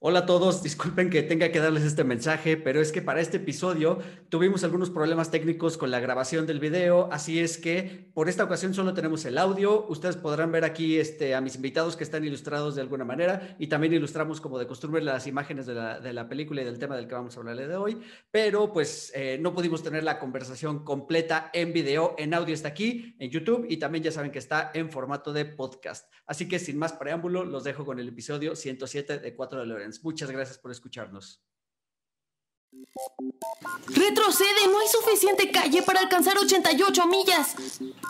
Hola a todos, disculpen que tenga que darles este mensaje, pero es que para este episodio tuvimos algunos problemas técnicos con la grabación del video, así es que por esta ocasión solo tenemos el audio. Ustedes podrán ver aquí este, a mis invitados que están ilustrados de alguna manera y también ilustramos como de costumbre las imágenes de la, película y del tema del que vamos a hablar de hoy, pero pues eh, no pudimos tener la conversación completa en video, en audio está aquí, en YouTube y también ya saben que está en formato de podcast. Así que sin más preámbulo, los dejo con el episodio 107 de 4 de Muchas gracias por escucharnos. Retrocede, no hay suficiente calle para alcanzar 88 millas.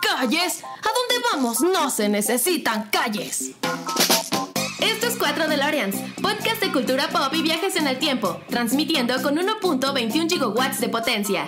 ¿Calles? ¿A dónde vamos? No se necesitan calles. Esto es 4 DeLoreans, podcast de cultura pop y viajes en el tiempo, transmitiendo con 1.21 gigawatts de potencia.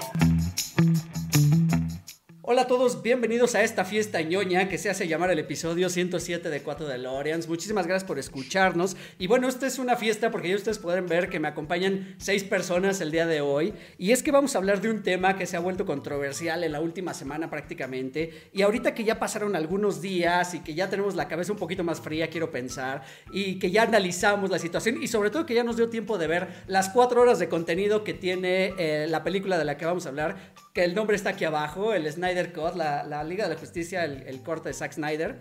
Hola a todos, bienvenidos a esta fiesta ñoña que se hace llamar el episodio 107 de 4 de Loreans. Muchísimas gracias por escucharnos. Y bueno, esta es una fiesta porque ya ustedes pueden ver que me acompañan seis personas el día de hoy. Y es que vamos a hablar de un tema que se ha vuelto controversial en la última semana prácticamente. Y ahorita que ya pasaron algunos días y que ya tenemos la cabeza un poquito más fría, quiero pensar, y que ya analizamos la situación y sobre todo que ya nos dio tiempo de ver las cuatro horas de contenido que tiene eh, la película de la que vamos a hablar, que el nombre está aquí abajo, el Snyder Cut, la, Liga de la Justicia, el, corte de Zack Snyder.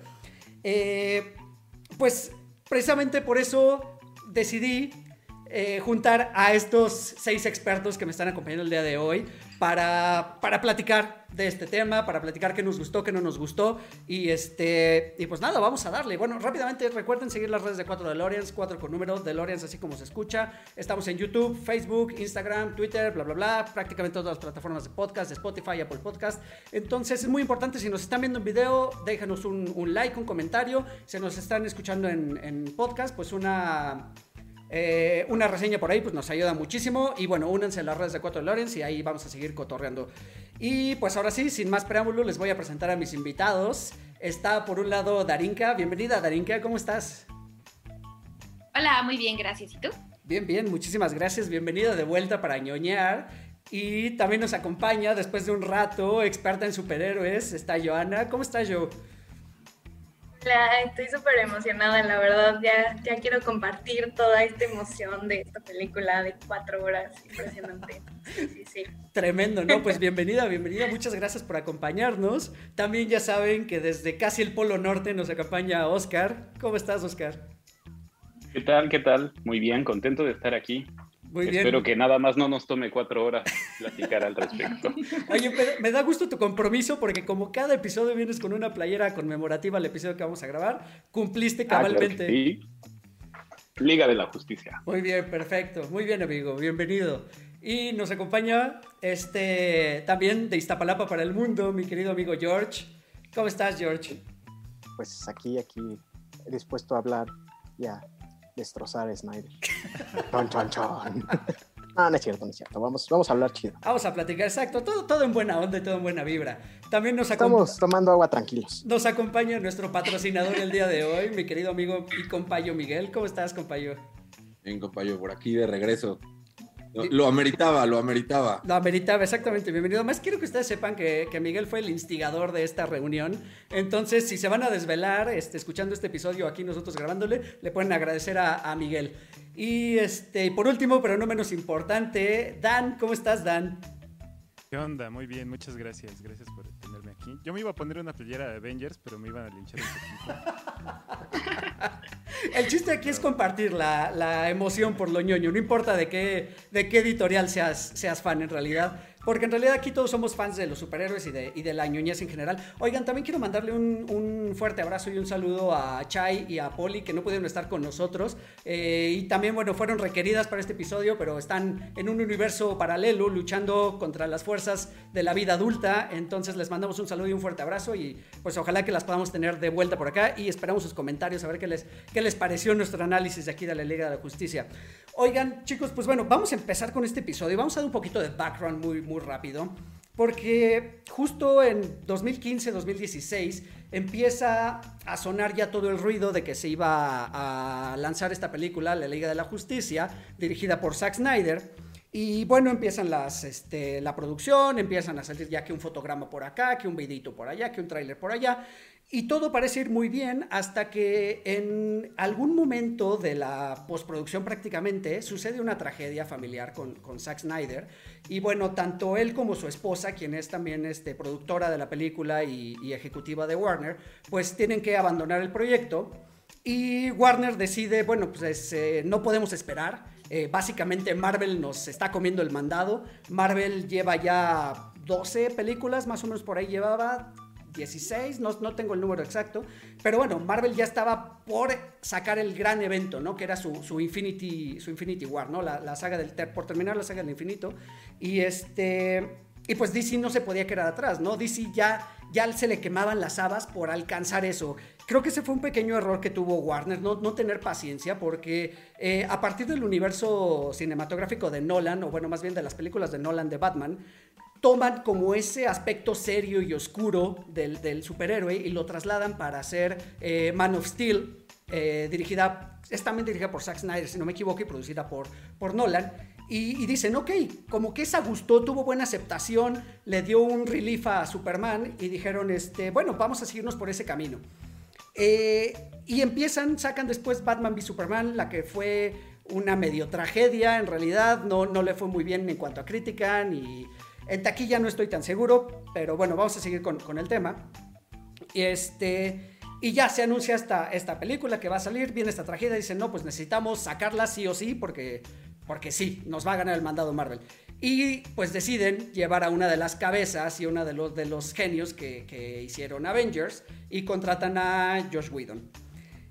Eh, pues precisamente por eso decidí eh, juntar a estos seis expertos que me están acompañando el día de hoy para, para platicar de este tema, para platicar qué nos gustó, qué no nos gustó. Y, este, y pues nada, vamos a darle. Bueno, rápidamente recuerden seguir las redes de 4 DeLoreans, 4 con número, DeLoreans así como se escucha. Estamos en YouTube, Facebook, Instagram, Twitter, bla, bla, bla. Prácticamente todas las plataformas de podcast, de Spotify, Apple Podcast. Entonces es muy importante, si nos están viendo en video, déjenos un, like, un comentario. Si nos están escuchando en podcast, pues una eh, una reseña por ahí pues nos ayuda muchísimo y bueno, únanse a las redes de 4 de Lorenz y ahí vamos a seguir cotorreando. Y pues ahora sí, sin más preámbulo, les voy a presentar a mis invitados. Está por un lado Darinka, bienvenida Darinka, ¿cómo estás? Hola, muy bien, gracias. ¿Y tú? Bien, bien, muchísimas gracias. Bienvenida de vuelta para ñoñar. Y también nos acompaña después de un rato, experta en superhéroes, está Joana. ¿Cómo estás, Jo? Estoy súper emocionada, la verdad. Ya, ya quiero compartir toda esta emoción de esta película de cuatro horas. Impresionante. Sí, sí, Tremendo, ¿no? Pues bienvenida, bienvenida. Muchas gracias por acompañarnos. También ya saben que desde casi el Polo Norte nos acompaña Oscar. ¿Cómo estás, Oscar? ¿Qué tal? ¿Qué tal? Muy bien, contento de estar aquí. Muy bien. Espero que nada más no nos tome cuatro horas platicar al respecto. Oye, me da gusto tu compromiso porque como cada episodio vienes con una playera conmemorativa al episodio que vamos a grabar, cumpliste ah, cabalmente. sí. Liga de la Justicia. Muy bien, perfecto. Muy bien, amigo. Bienvenido. Y nos acompaña este también de Iztapalapa para el mundo, mi querido amigo George. ¿Cómo estás, George? Pues aquí, aquí, dispuesto a hablar ya destrozar a Snyder. chon, chon, chon. No, no es cierto, no es cierto. Vamos, vamos a hablar chido. Vamos a platicar, exacto. Todo, todo en buena onda y todo en buena vibra. También nos Estamos tomando agua tranquilos. Nos acompaña nuestro patrocinador el día de hoy, mi querido amigo y compañero Miguel. ¿Cómo estás, compañero? Bien, compañero, por aquí de regreso. Lo, ameritaba, lo ameritaba. Lo ameritaba, exactamente. Bienvenido. Más quiero que ustedes sepan que, Miguel fue el instigador de esta reunión. Entonces, si se van a desvelar este, escuchando este episodio aquí nosotros grabándole, le pueden agradecer a, Miguel. Y este, por último, pero no menos importante, Dan, ¿cómo estás, Dan? ¿Qué onda? Muy bien, muchas gracias. Gracias por tenerme aquí. Yo me iba a poner una playera de Avengers, pero me iban a linchar un poquito. El chiste aquí es compartir la, la, emoción por lo ñoño. No importa de qué, de qué editorial seas, seas fan en realidad. Porque en realidad aquí todos somos fans de los superhéroes y de, y de la ñoñez en general. Oigan, también quiero mandarle un, un, fuerte abrazo y un saludo a Chai y a Poli que no pudieron estar con nosotros. Eh, y también, bueno, fueron requeridas para este episodio, pero están en un universo paralelo luchando contra las fuerzas de la vida adulta. Entonces les mandamos un saludo y un fuerte abrazo y pues ojalá que las podamos tener de vuelta por acá y esperamos sus comentarios a ver qué les, qué les pareció nuestro análisis de aquí de la Liga de la Justicia. Oigan, chicos, pues bueno, vamos a empezar con este episodio. Vamos a dar un poquito de background muy, muy rápido. Porque justo en 2015-2016 empieza a sonar ya todo el ruido de que se iba a lanzar esta película, La Liga de la Justicia, dirigida por Zack Snyder. Y bueno, empiezan las, este, la producción, empiezan a salir ya que un fotograma por acá, que un videito por allá, que un tráiler por allá. Y todo parece ir muy bien hasta que en algún momento de la postproducción prácticamente sucede una tragedia familiar con, con Zack Snyder. Y bueno, tanto él como su esposa, quien es también este, productora de la película y, ejecutiva de Warner, pues tienen que abandonar el proyecto. Y Warner decide, bueno, pues eh, no podemos esperar. Eh, básicamente Marvel nos está comiendo el mandado. Marvel lleva ya 12 películas, más o menos por ahí llevaba 16, no, no, tengo el número exacto, pero bueno, Marvel ya estaba por sacar el gran evento, ¿no? Que era su, su Infinity, su Infinity War, ¿no? La, la, saga del, por terminar la saga del infinito. Y este, y pues DC no se podía quedar atrás, ¿no? DC ya, ya se le quemaban las habas por alcanzar eso. Creo que ese fue un pequeño error que tuvo Warner, no, no tener paciencia, porque eh, a partir del universo cinematográfico de Nolan, o bueno, más bien de las películas de Nolan de Batman, toman como ese aspecto serio y oscuro del, superhéroe y lo trasladan para hacer eh, Man of Steel, eh, dirigida, es también dirigida por Zack Snyder, si no me equivoco, y producida por, por Nolan. Y, dicen, ok, como que esa gustó, tuvo buena aceptación, le dio un relief a Superman y dijeron, este, bueno, vamos a seguirnos por ese camino. Eh, y empiezan, sacan después Batman v Superman, la que fue una medio tragedia, en realidad no, no le fue muy bien en cuanto a crítica ni en taquilla no estoy tan seguro, pero bueno, vamos a seguir con, el tema. Y este, y ya se anuncia esta, película que va a salir, viene esta tragedia, dicen, no, pues necesitamos sacarla sí o sí, porque, porque sí, nos va a ganar el mandado Marvel. Y pues deciden llevar a una de las cabezas y una de los, de los genios que, que hicieron Avengers y contratan a Josh Whedon.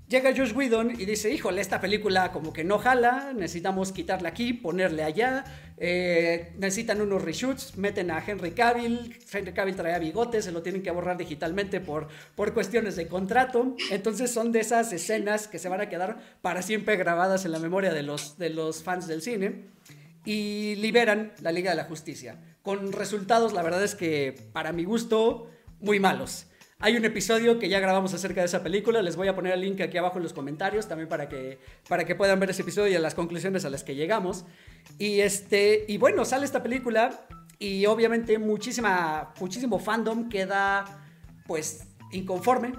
Llega Josh Whedon y dice, híjole, esta película como que no jala, necesitamos quitarla aquí, ponerle allá, eh, necesitan unos reshoots, meten a Henry Cavill, Henry Cavill traía bigotes, se lo tienen que borrar digitalmente por, por cuestiones de contrato, entonces son de esas escenas que se van a quedar para siempre grabadas en la memoria de los, de los fans del cine y liberan la Liga de la Justicia, con resultados, la verdad es que para mi gusto, muy malos. Hay un episodio que ya grabamos acerca de esa película, les voy a poner el link aquí abajo en los comentarios también para que, para que puedan ver ese episodio y las conclusiones a las que llegamos. Y, este, y bueno, sale esta película y obviamente muchísima, muchísimo fandom queda pues inconforme,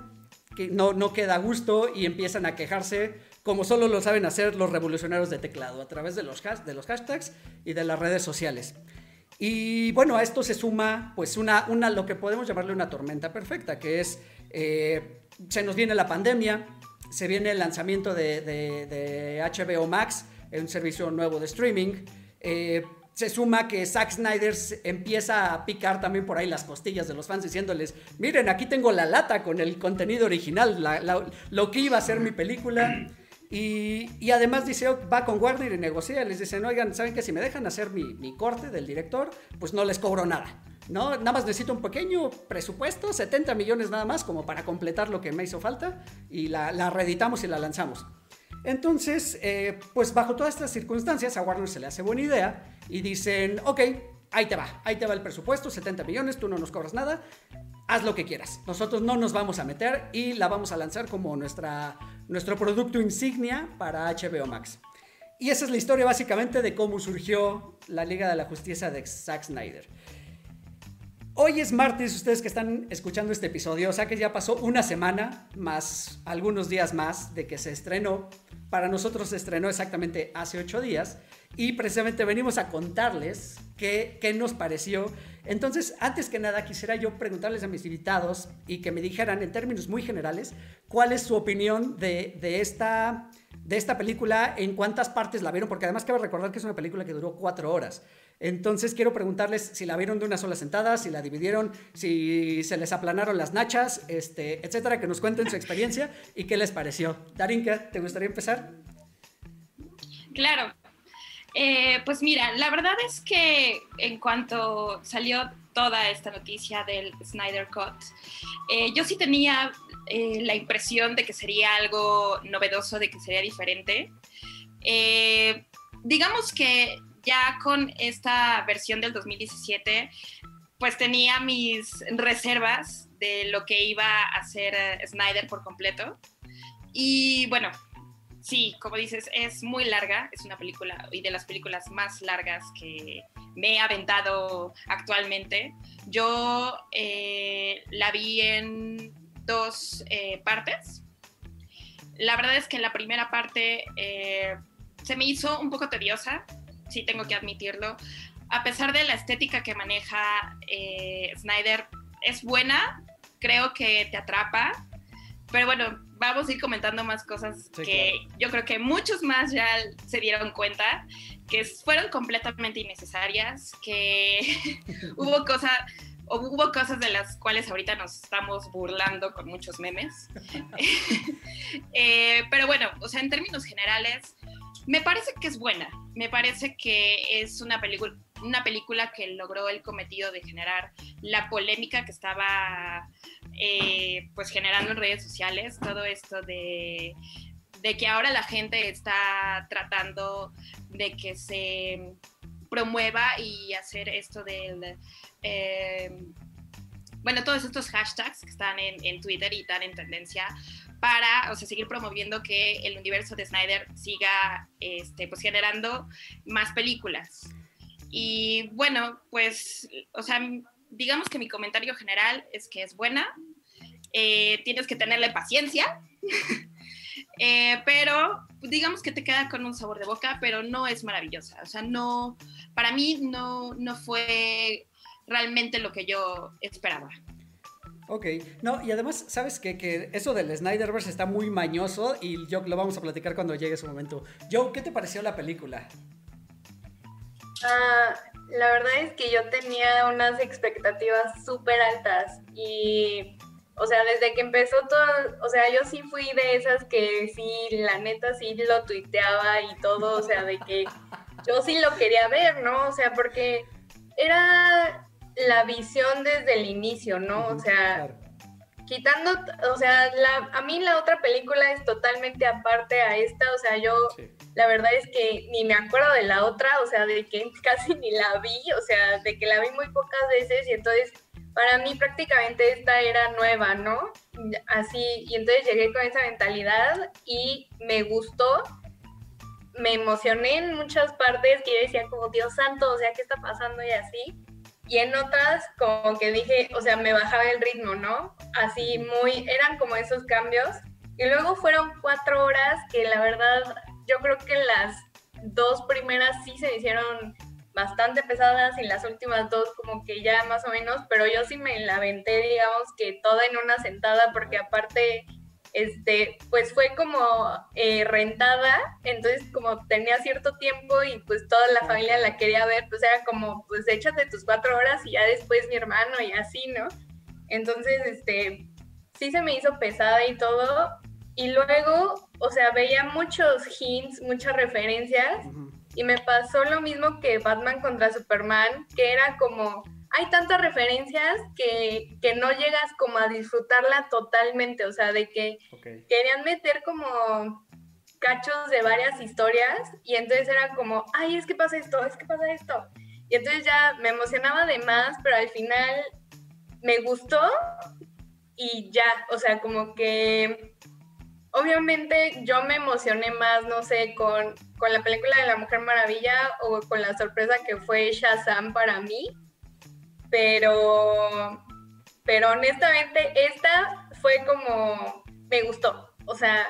que no, no queda a gusto y empiezan a quejarse como solo lo saben hacer los revolucionarios de teclado a través de los, de los hashtags y de las redes sociales. Y bueno, a esto se suma pues una, una lo que podemos llamarle una tormenta perfecta, que es, eh, se nos viene la pandemia, se viene el lanzamiento de, de, HBO Max, un servicio nuevo de streaming, eh, se suma que Zack Snyder empieza a picar también por ahí las costillas de los fans diciéndoles, miren, aquí tengo la lata con el contenido original, lo que iba a ser mi película. Y, además dice, oh, va con Warner y negocia, les dicen, oigan, ¿saben que si me dejan hacer mi, corte del director, pues no les cobro nada? ¿no? Nada más necesito un pequeño presupuesto, 70 millones nada más, como para completar lo que me hizo falta, y la, la reeditamos y la lanzamos. Entonces, eh, pues bajo todas estas circunstancias, a Warner se le hace buena idea y dicen, ok, ahí te va, ahí te va el presupuesto, 70 millones, tú no nos cobras nada, haz lo que quieras. Nosotros no nos vamos a meter y la vamos a lanzar como nuestra, nuestro producto insignia para HBO Max. Y esa es la historia básicamente de cómo surgió la Liga de la Justicia de Zack Snyder. Hoy es martes, ustedes que están escuchando este episodio, o sea que ya pasó una semana más algunos días más de que se estrenó. Para nosotros se estrenó exactamente hace ocho días y precisamente venimos a contarles qué, qué nos pareció. Entonces, antes que nada, quisiera yo preguntarles a mis invitados y que me dijeran en términos muy generales cuál es su opinión de, de esta de esta película, en cuántas partes la vieron, porque además quiero recordar que es una película que duró cuatro horas. Entonces quiero preguntarles si la vieron de una sola sentada, si la dividieron, si se les aplanaron las nachas, este, etcétera, que nos cuenten su experiencia y qué les pareció. Darinka, ¿te gustaría empezar? Claro. Eh, pues mira, la verdad es que en cuanto salió toda esta noticia del Snyder Cut, eh, yo sí tenía eh, la impresión de que sería algo novedoso, de que sería diferente. Digamos que ya con esta versión del 2017, pues tenía mis reservas de lo que iba a hacer Snyder por completo. Y bueno, sí, como dices, es muy larga, es una película y de las películas más largas que me he aventado actualmente. Yo la vi en dos eh, partes. La verdad es que la primera parte eh, se me hizo un poco tediosa, sí tengo que admitirlo. A pesar de la estética que maneja eh, Snyder, es buena, creo que te atrapa, pero bueno, vamos a ir comentando más cosas que yo creo que muchos más ya se dieron cuenta que fueron completamente innecesarias, que hubo cosas hubo cosas de las cuales ahorita nos estamos burlando con muchos memes. Eh, pero bueno, o sea, en términos generales, me parece que es buena. Me parece que es una película, una película que logró el cometido de generar la polémica que estaba eh, pues generando en redes sociales. Todo esto de, de que ahora la gente está tratando de que se promueva y hacer esto del... Eh, bueno, todos estos hashtags que están en, Twitter y están en tendencia para, o sea, seguir promoviendo que el universo de Snyder siga, este, pues, generando más películas. Y bueno, pues, o sea, digamos que mi comentario general es que es buena, eh, tienes que tenerle paciencia, eh, pero digamos que te queda con un sabor de boca, pero no es maravillosa. O sea, no, para mí no, no fue realmente lo que yo esperaba. Ok, no, y además, ¿sabes qué? Que eso del Snyderverse está muy mañoso y yo lo vamos a platicar cuando llegue su momento. Joe, ¿qué te pareció la película? Ah, la verdad es que yo tenía unas expectativas súper altas y o sea, desde que empezó todo, o sea, yo sí fui de esas que sí, la neta sí lo tuiteaba y todo, o sea, de que yo sí lo quería ver, ¿no? O sea, porque era la visión desde el inicio, ¿no? O sea, quitando, o sea, la, a mí la otra película es totalmente aparte a esta, o sea, yo la verdad es que ni me acuerdo de la otra, o sea, de que casi ni la vi, o sea, de que la vi muy pocas veces y entonces para mí prácticamente esta era nueva, ¿no? Así, y entonces llegué con esa mentalidad y me gustó, me emocioné en muchas partes que yo decía como, Dios santo, o sea, ¿qué está pasando? Y así. Y en otras como que dije, o sea, me bajaba el ritmo, ¿no? Así muy, eran como esos cambios. Y luego fueron cuatro horas que la verdad, yo creo que las dos primeras sí se hicieron bastante pesadas y las últimas dos como que ya más o menos, pero yo sí me la aventé, digamos que toda en una sentada, porque aparte, este, pues fue como eh, rentada, entonces como tenía cierto tiempo y pues toda la familia la quería ver, pues era como, pues échate tus cuatro horas y ya después mi hermano y así, ¿no? Entonces, este, sí se me hizo pesada y todo, y luego, o sea, veía muchos hints, muchas referencias. Y me pasó lo mismo que Batman contra Superman, que era como, hay tantas referencias que, que no llegas como a disfrutarla totalmente, o sea, de que querían meter como cachos de varias historias y entonces era como, ay, es que pasa esto, es que pasa esto. Y entonces ya me emocionaba de más, pero al final me gustó y ya, o sea, como que obviamente yo me emocioné más, no sé, con, la película de la Mujer Maravilla o con la sorpresa que fue Shazam para mí, pero, pero honestamente esta fue como, me gustó, o sea,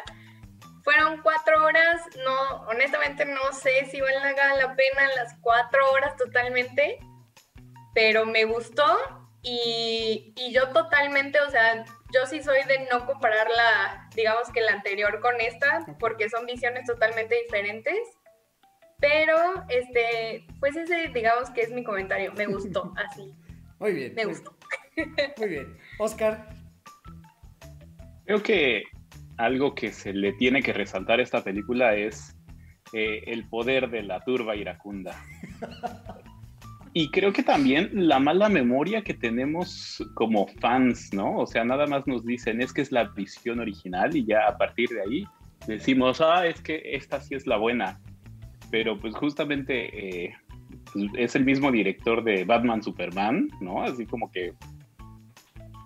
fueron cuatro horas, no, honestamente no sé si valga la pena las cuatro horas totalmente, pero me gustó y, y yo totalmente, o sea, yo sí soy de no comparar la, digamos que la anterior con esta, porque son visiones totalmente diferentes. Pero, este, pues ese, digamos que es mi comentario. Me gustó, así. Muy bien. Me gustó. Muy bien. Oscar. Creo que algo que se le tiene que resaltar a esta película es eh, el poder de la turba iracunda. Y creo que también la mala memoria que tenemos como fans, ¿no? O sea, nada más nos dicen, es que es la visión original y ya a partir de ahí decimos, ah, es que esta sí es la buena. Pero pues justamente eh, es el mismo director de Batman Superman, ¿no? Así como que...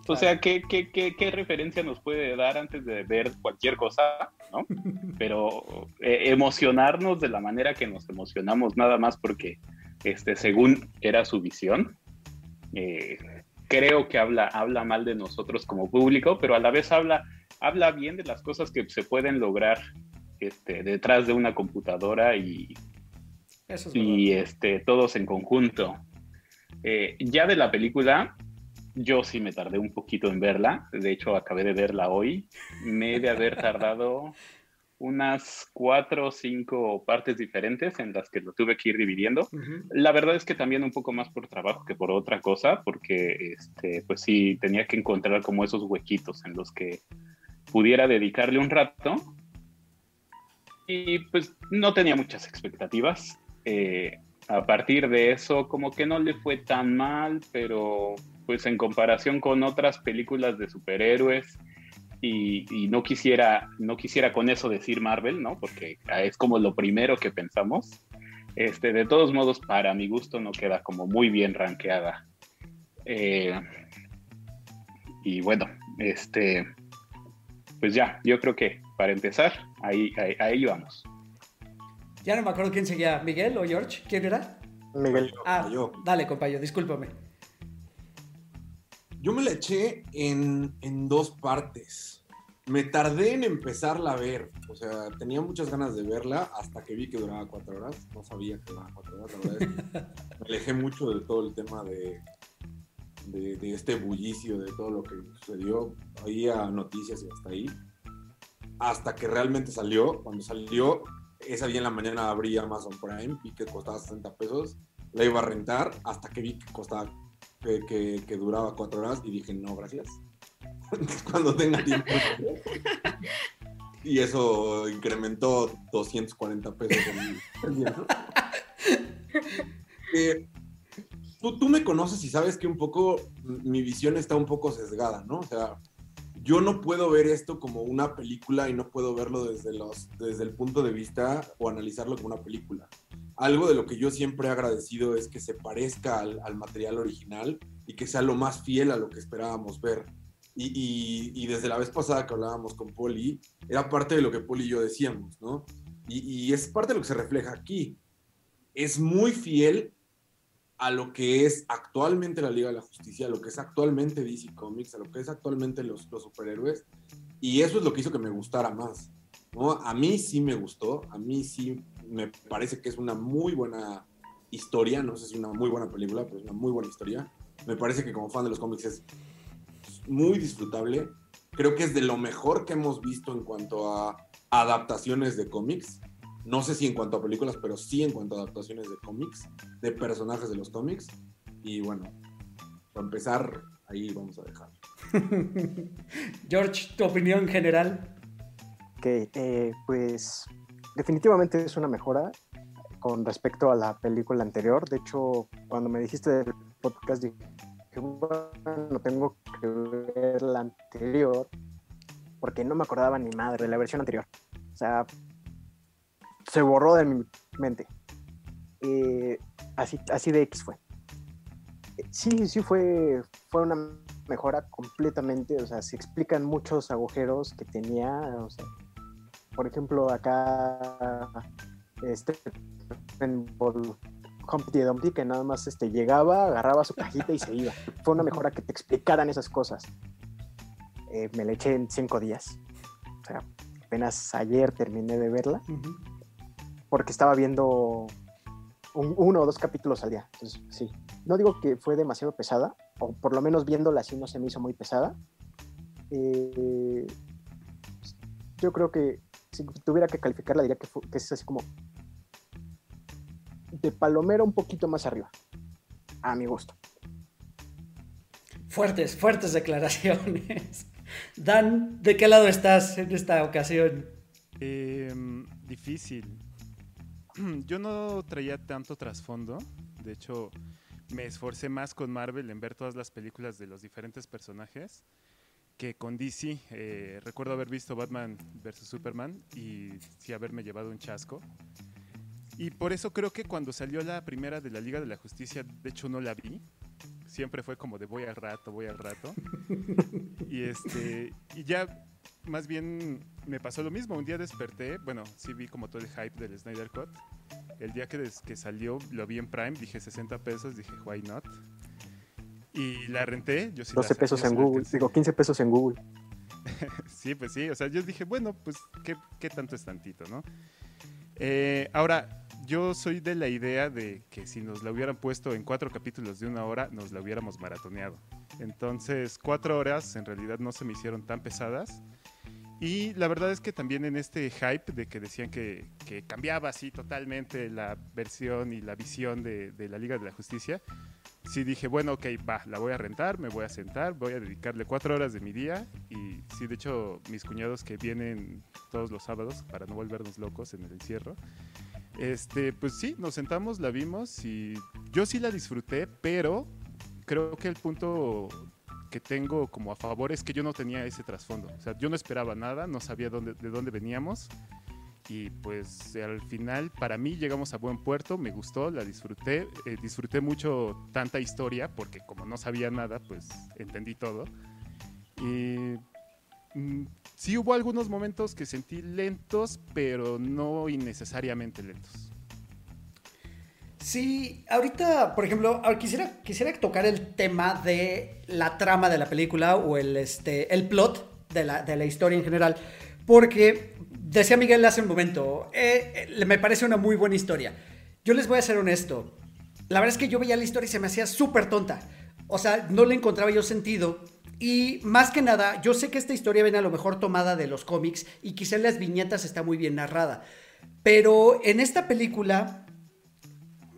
O sea, ¿qué, qué, qué, qué referencia nos puede dar antes de ver cualquier cosa, ¿no? Pero eh, emocionarnos de la manera que nos emocionamos nada más porque este, según era su visión, eh, creo que habla, habla mal de nosotros como público, pero a la vez habla, habla bien de las cosas que se pueden lograr este, detrás de una computadora y, Eso es y este, todos en conjunto. Eh, ya de la película, yo sí me tardé un poquito en verla. De hecho, acabé de verla hoy. Me he de haber tardado unas cuatro o cinco partes diferentes en las que lo tuve que ir dividiendo. La verdad es que también un poco más por trabajo que por otra cosa, porque este, pues sí, tenía que encontrar como esos huequitos en los que pudiera dedicarle un rato. Y pues no tenía muchas expectativas. Eh, a partir de eso, como que no le fue tan mal, pero pues en comparación con otras películas de superhéroes, y, y no quisiera, no quisiera con eso decir Marvel, ¿no? Porque es como lo primero que pensamos. Este, de todos modos, para mi gusto no queda como muy bien rankeada. Eh, y bueno, este, pues ya, yo creo que para empezar, ahí, ahí, ahí vamos. Ya no me acuerdo quién seguía, Miguel o George, ¿quién era? Miguel. Ah, yo. dale, compañero, discúlpame. Yo me la eché en, en dos partes. Me tardé en empezarla a ver. O sea, tenía muchas ganas de verla hasta que vi que duraba cuatro horas. No sabía que duraba cuatro horas. La verdad es que me alejé mucho de todo el tema de, de, de este bullicio, de todo lo que sucedió. Oía noticias y hasta ahí. Hasta que realmente salió. Cuando salió, esa día en la mañana abrí Amazon Prime, vi que costaba 60 pesos. La iba a rentar hasta que vi que costaba que, que- que duraba cuatro horas y dije, no, gracias. Cuando tenga tiempo. y eso incrementó 240 pesos en el día, ¿no? Eh, tú, tú me conoces y sabes que un poco mi visión está un poco sesgada, ¿no? O sea, yo no puedo ver esto como una película y no puedo verlo desde, los, desde el punto de vista o analizarlo como una película. Algo de lo que yo siempre he agradecido es que se parezca al, al material original y que sea lo más fiel a lo que esperábamos ver. Y, y- y desde la vez pasada que hablábamos con Poli, era parte de lo que Poli y yo decíamos, ¿no? Y, y es parte de lo que se refleja aquí. Es muy fiel a lo que es actualmente la Liga de la Justicia, a lo que es actualmente DC Comics, a lo que es actualmente los, superhéroes. Y eso es lo que hizo que me gustara más. ¿no? A mí sí me gustó, a mí sí me parece que es una muy buena historia, no sé si una muy buena película, pero es una muy buena historia. Me parece que como fan de los cómics es muy disfrutable. Creo que es de lo mejor que hemos visto en cuanto a adaptaciones de cómics. No sé si en cuanto a películas, pero sí en cuanto a adaptaciones de cómics, de personajes de los cómics. Y bueno, para empezar, ahí vamos a dejar. George, tu opinión general. Ok, eh, pues definitivamente es una mejora con respecto a la película anterior. De hecho, cuando me dijiste del podcast, dije, bueno, tengo que ver la anterior porque no me acordaba ni madre de la versión anterior. O sea, se borró de mi mente. Eh, así, así de X fue. Eh, Sí, sí fue, fue una mejora completamente, o sea, se explican muchos agujeros que tenía, o sea, por ejemplo, acá este en Humpty Dumpty que nada más este, llegaba, agarraba su cajita y se iba. Fue una mejora que te explicaran esas cosas. Eh, me la eché en cinco días. O sea, apenas ayer terminé de verla Ujú. Porque estaba viendo un- uno o dos capítulos al día. Entonces, sí. No digo que fue demasiado pesada, o por lo menos viéndola así no se me hizo muy pesada. Eh, yo creo que si tuviera que calificarla, diría que, es así como de palomero un poquito más arriba, a mi gusto. Fuertes, fuertes declaraciones. Dan, ¿de qué lado estás en esta ocasión? Em, difícil. Yo no traía tanto trasfondo. De hecho, me esforcé más con Marvel en ver todas las películas de los diferentes personajes que con DC. Eh, recuerdo haber visto Batman vs. Superman y sí haberme llevado un chasco. Y por eso creo que cuando salió la primera de la Liga de la Justicia, de hecho no la vi. Siempre fue como de voy al rato, voy al rato. y este y ya más bien me pasó lo mismo. Un día desperté, bueno, sí vi como todo el hype del Snyder Cut. El día que, des- que salió, lo vi en Prime, dije 60 pesos, dije why not. Y la renté, yo sí 12 la- pesos en Google, alcancé. digo 15 pesos en Google. sí, pues sí, o sea, yo dije, bueno, pues, ¿qué, qué tanto es tantito, no? Eh, ahora, yo soy de la idea de que si nos la hubieran puesto en cuatro capítulos de una hora, nos la hubiéramos maratoneado. Entonces, cuatro horas en realidad no se me hicieron tan pesadas. Y la verdad es que también en este hype de que decían que, que cambiaba así totalmente la versión y la visión de, de la Liga de la Justicia, sí dije, bueno, ok, va, la voy a rentar, me voy a sentar, voy a dedicarle cuatro horas de mi día. Y sí, de hecho, mis cuñados que vienen todos los sábados para no volvernos locos en el encierro, este, pues sí, nos sentamos, la vimos y yo sí la disfruté, pero creo que el punto que tengo como a favor es que yo no tenía ese trasfondo. O sea, yo no esperaba nada, no sabía dónde, de dónde veníamos. Y pues al final, para mí, llegamos a buen puerto, me gustó, la disfruté. eh, disfruté mucho tanta historia, porque como no sabía nada, pues entendí todo. Y mm, sí hubo algunos momentos que sentí lentos, pero no innecesariamente lentos. Sí, ahorita, por ejemplo, quisiera, quisiera tocar el tema de la trama de la película o el, este, el plot de la, de la historia en general, porque decía Miguel hace un momento, eh, eh, me parece una muy buena historia. Yo les voy a ser honesto, la verdad es que yo veía la historia y se me hacía súper tonta, o sea, no le encontraba yo sentido. Y más que nada, yo sé que esta historia viene a lo mejor tomada de los cómics y quizá en las viñetas está muy bien narrada. Pero en esta película,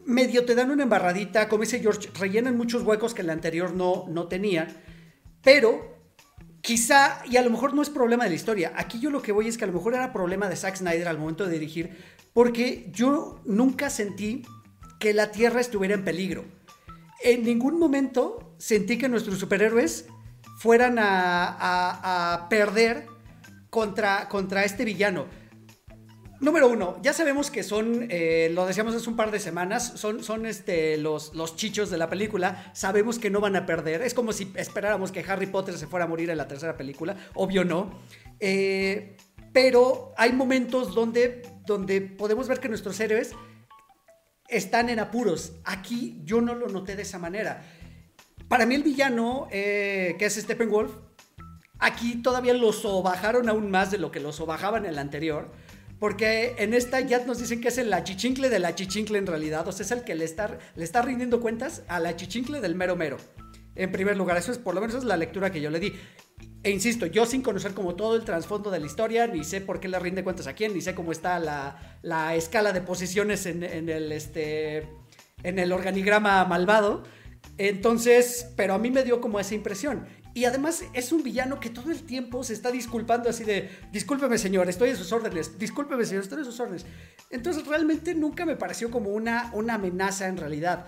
medio te dan una embarradita, como dice George, rellenan muchos huecos que el anterior no, no tenía, pero quizá, y a lo mejor no es problema de la historia, aquí yo lo que voy es que a lo mejor era problema de Zack Snyder al momento de dirigir, porque yo nunca sentí que la Tierra estuviera en peligro. En ningún momento sentí que nuestros superhéroes fueran a, perder contra, contra este villano. Número uno, ya sabemos que son, eh, lo decíamos hace un par de semanas, son, son este, los, los chichos de la película, sabemos que no van a perder, es como si esperáramos que Harry Potter se fuera a morir en la tercera película, obvio no, Eh, pero hay momentos donde, donde podemos ver que nuestros héroes están en apuros, aquí yo no lo noté de esa manera. Para mí el villano, eh, que es Steppenwolf, aquí todavía lo sobajaron aún más de lo que lo sobajaban en el anterior. Porque en esta ya nos dicen que es el achichincle del achichincle en realidad. O sea, es el que le está, le está rindiendo cuentas al achichincle del mero mero. En primer lugar, eso es por lo menos la lectura que yo le di. E insisto, yo sin conocer como todo el trasfondo de la historia, ni sé por qué le rinde cuentas a quién, ni sé cómo está la, la escala de posiciones en el, este, en el organigrama malvado. Entonces, pero a mí me dio como esa impresión. Y además es un villano que todo el tiempo se está disculpando así de, discúlpeme señor, estoy a sus órdenes, discúlpeme señor, estoy a sus órdenes. Entonces realmente nunca me pareció como una, una amenaza en realidad.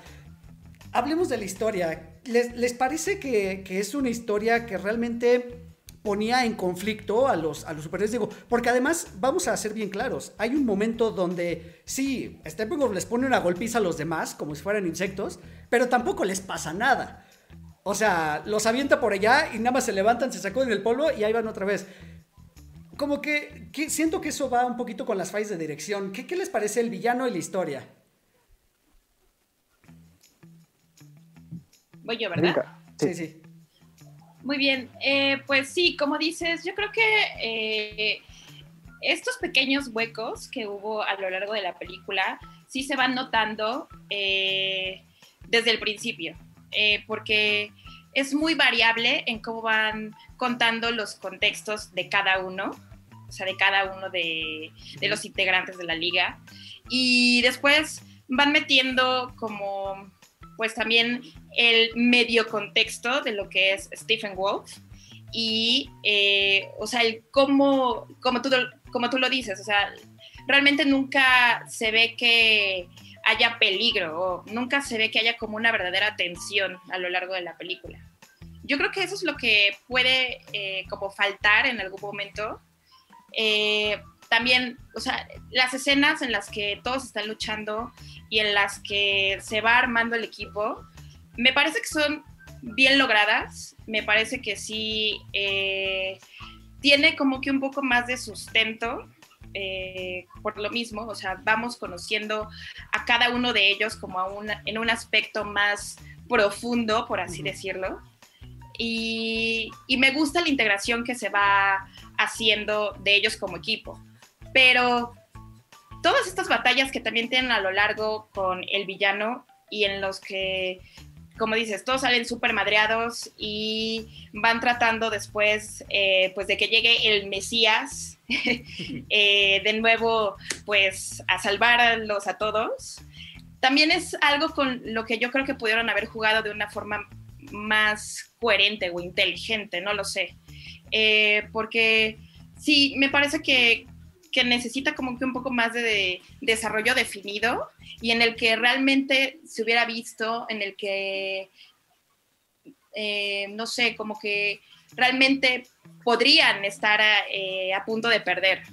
Hablemos de la historia. ¿Les, les parece que, que es una historia que realmente ponía en conflicto a los, a los superhéroes? Digo, porque además, vamos a ser bien claros, hay un momento donde sí, Steppenwolf les pone una golpiza a los demás, como si fueran insectos, pero tampoco les pasa nada. O sea, los avienta por allá y nada más se levantan, se sacuden el polvo y ahí van otra vez. Como que, que siento que eso va un poquito con las fallas de dirección. ¿Qué, qué les parece el villano y la historia? Voy yo, ¿verdad? Sí, sí. Muy bien, eh, pues sí, como dices, yo creo que eh, estos pequeños huecos que hubo a lo largo de la película sí se van notando eh, desde el principio, eh, porque es muy variable en cómo van contando los contextos de cada uno, o sea, de cada uno de, los integrantes de la liga, y después van metiendo como pues también el medio contexto de lo que es Stephen Wolf y, eh, o sea, el cómo, como tú, como tú lo dices, o sea, realmente nunca se ve que haya peligro o nunca se ve que haya como una verdadera tensión a lo largo de la película. Yo creo que eso es lo que puede eh, como faltar en algún momento. Eh, también, o sea, las escenas en las que todos están luchando y en las que se va armando el equipo, me parece que son bien logradas, me parece que sí eh, tiene como que un poco más de sustento eh, por lo mismo, o sea, vamos conociendo a cada uno de ellos como a una, en un aspecto más profundo, por así decirlo. Y, y me gusta la integración que se va haciendo de ellos como equipo. Pero todas estas batallas que también tienen a lo largo con el villano y en los que, como dices, todos salen súper madreados y van tratando después, eh, pues, de que llegue el Mesías eh, de nuevo, pues, a salvarlos a todos. También es algo con lo que yo creo que pudieron haber jugado de una forma más coherente o inteligente, no lo sé. Eh, porque sí, me parece que que necesita como que un poco más de, desarrollo definido y en el que realmente se hubiera visto, en el que, eh, no sé, como que realmente podrían estar eh, a, punto de perder,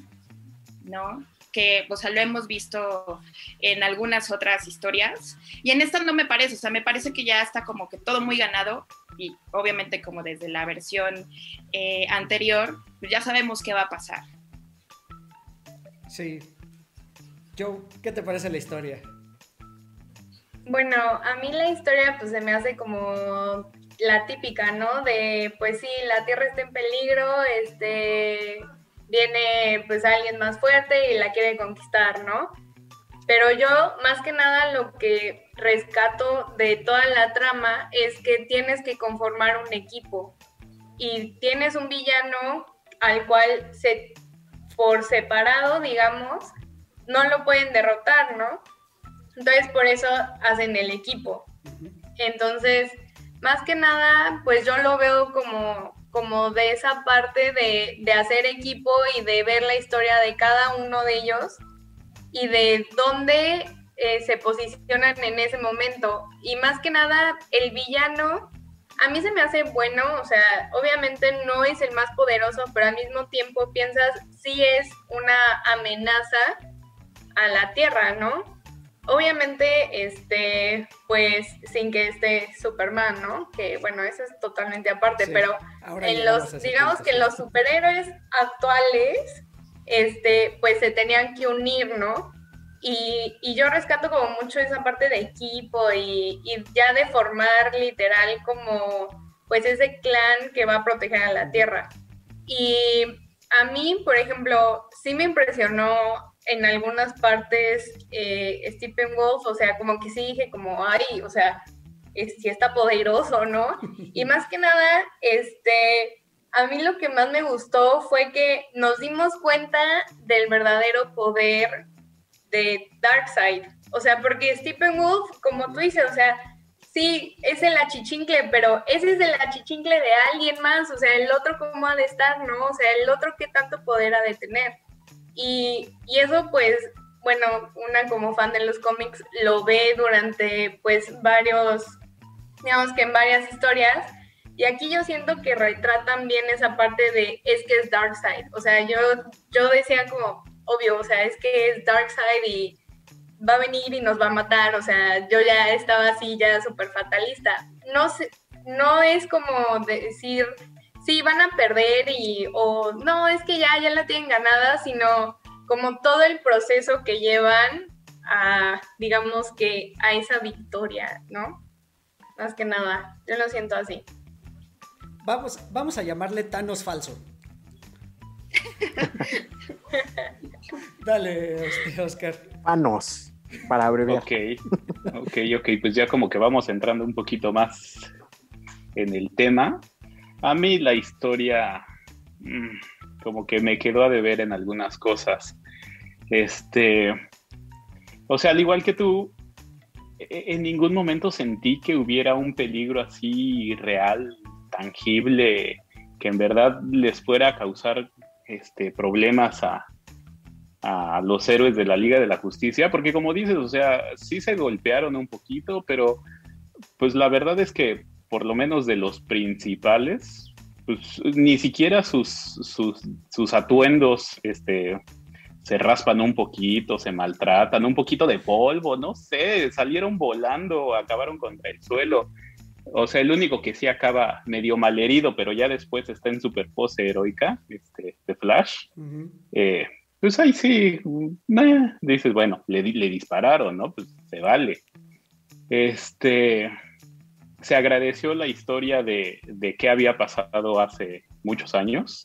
¿no? que pues lo hemos visto en algunas otras historias y en esta no me parece, o sea, me parece que ya está como que todo muy ganado y obviamente como desde la versión eh, anterior, pues ya sabemos qué va a pasar. Sí. Joe, ¿qué te parece la historia? Bueno, a mí la historia pues se me hace como la típica, ¿no? De pues sí, la Tierra está en peligro, este viene pues alguien más fuerte y la quiere conquistar, ¿no? Pero yo más que nada lo que rescato de toda la trama es que tienes que conformar un equipo y tienes un villano al cual se por separado, digamos, no lo pueden derrotar, ¿no? Entonces por eso hacen el equipo. Entonces, más que nada, pues yo lo veo como, como de esa parte de, de hacer equipo y de ver la historia de cada uno de ellos y de dónde eh, se posicionan en ese momento. Y más que nada, el villano a mí se me hace bueno, o sea, obviamente no es el más poderoso, pero al mismo tiempo piensas, sí es una amenaza a la Tierra, ¿no? Obviamente, este, pues sin que esté Superman, ¿no? Que bueno, eso es totalmente aparte, pero en los, digamos que los superhéroes actuales, este, pues se tenían que unir, ¿no? Y, yo rescato como mucho esa parte de equipo y, ya de formar literal como pues ese clan que va a proteger a la tierra. Y a mí, por ejemplo, sí me impresionó en algunas partes eh, Stephen Wolf, o sea, como que sí dije como, ay, o sea, si está poderoso, ¿no? Y más que nada, este, a mí lo que más me gustó fue que nos dimos cuenta del verdadero poder de Darkseid. O sea, porque Stephen Wolf, como tú dices, o sea, sí, es el achichincle, pero ese es el achichincle de alguien más, o sea, el otro cómo ha de estar, ¿no? O sea, el otro qué tanto poder ha de tener. Y, y eso, pues, bueno, una como fan de los cómics lo ve durante, pues, varios, digamos que en varias historias. Y aquí yo siento que retratan bien esa parte de, es que es Darkseid. O sea, yo, yo decía como, obvio, o sea, es que es Darkseid y va a venir y nos va a matar, o sea, yo ya estaba así, ya súper fatalista. No, sé, no es como decir, sí, van a perder y, o no, es que ya, ya la tienen ganada, sino como todo el proceso que llevan a, digamos que, a esa victoria, ¿no? Más que nada, yo lo siento así. Vamos, vamos a llamarle Thanos falso. Dale, Oscar. Panos, para abreviar. Ok, ok, ok, pues ya como que vamos entrando un poquito más en el tema. A mí la historia mm, como que me quedó a deber en algunas cosas. Este, o sea, al igual que tú, e, en ningún momento sentí que hubiera un peligro así real, tangible, que en verdad les fuera a causar este, problemas a, los héroes de la Liga de la Justicia, porque como dices, o sea, sí se golpearon un poquito, pero pues la verdad es que por lo menos de los principales, pues ni siquiera sus, sus, atuendos este, se raspan un poquito, se maltratan, un poquito de polvo, no sé, salieron volando, acabaron contra el suelo. O sea, el único que sí acaba medio malherido, pero ya después está en super pose heroica, este, de Flash. Eh, pues ahí sí, dices, bueno, le, le dispararon, ¿no? Pues se vale. Este, se agradeció la historia de, de qué había pasado hace muchos años.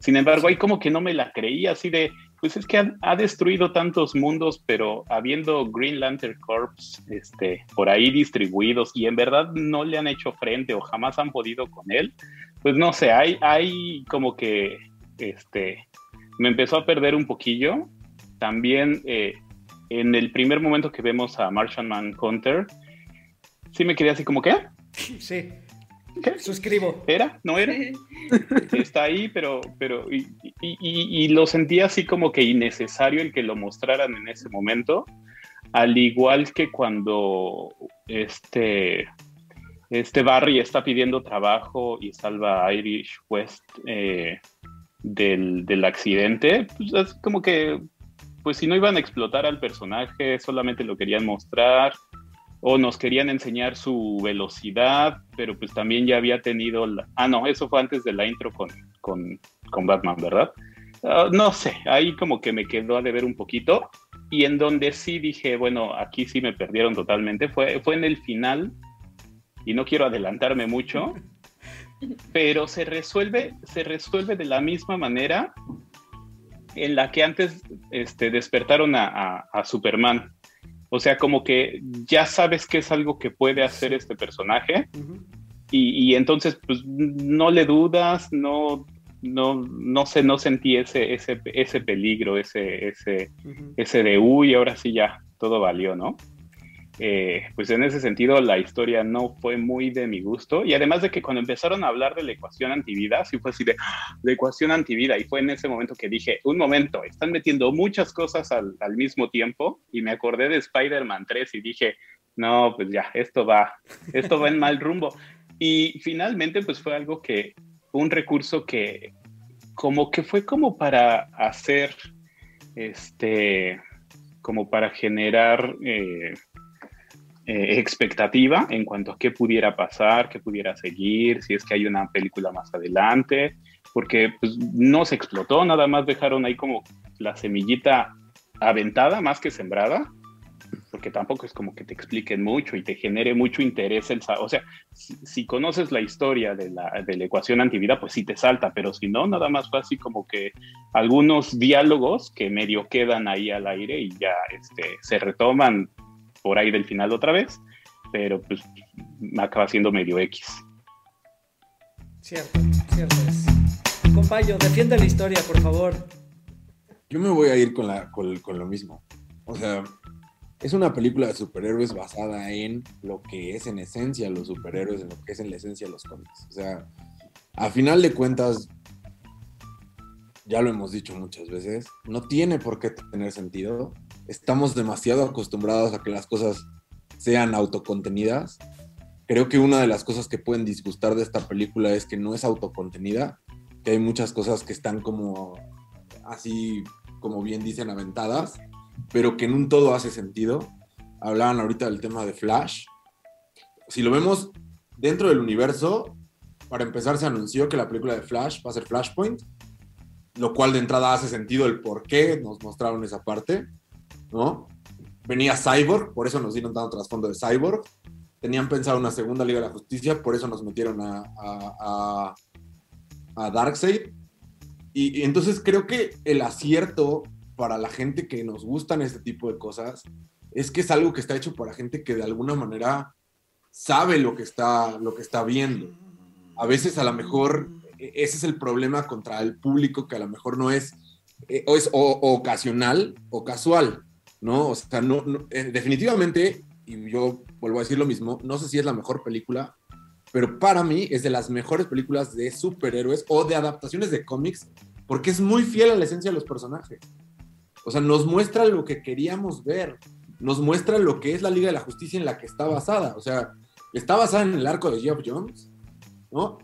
Sin embargo, ahí como que no me la creía, así de, pues es que ha, destruido tantos mundos, pero habiendo Green Lantern Corps este, por ahí distribuidos y en verdad no le han hecho frente o jamás han podido con él, pues no sé, hay, hay como que este, me empezó a perder un poquillo. También eh, en el primer momento que vemos a Martian Manhunter, sí me quedé así como, ¿qué? Sí. ¿Qué? Suscribo. ¿Era? ¿No era? Está ahí, pero, pero, y, lo sentí así como que innecesario el que lo mostraran en ese momento, al igual que cuando este, este Barry está pidiendo trabajo y salva a Irish West eh, del, del, accidente, pues es como que, pues si no iban a explotar al personaje, solamente lo querían mostrar o nos querían enseñar su velocidad, pero pues también ya había tenido, la... ah, no, eso fue antes de la intro con, con, con Batman, ¿verdad? Ah, no sé, ahí como que me quedó a deber un poquito, y en donde sí dije, bueno, aquí sí me perdieron totalmente, fue, fue en el final, y no quiero adelantarme mucho, pero se resuelve, se resuelve de la misma manera en la que antes este, despertaron a, a Superman o sea, como que ya sabes que es algo que puede hacer este personaje y, entonces pues no le dudas, no, no, no sé, no sentí ese, ese, ese peligro, ese, ese, ese de uy, ahora sí ya, todo valió, ¿no? Eh, pues en ese sentido la historia no fue muy de mi gusto y además de que cuando empezaron a hablar de la ecuación antivida, sí fue así de ¡Ah! la ecuación antivida y fue en ese momento que dije, un momento, están metiendo muchas cosas al, al mismo tiempo y me acordé de Spider-Man 3 y dije, no, pues ya, esto va, esto va en mal rumbo. Y finalmente pues fue algo que, un recurso que como que fue como para hacer, este, como para generar... Eh, eh, expectativa en cuanto a qué pudiera pasar, qué pudiera seguir, si es que hay una película más adelante, porque pues, no se explotó, nada más dejaron ahí como la semillita aventada más que sembrada, porque tampoco es como que te expliquen mucho y te genere mucho interés el o sea, si, conoces la historia de la, de la, ecuación antivida, pues sí te salta, pero si no, nada más fue así como que algunos diálogos que medio quedan ahí al aire y ya este, se retoman por ahí del final otra vez, pero pues me acaba siendo medio X. Cierto, cierto es. Compaño, defiende la historia, por favor. Yo me voy a ir con, la, con, lo mismo. O sea, es una película de superhéroes basada en lo que es en esencia los superhéroes, en lo que es en la esencia los cómics. O sea, a final de cuentas, ya lo hemos dicho muchas veces, no tiene por qué tener sentido estamos demasiado acostumbrados a que las cosas sean autocontenidas. Creo que una de las cosas que pueden disgustar de esta película es que no es autocontenida, que hay muchas cosas que están como así, como bien dicen, aventadas, pero que en un todo hace sentido. Hablaban ahorita del tema de Flash. Si lo vemos dentro del universo, para empezar se anunció que la película de Flash va a ser Flashpoint, lo cual de entrada hace sentido el por qué nos mostraron esa parte. ¿no? Venía Cyborg, por eso nos dieron tanto trasfondo de Cyborg. Tenían pensado una segunda Liga de la Justicia, por eso nos metieron a, a, Darkseid. Y, entonces creo que el acierto para la gente que nos gustan este tipo de cosas es que es algo que está hecho para gente que de alguna manera sabe lo que está, lo que está viendo. A veces a lo mejor ese es el problema contra el público que a lo mejor no es, eh, o es ocasional o casual. ¿no? O sea, no, eh, definitivamente, y yo vuelvo a decir lo mismo, no sé si es la mejor película, pero para mí es de las mejores películas de superhéroes o de adaptaciones de cómics, porque es muy fiel a la esencia de los personajes. O sea, nos muestra lo que queríamos ver, nos muestra lo que es la Liga de la Justicia en la que está basada. O sea, está basada en el arco de Jeff Jones, ¿no?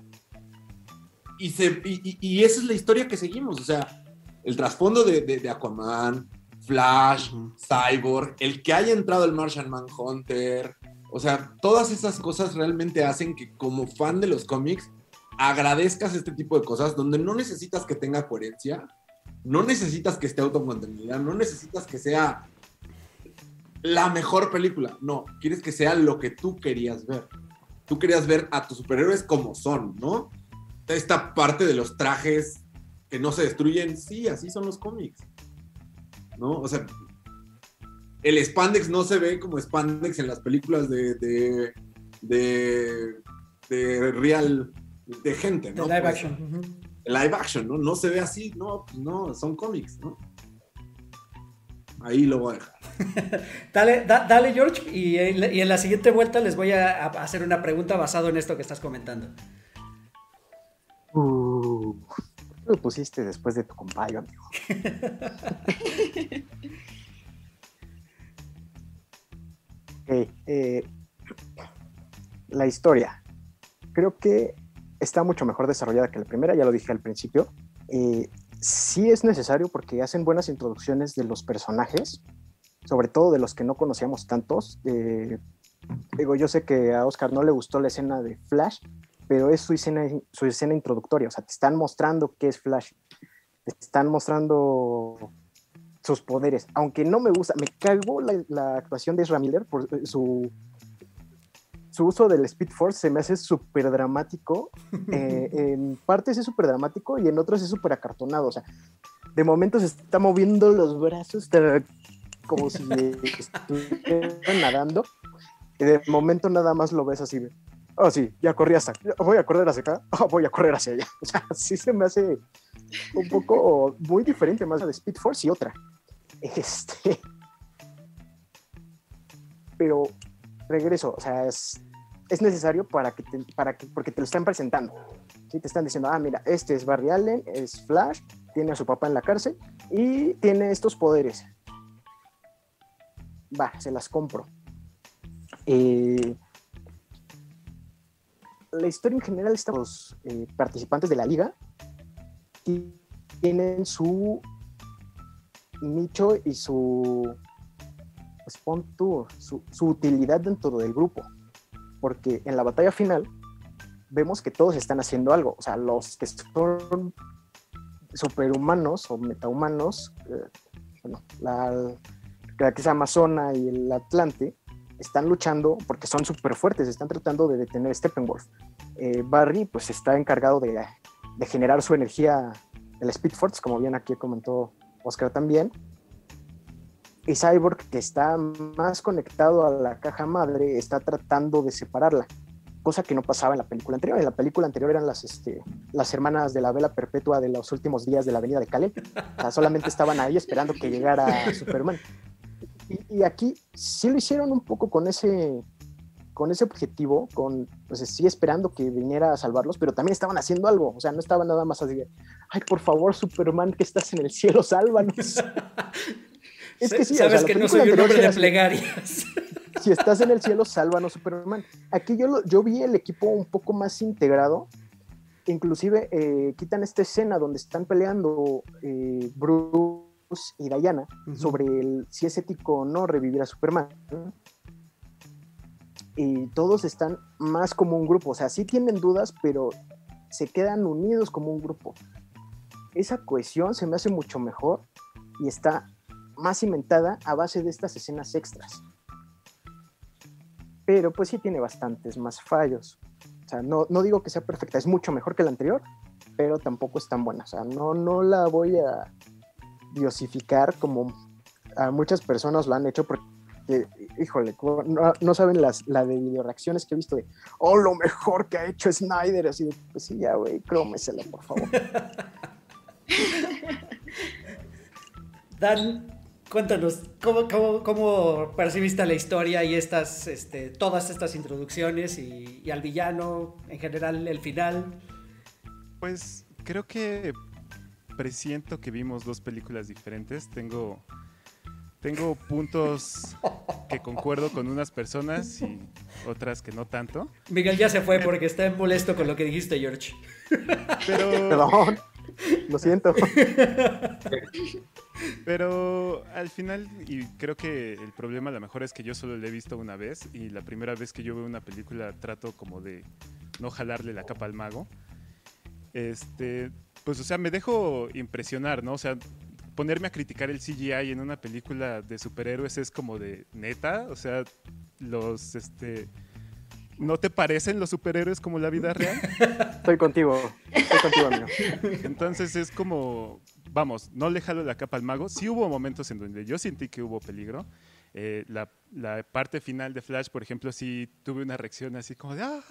Y, se, y, esa es la historia que seguimos, o sea, el trasfondo de, Aquaman, Flash, Cyborg, el que haya entrado el Martian Manhunter, o sea, todas esas cosas realmente hacen que como fan de los cómics agradezcas este tipo de cosas donde no necesitas que tenga coherencia, no necesitas que esté autocontenida, no necesitas que sea la mejor película, no, quieres que sea lo que tú querías ver. tú querías ver a tus superhéroes como son, ¿no? Esta parte de los trajes que no se destruyen, sí, así son los cómics. ¿No? O sea, el spandex no se ve como spandex en las películas de, de, de, de real, de gente, ¿no? Live Pues, action. live action, ¿no? No se ve así, no, no, son cómics, ¿no? Ahí lo voy a dejar. Dale, da- dale George, y en, la- y en la siguiente vuelta les voy a, a hacer una pregunta basado en esto que estás comentando. Uh, ¿por qué lo pusiste después de tu compañero, amigo? Eh, la historia. Creo que está mucho mejor desarrollada que la primera, ya lo dije al principio. Eh, sí es necesario porque hacen buenas introducciones de los personajes, sobre todo de los que no conocíamos tantos. Eh, digo, yo sé que a Oscar no le gustó la escena de Flash, pero es su escena, su escena introductoria, o sea, te están mostrando qué es Flash, te están mostrando sus poderes, aunque no me gusta, me cagó la, la actuación de Ezra Miller por su, su uso del Speed Force, se me hace súper dramático, eh, en partes es súper dramático y en otros es súper acartonado, o sea, de momento se está moviendo los brazos como si estuvieran nadando, y de momento nada más lo ves así, oh sí, ya corrí hasta, voy a correr hacia acá, oh, voy a correr hacia allá, o sea, sí se me hace un poco muy diferente más de Speed Force y otra. Este. Pero regreso, o sea, es, es necesario para que, te, para que, porque te lo están presentando. ¿sí? Te están diciendo, ah, mira, este es Barry Allen, es Flash, tiene a su papá en la cárcel y tiene estos poderes. Va, se las compro. Eh, la historia en general, estos eh, participantes de la liga ti- tienen su nicho y su, pues tú, su, su utilidad dentro del grupo. Porque en la batalla final vemos que todos están haciendo algo. O sea, los que son superhumanos o metahumanos, eh, bueno, la, la que es Amazona y el Atlante, están luchando porque son súper fuertes, están tratando de detener Steppenwolf. Eh, Barry pues está encargado de, generar su energía, el Speed Force, como bien aquí comentó Oscar también. Y Cyborg, que está más conectado a la caja madre, está tratando de separarla, cosa que no pasaba en la película anterior. En la película anterior eran las, este, las hermanas de la vela perpetua de los últimos días de la avenida de Kalel. O sea, solamente estaban ahí esperando que llegara Superman. Y, y aquí sí lo hicieron un poco con ese, con ese objetivo, con, pues sí esperando que viniera a salvarlos, pero también estaban haciendo algo, o sea, no estaban nada más así de, ay, por favor, Superman, que estás en el cielo, sálvanos. es que sí, o sea, Sabes que no soy un hombre de plegarias. si estás en el cielo, sálvanos, Superman. Aquí yo, lo- yo vi el equipo un poco más integrado. Inclusive eh, quitan esta escena donde están peleando eh, Bruce y Diana sobre el, si es ético o no revivir a Superman. Y todos están más como un grupo. O sea, sí tienen dudas, pero se quedan unidos como un grupo. Esa cohesión se me hace mucho mejor y está más cimentada a base de estas escenas extras pero pues sí tiene bastantes más fallos. O sea, no, no digo que sea perfecta, es mucho mejor que la anterior, pero tampoco es tan buena. O sea, no, no la voy a diosificar como a muchas personas lo han hecho porque, híjole, no, no saben las, la de videoreacciones que he visto de, oh, lo mejor que ha hecho Snyder, así de, pues sí, ya, güey, crómesela, por favor. Dan, cuéntanos, ¿cómo, cómo, cómo percibiste la historia y estas, este, todas estas introducciones y, y al villano, en general, el final? Pues creo que presiento que vimos dos películas diferentes. Tengo, tengo puntos que concuerdo con unas personas y otras que no tanto. Miguel ya se fue porque está molesto con lo que dijiste, George. Pero, Perdón, lo siento. pero al final, y creo que el problema a lo mejor es que yo solo la he visto una vez y la primera vez que yo veo una película trato como de no jalarle la capa al mago. Este, pues o sea, me dejo impresionar, ¿no? O sea, ponerme a criticar el CGI en una película de superhéroes es como de neta, o sea, los este ¿No te parecen los superhéroes como la vida real? Estoy contigo, estoy contigo, amigo. Entonces es como, vamos, no le jalo la capa al mago. Sí hubo momentos en donde yo sentí que hubo peligro. Eh, la, la parte final de Flash, por ejemplo, sí tuve una reacción así como de, ah,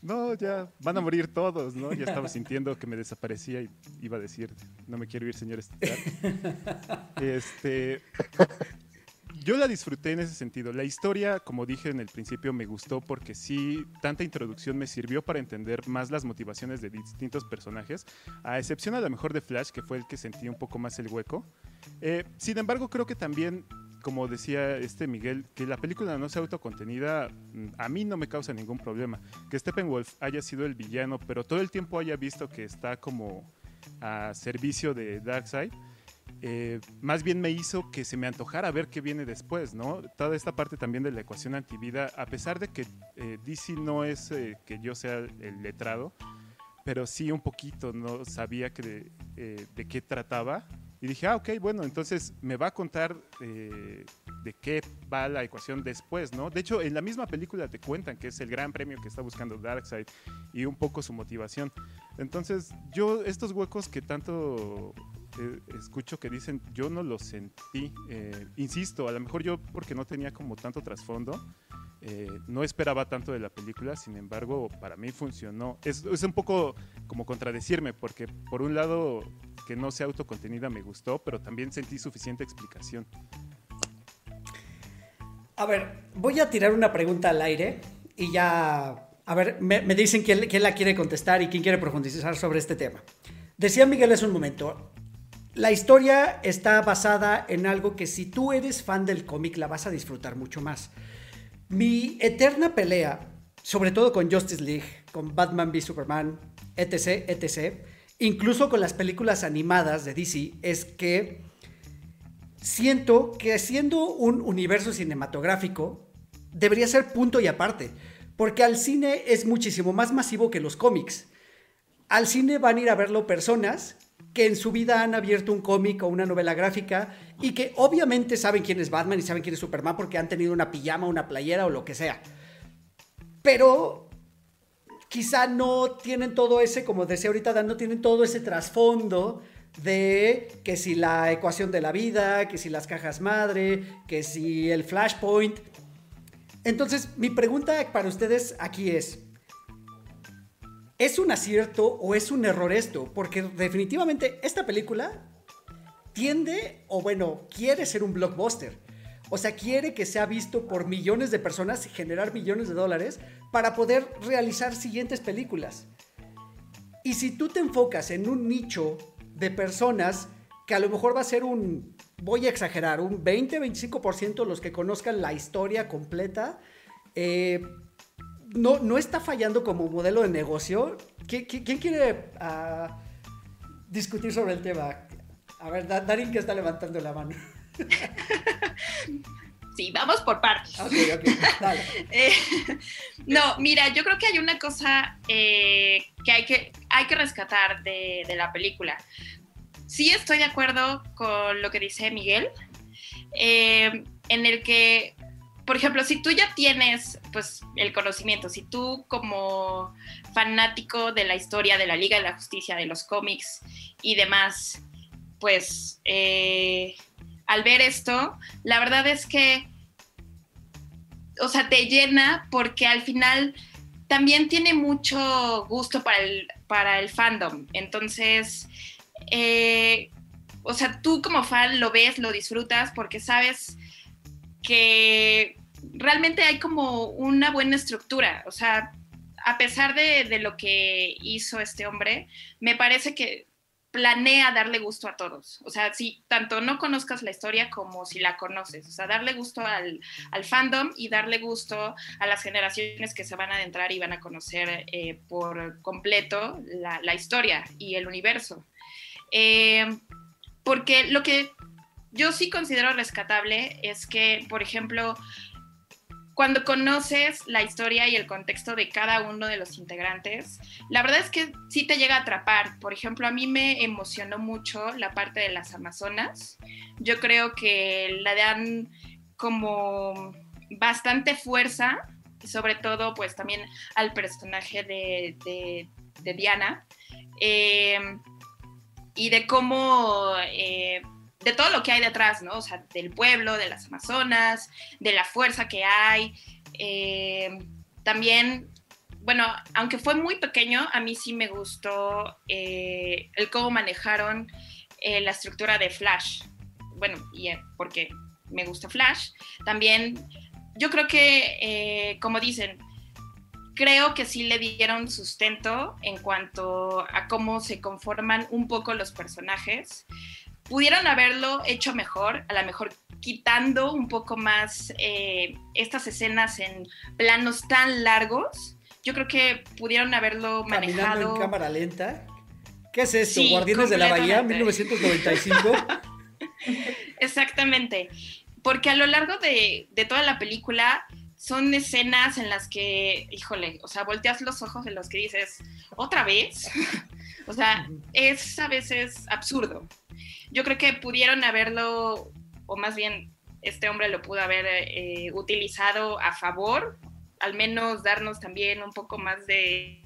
no, ya van a morir todos, ¿no? Ya estaba sintiendo que me desaparecía y iba a decir, no me quiero ir, señor Stark. Este, yo la disfruté en ese sentido. La historia, como dije en el principio, me gustó porque sí, tanta introducción me sirvió para entender más las motivaciones de distintos personajes, a excepción a lo mejor de Flash, que fue el que sentí un poco más el hueco. Eh, sin embargo, creo que también, como decía este Miguel, que la película no sea autocontenida, mm, a mí no me causa ningún problema. Que Steppenwolf haya sido el villano, pero todo el tiempo haya visto que está como a servicio de Darkseid eh, más bien me hizo que se me antojara ver qué viene después, ¿no? Toda esta parte también de la ecuación antivida, a pesar de que eh, DC no es eh, que yo sea el letrado, pero sí un poquito, no sabía que de, qué trataba. Y dije, ah, ok, bueno, entonces me va a contar de qué va la ecuación después, ¿no? De hecho, en la misma película te cuentan que es el gran premio que está buscando Darkseid y un poco su motivación. Entonces, yo, estos huecos que tanto eh, escucho que dicen, yo no lo sentí. Eh, insisto, a lo mejor yo porque no tenía como tanto trasfondo, eh, no esperaba tanto de la película, sin embargo, para mí funcionó. Es, es, un poco como contradecirme, porque por un lado, que no sea autocontenida me gustó, pero también sentí suficiente explicación. A ver, voy a tirar una pregunta al aire y ya... A ver, me, dicen quién, quién la quiere contestar y quién quiere profundizar sobre este tema. Decía Miguel hace un momento, la historia está basada en algo que si tú eres fan del cómic la vas a disfrutar mucho más. Mi eterna pelea, sobre todo con Justice League, con Batman v Superman, etc., etc., incluso con las películas animadas de DC, es que siento que siendo un universo cinematográfico, debería ser punto y aparte, porque al cine es muchísimo más masivo que los cómics. Al cine van a ir a verlo personas que en su vida han abierto un cómic o una novela gráfica y que obviamente saben quién es Batman y saben quién es Superman porque han tenido una pijama, una playera o lo que sea. Pero quizá no tienen todo ese, como decía ahorita Dan, no tienen todo ese trasfondo de que si la ecuación de la vida, que si las cajas madre, que si el flashpoint. Entonces, mi pregunta para ustedes aquí es, ¿Es un acierto o es un error esto? Porque definitivamente esta película tiende, o bueno, quiere ser un blockbuster. O sea, quiere que sea visto por millones de personas y generar millones de dólares para poder realizar siguientes películas. Y si tú te enfocas en un nicho de personas que a lo mejor va a ser un, voy a exagerar, un 20-25% los que conozcan la historia completa, eh, no, no está fallando como modelo de negocio. ¿Quién, quiere ah, discutir sobre el tema? A ver, Darín que está levantando la mano. Sí, vamos por partes. Eh, no, mira, yo creo que hay una cosa eh, que, hay que hay que rescatar de, la película. Sí estoy de acuerdo con lo que dice Miguel, eh, en el que por ejemplo, si tú ya tienes pues el conocimiento, si tú como fanático de la historia de la Liga de la Justicia, de los cómics y demás, pues al ver esto, la verdad es que, o sea, te llena porque al final también tiene mucho gusto para el, para el fandom. Entonces, eh, o sea, tú como fan lo ves, lo disfrutas porque sabes que realmente hay como una buena estructura, o sea, a pesar de, lo que hizo este hombre, me parece que planea darle gusto a todos. O sea, si tanto no conozcas la historia como si la conoces. O sea, darle gusto al, fandom y darle gusto a las generaciones que se van a adentrar y van a conocer eh, por completo la, historia y el universo. Eh, porque lo que yo sí considero rescatable es que, por ejemplo, cuando conoces la historia y el contexto de cada uno de los integrantes, la verdad es que sí te llega a atrapar. Por ejemplo, a mí me emocionó mucho la parte de las Amazonas. Yo creo que la dan como bastante fuerza sobre todo pues también al personaje de, Diana eh, y de cómo, eh, de todo lo que hay detrás, ¿no? O sea, del pueblo, de las Amazonas, de la fuerza que hay. Eh, también, bueno, aunque fue muy pequeño, a mí sí me gustó el cómo manejaron la estructura de Flash. Bueno, y porque me gusta Flash. También, yo creo que, como dicen, creo que sí le dieron sustento en cuanto a cómo se conforman un poco los personajes. Pudieron haberlo hecho mejor, a lo mejor quitando un poco más eh, estas escenas en planos tan largos. Yo creo que pudieron haberlo Caminando manejado. en cámara lenta. ¿Qué es esto? Sí, ¿Guardianes de la Bahía completamente. 1995? Exactamente. Porque a lo largo de, de toda la película son escenas en las que, híjole, o sea, volteas los ojos en los que dices, ¿otra vez? o sea, es a veces absurdo. Yo creo que pudieron haberlo, o más bien este hombre lo pudo haber eh, utilizado a favor, al menos darnos también un poco más de...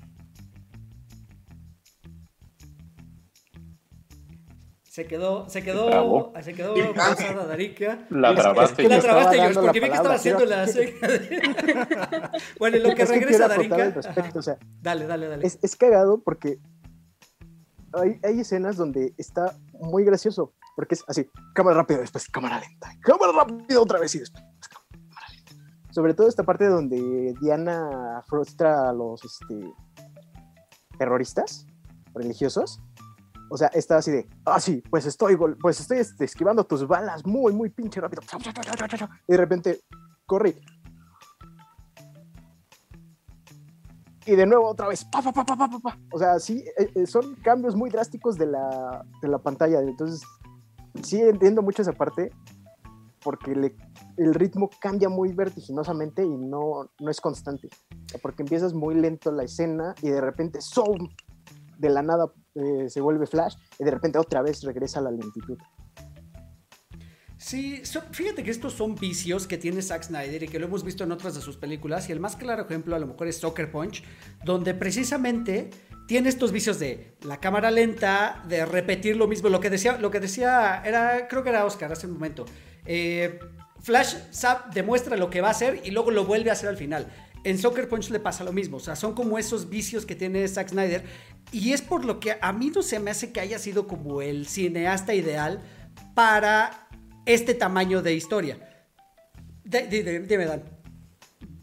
Se quedó, se Se quedó, se quedó Sí. pausada Darica. La que- trabaste. es que La trabaste, George, porque vi que estaba haciendo la Bueno, en lo que Es que regresa al Darica. respecto, o sea, Dale, dale, dale. es, es cagado porque hay, hay escenas donde está muy gracioso, porque es así, cámara rápida, después cámara lenta, cámara rápida otra vez y después cámara lenta. Sobre todo esta parte donde Diana frustra a los este, terroristas religiosos. O sea, está así de, ah, sí, pues estoy, pues estoy este, esquivando tus balas muy, muy pinche rápido. Y de repente, corre. Y de nuevo otra vez. pa, pa, pa, pa, pa, pa. O sea, sí, eh, eh, son cambios muy drásticos de la, de la pantalla. Entonces, sí entiendo mucho esa parte, porque le- el ritmo cambia muy vertiginosamente y no, no es constante. Porque empiezas muy lento la escena y de repente, ¡zoom! de la nada eh, se vuelve flash y de repente otra vez regresa a la lentitud. Sí, fíjate que estos son vicios que tiene Zack Snyder y que lo hemos visto en otras de sus películas. Y el más claro ejemplo a lo mejor es Soccer Punch, donde precisamente tiene estos vicios de la cámara lenta, de repetir lo mismo. Lo que decía, lo que decía era, creo que era Oscar hace un momento. Eh, Flash sab- demuestra lo que va a hacer y luego lo vuelve a hacer al final. En Soccer Punch le pasa lo mismo, o sea, son como esos vicios que tiene Zack Snyder y es por lo que a mí no se me hace que haya sido como el cineasta ideal para este tamaño de historia. De- de- de- dime, Dan.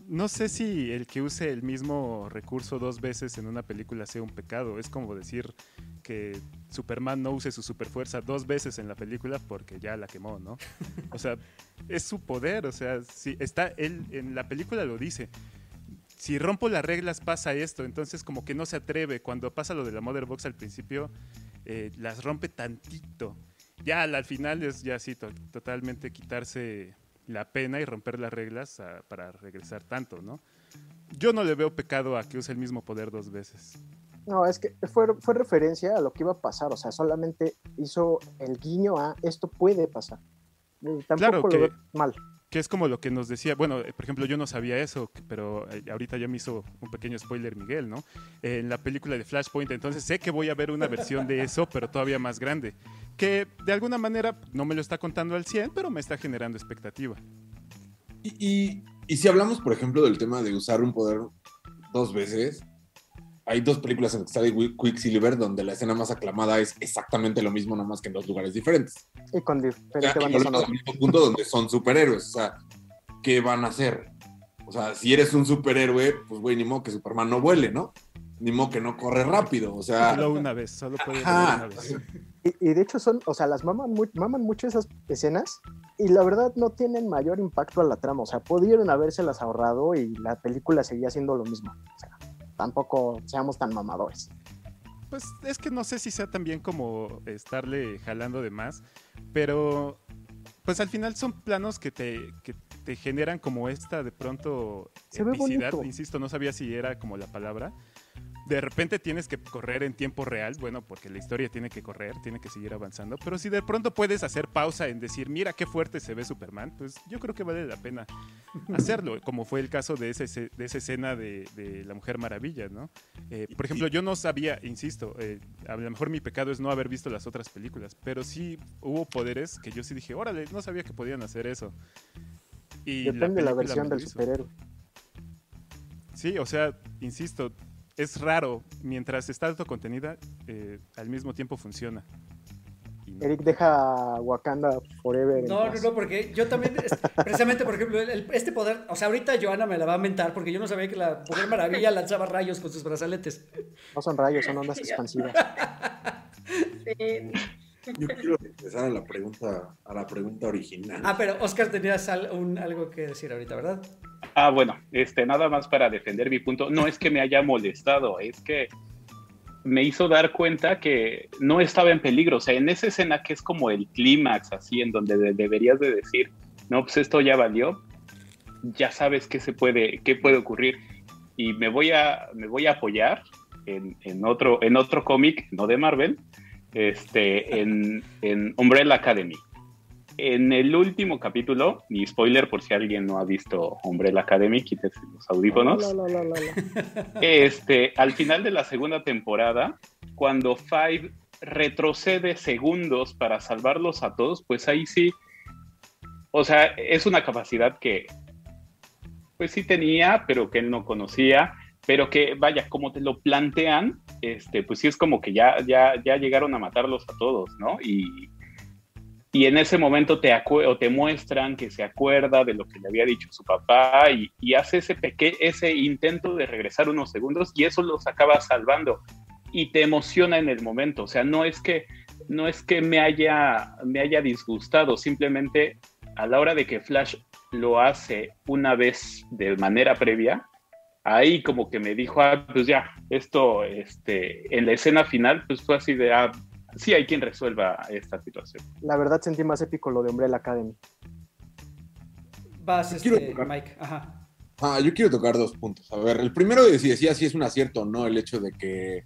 No sé si el que use el mismo recurso dos veces en una película sea un pecado. Es como decir que Superman no use su superfuerza dos veces en la película porque ya la quemó, ¿no? O sea, es su poder. O sea, si está él en la película lo dice. Si rompo las reglas pasa esto, entonces como que no se atreve. Cuando pasa lo de la Mother Box al principio, eh, las rompe tantito. Ya al al final es ya así, to- totalmente quitarse la pena y romper las reglas a- para regresar tanto, ¿no? Yo no le veo pecado a que use el mismo poder dos veces. No, es que fue, fue referencia a lo que iba a pasar, o sea, solamente hizo el guiño a esto puede pasar. Eh, Tampoco Claro lo que- veo mal. Que es como lo que nos decía, bueno, eh, por ejemplo, yo no sabía eso, pero eh, ahorita ya me hizo un pequeño spoiler Miguel, ¿no? En la película de Flashpoint, entonces sé que voy a ver una versión de eso, pero todavía más grande, que de alguna manera no me lo está contando al 100, pero me está generando expectativa. Y, y, y si hablamos, por ejemplo, del tema de usar un poder dos veces, hay dos películas en que sale Quick- Quicksilver donde la escena más aclamada es exactamente lo mismo, nomás que en dos lugares diferentes. Y con O sea, diferente hablamos sonora. del mismo punto donde son superhéroes. O sea, ¿qué van a hacer? O sea, si eres un superhéroe, pues güey, ni modo que Superman no vuele, ¿no? Ni modo que no corre rápido. O sea, Solo una vez, solo puede ajá, una vez. Y, y de hecho son, o sea, las maman, maman mucho esas escenas y la verdad no tienen mayor impacto a la trama. O sea, pudieron habérselas ahorrado y la película seguía siendo lo mismo. O sea, tampoco seamos tan mamadores. Pues es que no sé si sea también como estarle jalando de más, pero pues al final son planos que te, que te generan como esta de pronto Se ve epicidad, bonito. insisto, no sabía si era como la palabra, de repente tienes que correr en tiempo real, bueno, porque la historia tiene que correr, tiene que seguir avanzando, pero si de pronto puedes hacer pausa en decir, mira qué fuerte se ve Superman, pues yo creo que vale la pena hacerlo, como fue el caso de, ese, de esa escena de, de La Mujer Maravilla, ¿no? Eh, por ejemplo, yo no sabía, insisto, eh, a lo mejor mi pecado es no haber visto las otras películas, pero sí hubo poderes que yo sí dije, órale, no sabía que podían hacer eso. Y Depende de la versión del superhéroe. Sí, o sea, insisto, es raro. Mientras está autocontenida, eh, al mismo tiempo funciona. Eric deja Wakanda Forever. No, no, no, porque yo también, precisamente, por ejemplo, este poder, o sea, ahorita Joana me la va a mentar porque yo no sabía que la Mujer Maravilla lanzaba rayos con sus brazaletes. No son rayos, son ondas expansivas. Sí. Yo quiero empezar a la pregunta, a la pregunta original. Ah, pero Oscar tenías algo que decir ahorita, ¿verdad? Ah, bueno, este, nada más para defender mi punto. No es que me haya molestado, es que me hizo dar cuenta que no estaba en peligro. O sea, en esa escena que es como el clímax, así, en donde deberías de decir, no, pues esto ya valió, ya sabes qué se puede, qué puede ocurrir. Y me voy a, me voy a apoyar en, en otro, en otro cómic, no de Marvel, este, en, en Umbrella Academy. En el último capítulo, ni spoiler por si alguien no ha visto Umbrella Academy, quítese los audífonos. este, al final de la segunda temporada, cuando Five retrocede segundos para salvarlos a todos, pues ahí sí, o sea, es una capacidad que pues sí tenía, pero que él no conocía, pero que vaya, como te lo plantean, este, pues sí es como que ya, ya, ya llegaron a matarlos a todos, ¿no? Y, y en ese momento te, o te muestran que se acuerda de lo que le había dicho su papá y, y hace ese, ese intento de regresar unos segundos y eso los acaba salvando y te emociona en el momento. O sea, no es que, no es que me, haya, me haya disgustado, simplemente a la hora de que Flash lo hace una vez de manera previa, ahí como que me dijo, ah, pues ya, esto, este, en la escena final, pues fue así de, ah, sí hay quien resuelva esta situación. La verdad sentí más épico lo de Umbrella Academy. Vas, este, Mike, ajá. Ah, yo quiero tocar dos puntos. A ver, el primero de si decía si es un acierto o no el hecho de que,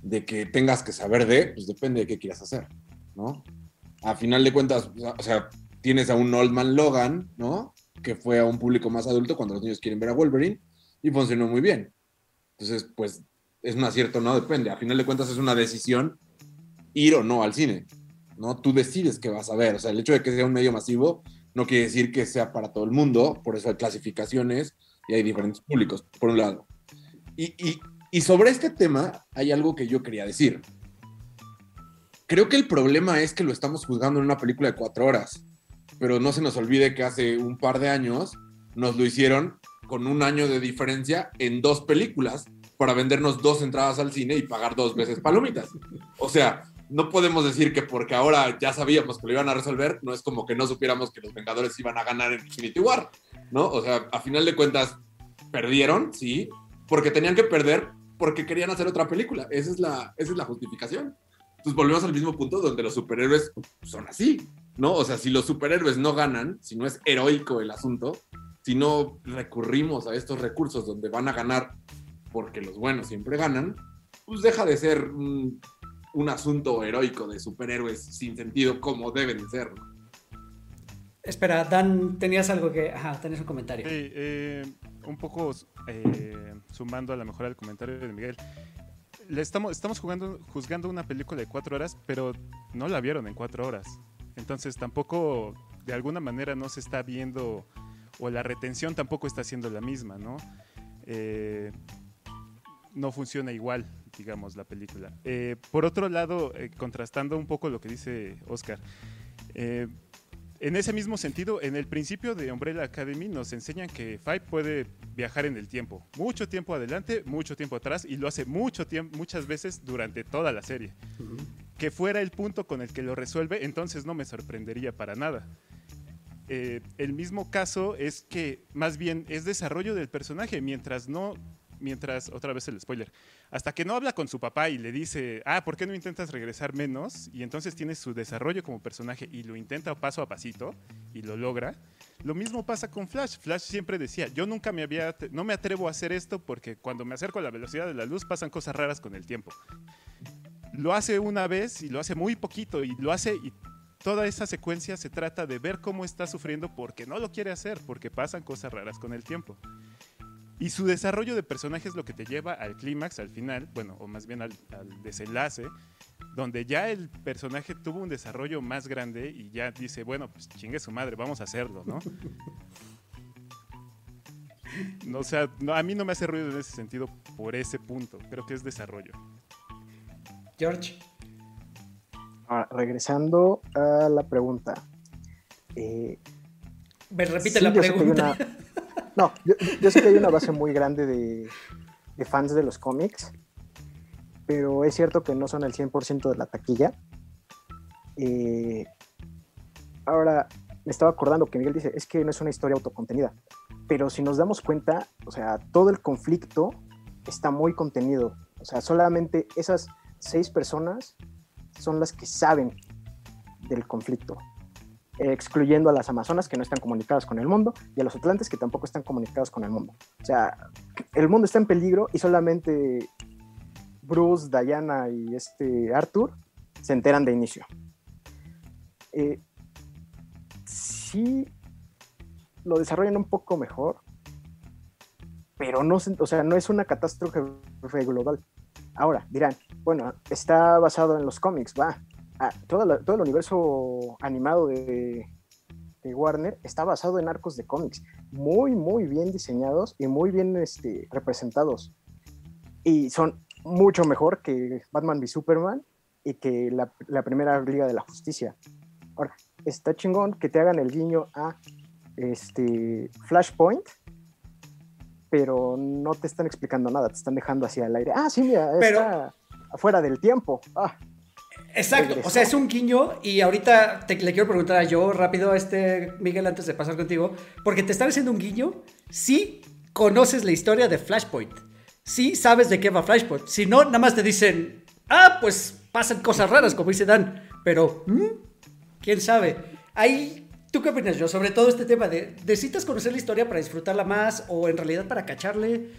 de que tengas que saber de, pues depende de qué quieras hacer, ¿no? A final de cuentas, o sea, tienes a un Old Man Logan, ¿no? Que fue a un público más adulto cuando los niños quieren ver a Wolverine y funcionó muy bien. Entonces, pues, es un acierto, no depende. A final de cuentas es una decisión ir o no al cine, ¿no? Tú decides qué vas a ver. O sea, el hecho de que sea un medio masivo no quiere decir que sea para todo el mundo, por eso hay clasificaciones y hay diferentes públicos, por un lado. Y, y, y sobre este tema hay algo que yo quería decir. Creo que el problema es que lo estamos juzgando en una película de cuatro horas, pero no se nos olvide que hace un par de años nos lo hicieron con un año de diferencia en dos películas para vendernos dos entradas al cine y pagar dos veces palomitas. O sea, no podemos decir que porque ahora ya sabíamos que lo iban a resolver, no es como que no supiéramos que los Vengadores iban a ganar en Infinity War, ¿no? O sea, a final de cuentas, perdieron, sí, porque tenían que perder porque querían hacer otra película. Esa es la, esa es la justificación. Entonces volvemos al mismo punto donde los superhéroes son así, ¿no? O sea, si los superhéroes no ganan, si no es heroico el asunto, si no recurrimos a estos recursos donde van a ganar porque los buenos siempre ganan, pues deja de ser un, asunto heroico de superhéroes sin sentido como deben de ser. Espera, Dan, tenías algo que... Ajá, tenías un comentario. Sí, eh, un poco eh, sumando a lo mejor al comentario de Miguel. Le estamos, estamos jugando, juzgando una película de cuatro horas, pero no la vieron en cuatro horas. Entonces tampoco, de alguna manera, no se está viendo o la retención tampoco está siendo la misma, ¿no? Eh, no funciona igual, digamos, la película. Eh, por otro lado, eh, contrastando un poco lo que dice Oscar, en ese mismo sentido, en el principio de Umbrella Academy nos enseñan que Five puede viajar en el tiempo, mucho tiempo adelante, mucho tiempo atrás, y lo hace mucho tiempo, muchas veces durante toda la serie. Que fuera el punto con el que lo resuelve, entonces no me sorprendería para nada. Eh, el mismo caso es que más bien es desarrollo del personaje. Mientras no mientras, otra vez el spoiler, hasta que no habla con su papá y le dice, ah, ¿por qué no intentas regresar menos? Y entonces tiene su desarrollo como personaje y lo intenta paso a pasito y lo logra. Lo mismo pasa con Flash. Flash siempre decía, yo nunca me había, no me atrevo a hacer esto porque cuando me acerco a la velocidad de la luz pasan cosas raras con el tiempo. Lo hace una vez y lo hace muy poquito y lo hace y toda esa secuencia se trata de ver cómo está sufriendo porque no lo quiere hacer, porque pasan cosas raras con el tiempo. Y su desarrollo de personaje es lo que te lleva al clímax, al final, bueno, o más bien al, desenlace, donde ya el personaje tuvo un desarrollo más grande y ya dice, bueno, pues chingue su madre, vamos a hacerlo, ¿no? no o sea, a mí no me hace ruido en ese sentido por ese punto, creo que es desarrollo. George regresando a la pregunta. Eh, Me repite la pregunta. no, yo, sé que hay una base muy grande de, fans de los cómics, pero es cierto que no son el 100% de la taquilla. Eh, ahora, me estaba acordando que Miguel dice, es que no es una historia autocontenida, pero si nos damos cuenta, o sea, todo el conflicto está muy contenido. O sea, solamente esas seis personas son las que saben del conflicto, excluyendo a las Amazonas que no están comunicadas con el mundo y a los Atlantes que tampoco están comunicados con el mundo. O sea, el mundo está en peligro y solamente Bruce, Diana y este Arthur se enteran de inicio. Eh, sí lo desarrollan un poco mejor, pero no, o sea, no es una catástrofe global. Ahora, dirán, bueno, está basado en los cómics, va. Ah, todo, el universo animado de, Warner está basado en arcos de cómics, muy, muy bien diseñados y muy bien este, representados. Y son mucho mejor que Batman v Superman y que la, la, primera Liga de la Justicia. Ahora, está chingón que te hagan el guiño a este, Flashpoint, pero no te están explicando nada, te están dejando hacia el aire. Ah, sí, mira, está afuera del tiempo. Ah, Exacto, o sea, es un guiño y ahorita te, le quiero preguntar a yo rápido a este Miguel antes de pasar contigo, porque te están haciendo un guiño si conoces la historia de Flashpoint, si sabes de qué va Flashpoint, si no, nada más te dicen, ah, pues pasan cosas raras, como dice Dan, pero, ¿quién sabe? Ahí ¿Tú qué opinas, yo? Sobre todo este tema de, ¿necesitas conocer la historia para disfrutarla más o en realidad para cacharle?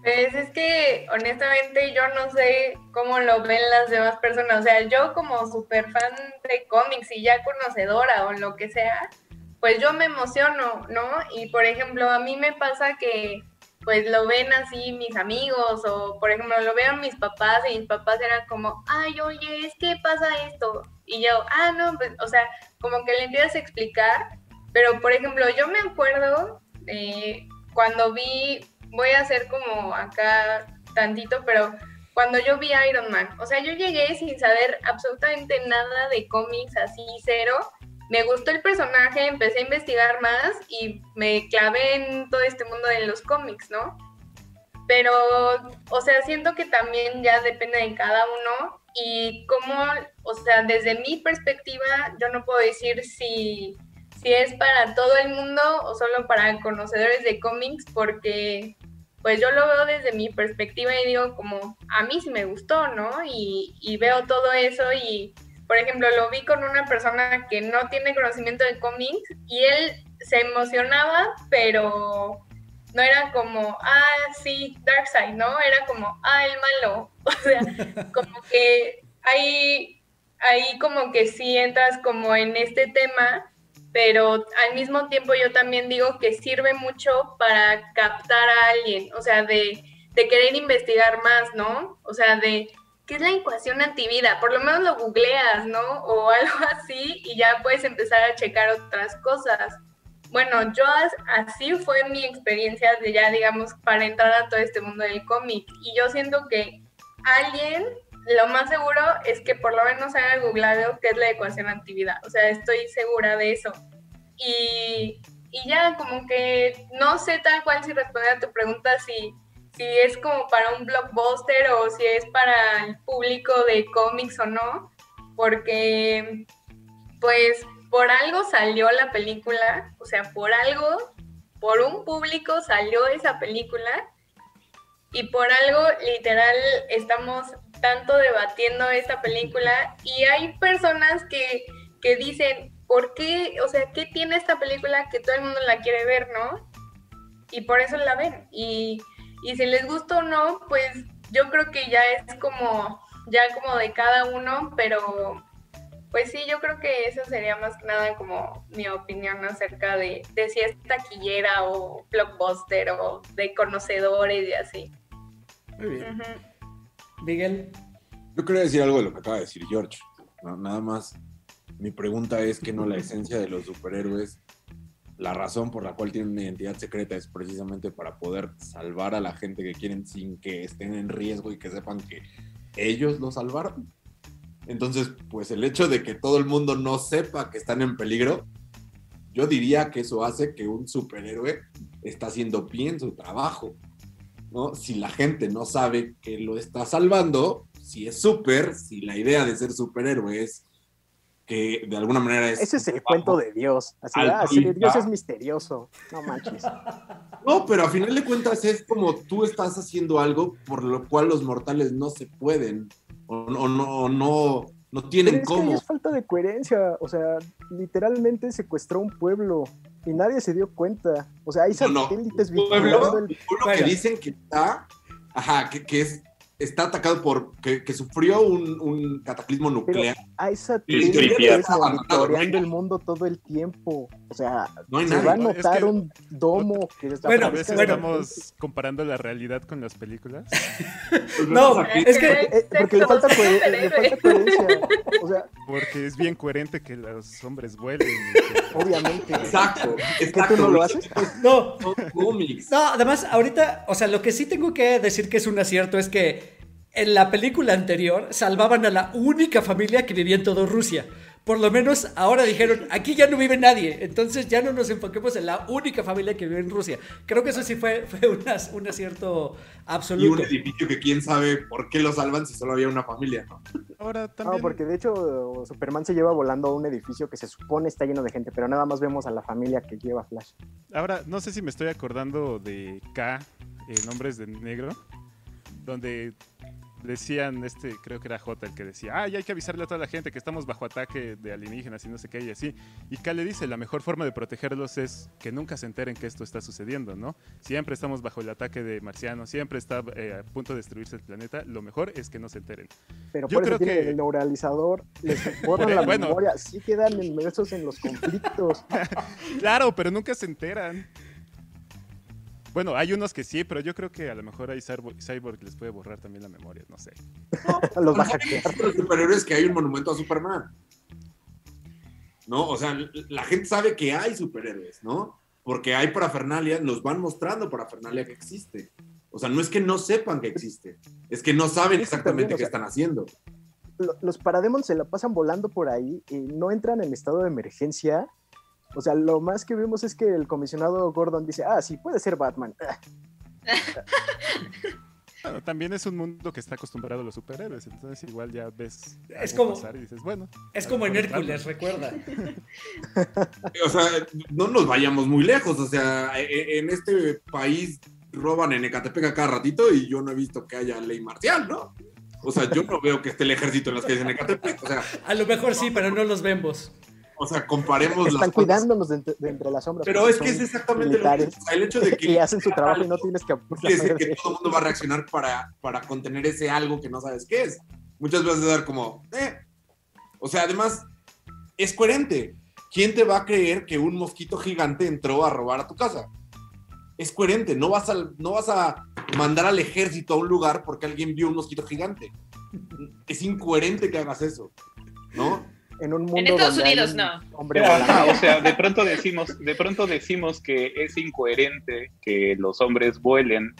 Pues es que honestamente yo no sé cómo lo ven las demás personas. O sea, yo como súper fan de cómics y ya conocedora o lo que sea, pues yo me emociono, ¿no? Y por ejemplo, a mí me pasa que pues lo ven así mis amigos o por ejemplo lo veo mis papás y mis papás eran como, ay, oye, es que pasa esto y yo, ah, no, pues, o sea, como que le empiezas a explicar, pero por ejemplo, yo me acuerdo cuando vi, voy a hacer como acá tantito, pero cuando yo vi Iron Man, o sea, yo llegué sin saber absolutamente nada de cómics, así cero. Me gustó el personaje, empecé a investigar más y me clavé en todo este mundo de los cómics, ¿no? Pero, o sea, siento que también ya depende de cada uno y cómo, o sea, desde mi perspectiva, yo no puedo decir si, si es para todo el mundo o solo para conocedores de cómics, porque pues yo lo veo desde mi perspectiva y digo como, a mí sí me gustó, ¿no? Y, y veo todo eso y, por ejemplo, lo vi con una persona que no tiene conocimiento de cómics y él se emocionaba, pero no era como, ah, sí, Darkseid, ¿no? Era como, ah, el malo. O sea, como que ahí, ahí como que sí entras como en este tema, pero al mismo tiempo yo también digo que sirve mucho para captar a alguien, o sea, de, de querer investigar más, ¿no? O sea, de ¿qué es la ecuación antivida? Por lo menos lo googleas, ¿no? O algo así y ya puedes empezar a checar otras cosas bueno, yo así fue mi experiencia de ya, digamos, para entrar a todo este mundo del cómic. Y yo siento que alguien, lo más seguro es que por lo menos haya googlado qué es la ecuación antivida. O sea, estoy segura de eso. Y, y ya, como que no sé tal cual si responder a tu pregunta si, si es como para un blockbuster o si es para el público de cómics o no. Porque, pues, por algo salió la película, o sea, por algo por un público salió esa película y por algo literal estamos tanto debatiendo esta película y hay personas que, que dicen, ¿por qué? O sea, ¿qué tiene esta película que todo el mundo la quiere ver, no? Y por eso la ven. Y, y si les gusta o no, pues yo creo que ya es como, ya como de cada uno, pero pues sí, yo creo que eso sería más que nada como mi opinión acerca de, de si es taquillera o blockbuster o de conocedores y así. Muy bien. Miguel. Yo quería decir algo de lo que acaba de decir George. ¿no? Nada más, mi pregunta es que no la esencia de los superhéroes, la razón por la cual tienen una identidad secreta es precisamente para poder salvar a la gente que quieren sin que estén en riesgo y que sepan que ellos lo salvaron. Entonces, pues el hecho de que todo el mundo no sepa que están en peligro, yo diría que eso hace que un superhéroe está haciendo bien su trabajo. ¿no? Si la gente no sabe que lo está salvando, si es súper, si la idea de ser superhéroe es que de alguna manera es... Ese es el cuento de Dios. Así, ah, sí, Dios es misterioso. No manches. No, pero a final de cuentas es como tú estás haciendo algo por lo cual los mortales no se pueden o no, no, no, no tienen Pero es cómo. Que es falta de coherencia. O sea, literalmente secuestró un pueblo y nadie se dio cuenta. O sea, hay No, no, satélites un pueblo, vigilando el- un pueblo que dicen que está, ajá, que, que es, está atacado por, que, que sufrió un, un cataclismo nuclear. Sí, satélites tripear. monitoreando el mundo todo el tiempo. O sea, No se nadie. va a No, es notar que- un domo que Bueno, A veces de estamos comparando la realidad con las películas. No, es que Eh, porque le falta, le falta coherencia. O sea, Porque es bien coherente que los hombres vuelen. y que- obviamente. Exacto, ¿Que exacto. tú no lo haces? no, Son cómics. No, además, ahorita, o sea, lo que sí tengo que decir que es un acierto es que en la película anterior salvaban a la única familia que vivía en toda Rusia. Por lo menos ahora dijeron, aquí ya no vive nadie, entonces ya no nos enfoquemos en la única familia que vive en Rusia. Creo que eso sí fue, fue un, ac- un acierto Y un absoluto. edificio que quién sabe por qué lo salvan si solo había una familia, ¿no? Ahora No, también. porque de hecho Superman se lleva volando a un edificio que se supone está lleno de gente, pero nada más vemos a la familia que lleva Flash. Ahora, no sé si me estoy acordando de K, en Hombres de Negro, donde decían, este, creo que era J el que decía, ah, ya hay que avisarle a toda la gente que estamos bajo ataque de alienígenas y no sé qué y así. Y K le dice, la mejor forma de protegerlos es que nunca se enteren que esto está sucediendo, ¿no? Siempre estamos bajo el ataque de marcianos, siempre está eh, a punto de destruirse el planeta, lo mejor es que no se enteren. Pero Yo por eso creo tienen que- el neuralizador, les borran la Bueno. memoria, sí quedan inmersos en los conflictos. Claro, pero nunca se enteran. Bueno, hay unos que sí, pero yo creo que a lo mejor hay Cyborg, Cyborg les puede borrar también la memoria, no sé. los va a hackear. Los superhéroes que hay un monumento a Superman. ¿No? O sea, la gente sabe que hay superhéroes, ¿no? Porque hay parafernalia, nos van mostrando parafernalia que existe. O sea, no es que no sepan que existe, es que no saben exactamente también, qué sea, están haciendo. Lo- Los parademons se la pasan volando por ahí y no entran en estado de emergencia. O sea, lo más que vimos es que el comisionado Gordon dice, ah, sí, puede ser Batman. Bueno, también es un mundo que está acostumbrado a los superhéroes, entonces igual ya ves Es como- pasar y dices, bueno. Es como en Hércules, recuerda. O sea, no nos vayamos muy lejos. O sea, e- en este país roban en Ecatepec a cada ratito y yo no he visto que haya ley marcial, ¿no? O sea, yo no veo que esté el ejército en las calles en Ecatepec. O sea, A lo mejor sí, pero no los vemos. O sea comparemos las Están cosas. cuidándonos de, entre- de entre las sombras. Pero es que es exactamente lo sea, el hecho de que y hacen su trabajo y no tienes que decir que todo el mundo va a reaccionar para, para contener ese algo que no sabes qué es. Muchas veces dar como, eh. O sea, además, es coherente. ¿Quién te va a creer que un mosquito gigante entró a robar a tu casa? Es coherente. No vas a, no vas a mandar al ejército a un lugar porque alguien vio un mosquito gigante. Es incoherente que hagas eso. ¿No? En un mundo En Estados donde hay Unidos un no. Hombre Ajá, volando. o sea, de pronto decimos, de pronto decimos que es incoherente que los hombres vuelen,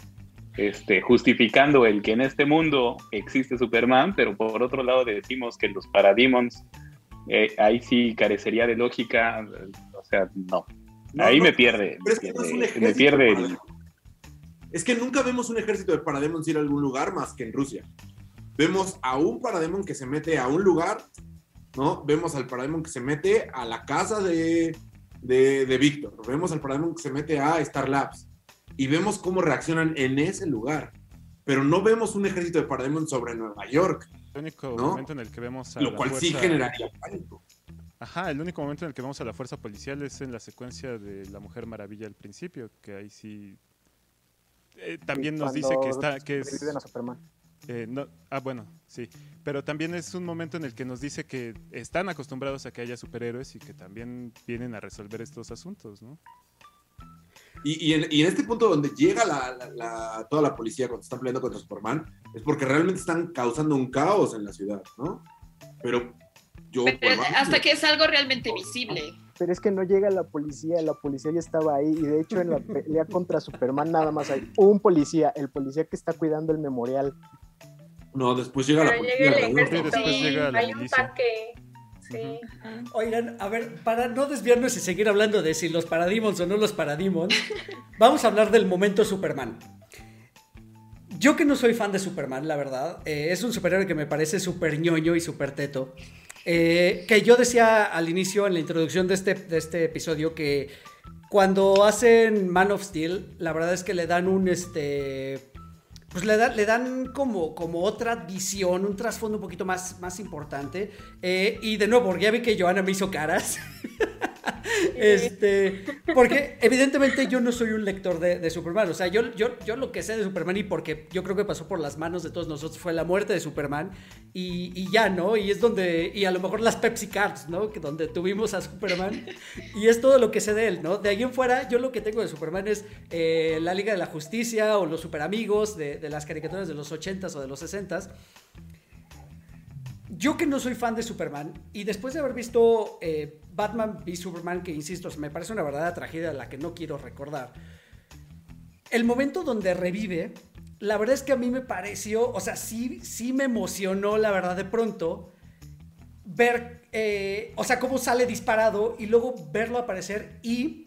este, justificando el que en este mundo existe Superman, pero por otro lado decimos que los Parademons eh, ahí sí carecería de lógica, o sea, no. No, ahí no, me pierde, pero es que no es un me ejército pierde de el-. Es que nunca vemos un ejército de Parademons ir a algún lugar más que en Rusia. Vemos a un Parademon que se mete a un lugar, ¿no? Vemos al Parademon que se mete a la casa de, de, de Víctor, vemos al Parademon que se mete a Star Labs y vemos cómo reaccionan en ese lugar, pero no vemos un ejército de Parademon sobre Nueva York, El único ¿No? momento en el que vemos a lo la cual sí fuerza- generaría pánico. Ajá, el único momento en el que vemos a la fuerza policial es en la secuencia de la Mujer Maravilla al principio, que ahí sí... eh, también nos dice que está que es a Superman. Eh, no, ah bueno sí pero también es un momento en el que nos dice que están acostumbrados a que haya superhéroes y que también vienen a resolver estos asuntos no Y, y en, y en este punto donde llega la, la- la- toda la policía cuando están peleando contra Superman, es porque realmente están causando un caos en la ciudad, ¿no? Pero yo... Pero hasta que es algo realmente visible. Pero es que no llega la policía, la policía ya estaba ahí y de hecho en la pelea contra Superman nada más hay un policía, el policía que está cuidando el memorial. No, después llega la policía. llega el ¿no? ejército. después sí, llega la hay un tanque. Sí. Oigan, a ver, para no desviarnos y seguir hablando de si los Parademons o no los Parademons, vamos a hablar del momento Superman. Yo que no soy fan de Superman, la verdad, eh, es un superhéroe que me parece súper ñoño y súper teto. Eh, que yo decía al inicio, en la introducción de este, de este episodio, que cuando hacen Man of Steel, la verdad es que le dan un, este, pues le, da- le dan como, como otra visión, un trasfondo un poquito más, más importante. Eh, y de nuevo, ya vi que Joana me hizo caras. este, porque evidentemente yo no soy un lector de, de Superman. O sea, yo, yo, yo lo que sé de Superman y porque yo creo que pasó por las manos de todos nosotros fue la muerte de Superman. Y, ya, ¿no? Y es donde, y a lo mejor las Pepsi Cards, ¿no? Que donde tuvimos a Superman. Y es todo lo que sé de él, ¿no? De ahí en fuera, yo lo que tengo de Superman es eh, la Liga de la Justicia o los Super Amigos de, de las caricaturas de los 80s o de los 60s. Yo que no soy fan de Superman y después de haber visto eh, Batman v Superman, que insisto, me parece una verdadera tragedia la que no quiero recordar, el momento donde revive, la verdad es que a mí me pareció, o sea, sí, sí me emocionó, la verdad, de pronto, ver, eh, o sea, cómo sale disparado y luego verlo aparecer y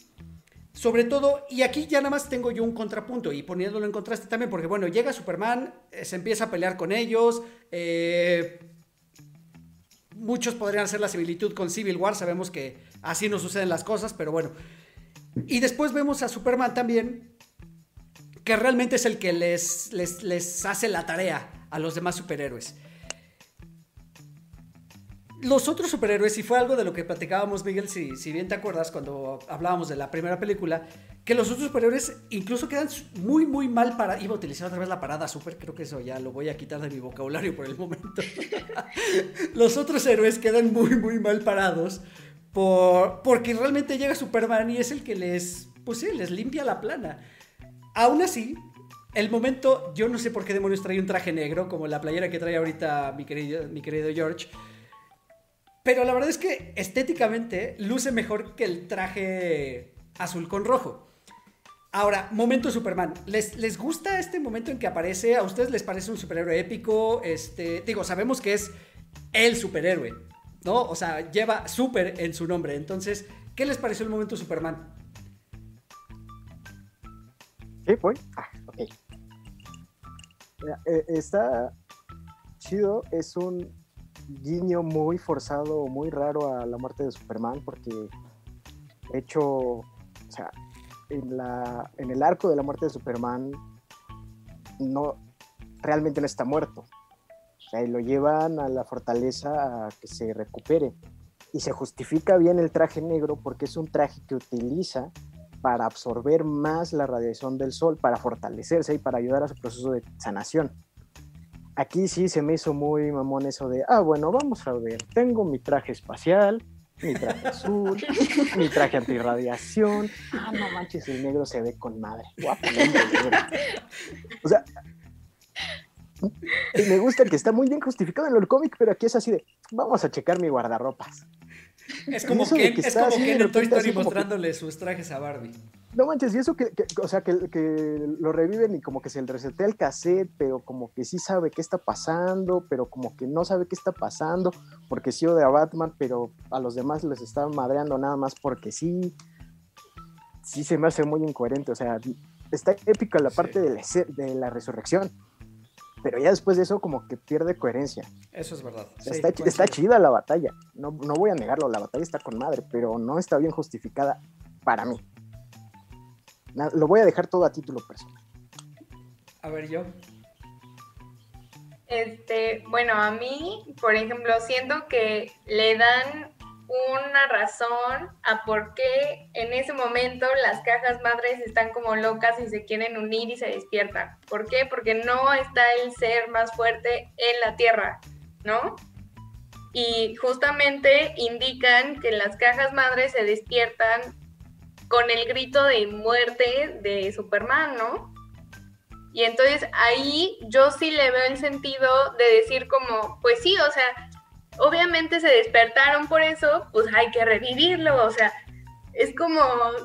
sobre todo, y aquí ya nada más tengo yo un contrapunto y poniéndolo en contraste también, porque bueno, llega Superman, eh, se empieza a pelear con ellos, eh, muchos podrían hacer la similitud con Civil War, sabemos que así no suceden las cosas, pero bueno. Y después vemos a Superman también, que realmente es el que les, les, les hace la tarea a los demás superhéroes. Los otros superhéroes, y fue algo de lo que platicábamos, Miguel, si, si bien te acuerdas, cuando hablábamos de la primera película, que los otros superhéroes incluso quedan muy, muy mal para... Iba a utilizar otra vez la parada super, creo que eso ya lo voy a quitar de mi vocabulario por el momento. los otros héroes quedan muy, muy mal parados por, porque realmente llega Superman y es el que les, pues sí, les limpia la plana. Aún así, el momento, yo no sé por qué demonios trae un traje negro, como la playera que trae ahorita mi querido, mi querido George. Pero la verdad es que estéticamente luce mejor que el traje azul con rojo. Ahora, momento Superman. ¿Les, ¿Les gusta este momento en que aparece? ¿A ustedes les parece un superhéroe épico? Este, digo, sabemos que es el superhéroe, ¿no? O sea, lleva super en su nombre. Entonces, ¿qué les pareció el momento Superman? ¿Qué fue? Ah, ok. Mira, eh, chido, es un guiño muy forzado, muy raro a la muerte de Superman, porque de hecho, o sea, en, la, en el arco de la muerte de Superman, no, realmente no está muerto. O sea, y lo llevan a la fortaleza a que se recupere. Y se justifica bien el traje negro porque es un traje que utiliza para absorber más la radiación del sol, para fortalecerse y para ayudar a su proceso de sanación. Aquí sí se me hizo muy mamón eso de, ah, bueno, vamos a ver, tengo mi traje espacial, mi traje azul, mi traje antirradiación. Ah, no manches, el negro se ve con madre. Guapo. O sea, me gusta que está muy bien justificado en el cómic, pero aquí es así de, vamos a checar mi guardarropas. Es como Ken, que es está como en Toy Story que- mostrándole sus trajes a Barbie. No manches, y eso que, que- o sea, que, que lo reviven y como que se le resetea el cassette, pero como que sí sabe qué está pasando, pero como que no sabe qué está pasando, porque sí odia a Batman, pero a los demás les está madreando nada más porque sí. Sí se me hace muy incoherente, o sea, está épica la parte de, la, de la resurrección, pero ya después de eso como que pierde coherencia. Eso es verdad. está, está, chida la batalla, no, no voy a negarlo, la batalla está con madre, pero no está bien justificada para mí. Lo voy a dejar todo a título personal. A ver, yo. Este, bueno, a mí, por ejemplo, siento que le dan una razón a por qué en ese momento las cajas madres están como locas y se quieren unir y se despiertan. ¿Por qué? Porque no está el ser más fuerte en la Tierra, ¿no? Y justamente indican que las cajas madres se despiertan con el grito de muerte de Superman, ¿no? Y entonces ahí yo sí le veo el sentido de decir como, pues sí, o sea, obviamente se despertaron por eso, pues hay que revivirlo, o sea, es como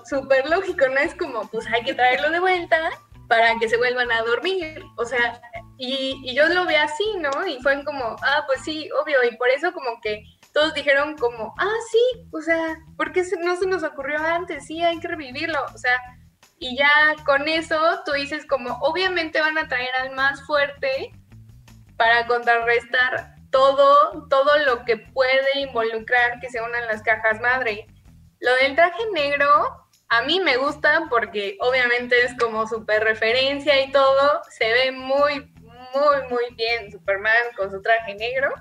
súper lógico, ¿no? Es como, pues hay que traerlo de vuelta para que se vuelvan a dormir, o sea, y, yo lo veo así, ¿no? Y fue como, ah, pues sí, obvio, y por eso como que todos dijeron como, ah, sí, o sea, ¿por qué no se nos ocurrió antes? Sí, hay que revivirlo, o sea, y ya con eso tú dices como, obviamente van a traer al más fuerte para contrarrestar todo, todo lo que puede involucrar que se unan las cajas madre. Lo del traje negro, a mí me gusta porque obviamente es como super referencia y todo, se ve muy, muy, muy bien Superman con su traje negro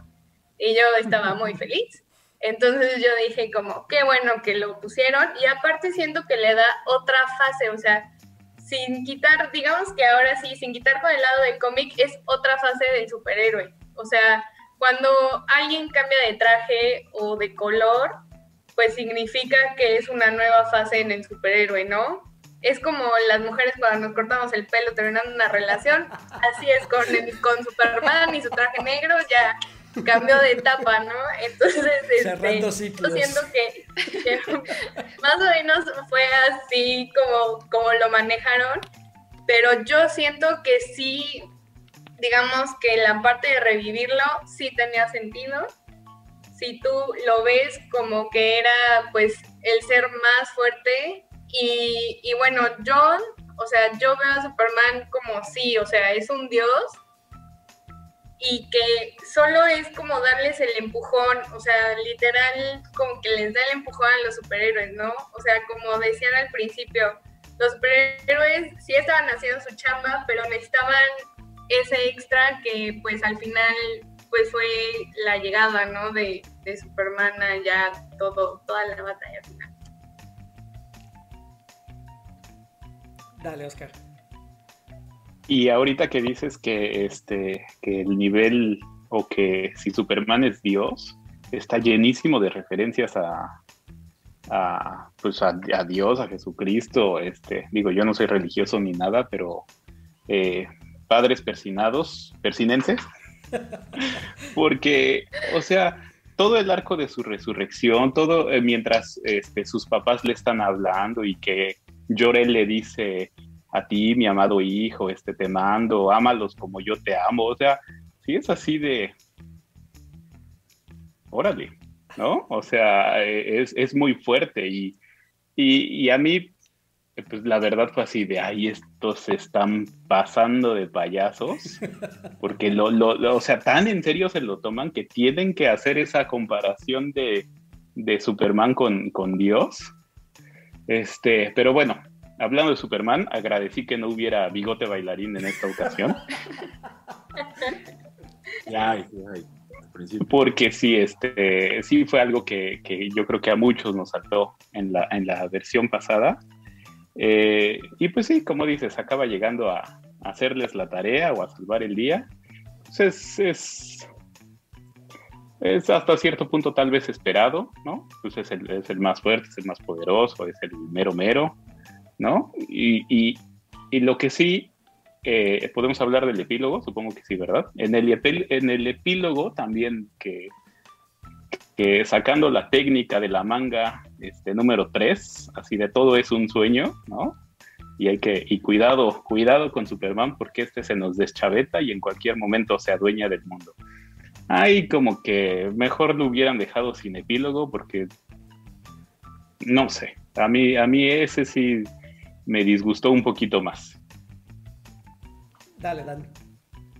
y yo estaba muy feliz. Entonces yo dije como, qué bueno que lo pusieron y aparte siento que le da otra fase, o sea, sin quitar, digamos que ahora sí, sin quitar con el lado del cómic, es otra fase del superhéroe. O sea, cuando alguien cambia de traje o de color, pues significa que es una nueva fase en el superhéroe, ¿no? Es como las mujeres cuando nos cortamos el pelo terminando una relación, así es con, con Superman y su traje negro, ya cambió de etapa, ¿no? Entonces, Cerrando este, ciclos. siento que, más o menos fue así como, como lo manejaron, pero yo siento que sí digamos que la parte de revivirlo sí tenía sentido. Si tú lo ves como que era pues el ser más fuerte y, bueno, John, o sea, yo veo a Superman como sí, o sea, es un dios y que solo es como darles el empujón, o sea, literal como que les da el empujón a los superhéroes, ¿no? O sea, como decían al principio, los superhéroes sí estaban haciendo su chamba, pero necesitaban ese extra que pues al final pues fue la llegada, ¿no? De, de Superman ya todo, toda la batalla final. Dale, Oscar. Y ahorita que dices que este que el nivel o que si Superman es Dios, está llenísimo de referencias a, a pues a, Dios, a Jesucristo, este, digo, yo no soy religioso ni nada, pero eh, padres persinados, persinenses, porque, o sea, todo el arco de su resurrección, todo eh, mientras este, sus papás le están hablando y que Llorel le dice a ti, mi amado hijo, este, te mando, ámalos como yo te amo, o sea, si es así de, órale, ¿no? O sea, eh, es, es muy fuerte y, y, y a mí pues la verdad fue así de, ahí estos se están pasando de payasos, porque lo, lo, o sea, tan en serio se lo toman que tienen que hacer esa comparación de, de Superman con, con, Dios. Este, pero bueno, hablando de Superman, agradecí que no hubiera bigote bailarín en esta ocasión. Porque sí, este, sí fue algo que, que, yo creo que a muchos nos saltó en la, en la versión pasada. Eh, y pues sí, como dices, acaba llegando a, hacerles la tarea o a salvar el día. Pues es, es, hasta cierto punto tal vez esperado, ¿no? Pues es el, es el, más fuerte, es el más poderoso, es el mero mero, ¿no? Y, y, lo que sí, eh, podemos hablar del epílogo, supongo que sí, ¿verdad? En el, en el epílogo también que que sacando la técnica de la manga este, número 3, así de todo es un sueño, ¿no? Y hay que, y cuidado, cuidado con Superman porque este se nos deschaveta y en cualquier momento se adueña del mundo. Ay, como que mejor lo hubieran dejado sin epílogo porque no sé, a mí, a mí ese sí me disgustó un poquito más. Dale, dale.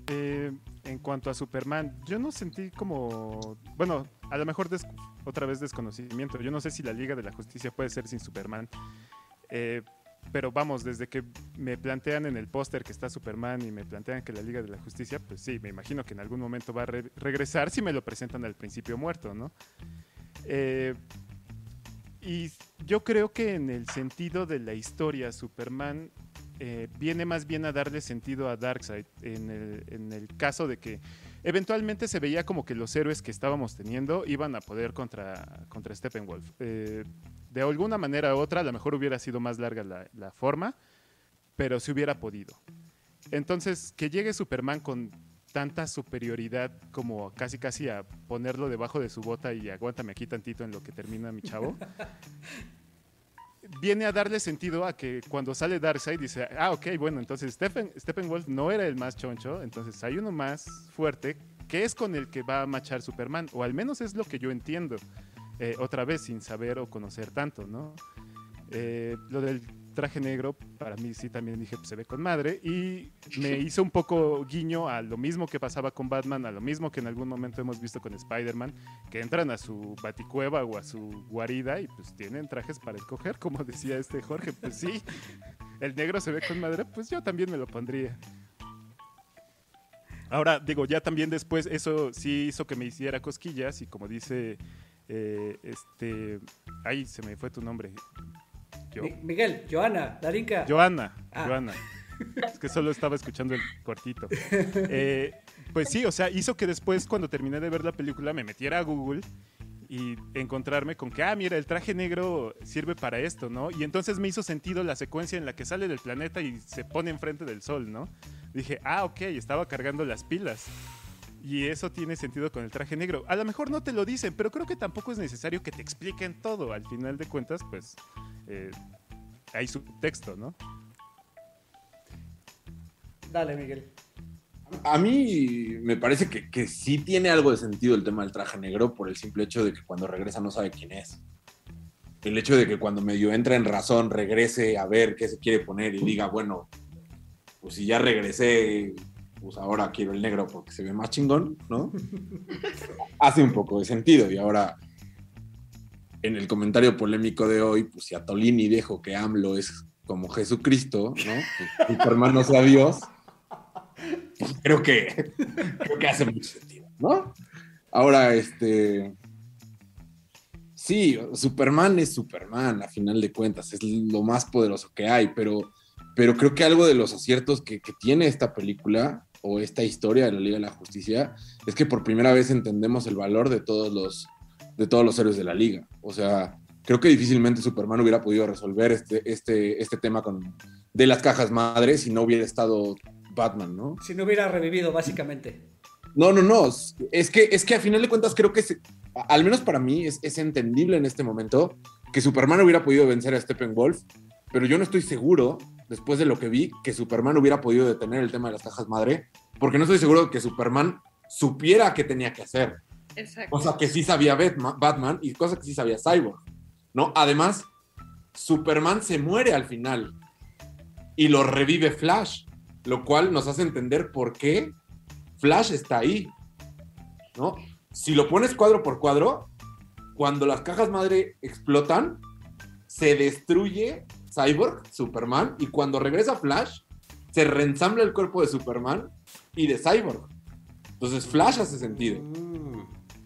Eh, en cuanto a Superman, yo no sentí como, bueno, a lo mejor otra vez desconocimiento. Yo no sé si la Liga de la Justicia puede ser sin Superman. Eh, pero vamos, desde que me plantean en el póster que está Superman y me plantean que la Liga de la Justicia, pues sí, me imagino que en algún momento va a regresar si me lo presentan al principio muerto, ¿no? Eh, y yo creo que en el sentido de la historia, Superman eh, viene más bien a darle sentido a Darkseid, en el, en el caso de que eventualmente se veía como que los héroes que estábamos teniendo iban a poder contra, contra Steppenwolf. Eh, de alguna manera u otra, a lo mejor hubiera sido más larga la, forma, pero se hubiera podido. Entonces, que llegue Superman con tanta superioridad como casi casi a ponerlo debajo de su bota y aguántame aquí tantito en lo que termina mi chavo. viene a darle sentido a que cuando sale Darkseid dice, ah, ok, bueno, entonces Stephen, Steppenwolf no era el más choncho, entonces hay uno más fuerte que es con el que va a machar Superman, o al menos es lo que yo entiendo. Eh, otra vez sin saber o conocer tanto, ¿no? Eh, lo del traje negro, para mí sí también dije, pues se ve con madre, y me hizo un poco guiño a lo mismo que pasaba con Batman, a lo mismo que en algún momento hemos visto con Spider-Man, que entran a su baticueva o a su guarida y pues tienen trajes para escoger, como decía este Jorge, pues sí, el negro se ve con madre, pues yo también me lo pondría. Ahora, digo, ya también después eso sí hizo que me hiciera cosquillas y como dice eh, este, ahí se me fue tu nombre. Miguel, Joana, Darinka. Joana, ah. Joana. Es que solo estaba escuchando el cortito. Eh, pues sí, o sea, hizo que después, cuando terminé de ver la película, me metiera a Google y encontrarme con que, ah, mira, el traje negro sirve para esto, ¿no? Y entonces me hizo sentido la secuencia en la que sale del planeta y se pone enfrente del sol, ¿no? Dije, ah, ok, estaba cargando las pilas. Y eso tiene sentido con el traje negro. A lo mejor no te lo dicen, pero creo que tampoco es necesario que te expliquen todo. Al final de cuentas, pues eh, hay su texto, ¿no? Dale, Miguel. A mí me parece que, que, sí tiene algo de sentido el tema del traje negro por el simple hecho de que cuando regresa no sabe quién es. El hecho de que cuando medio entra en razón regrese a ver qué se quiere poner y diga, bueno, pues si ya regresé, pues ahora quiero el negro porque se ve más chingón, ¿no? Hace un poco de sentido. Y ahora, en el comentario polémico de hoy, pues si a Tolini dijo que AMLO es como Jesucristo, ¿no? Superman no sea Dios, pues creo que, creo que hace mucho sentido, ¿no? Ahora, este... Sí, Superman es Superman, a final de cuentas, es lo más poderoso que hay, pero, pero creo que algo de los aciertos que tiene esta película o esta historia de la Liga de la Justicia es que por primera vez entendemos el valor de todos los, de todos los héroes de la liga. O sea, creo que difícilmente Superman hubiera podido resolver este, este, este tema con, de las cajas madres si no hubiera estado Batman, ¿no? Si no hubiera revivido, básicamente. No, no, no. Es que, es que a final de cuentas creo que, al menos para mí, es, es, entendible en este momento que Superman hubiera podido vencer a Steppenwolf, pero yo no estoy seguro después de lo que vi, que Superman hubiera podido detener el tema de las cajas madre, porque no estoy seguro de que Superman supiera qué tenía que hacer. Exacto. Cosa que sí sabía Batman y cosa que sí sabía Cyborg, ¿no? Además, Superman se muere al final y lo revive Flash, lo cual nos hace entender por qué Flash está ahí, ¿no? Si lo pones cuadro por cuadro, cuando las cajas madre explotan, se destruye Cyborg, Superman, y cuando regresa Flash, se reensambla el cuerpo de Superman y de Cyborg. Entonces Flash hace sentido. Mm.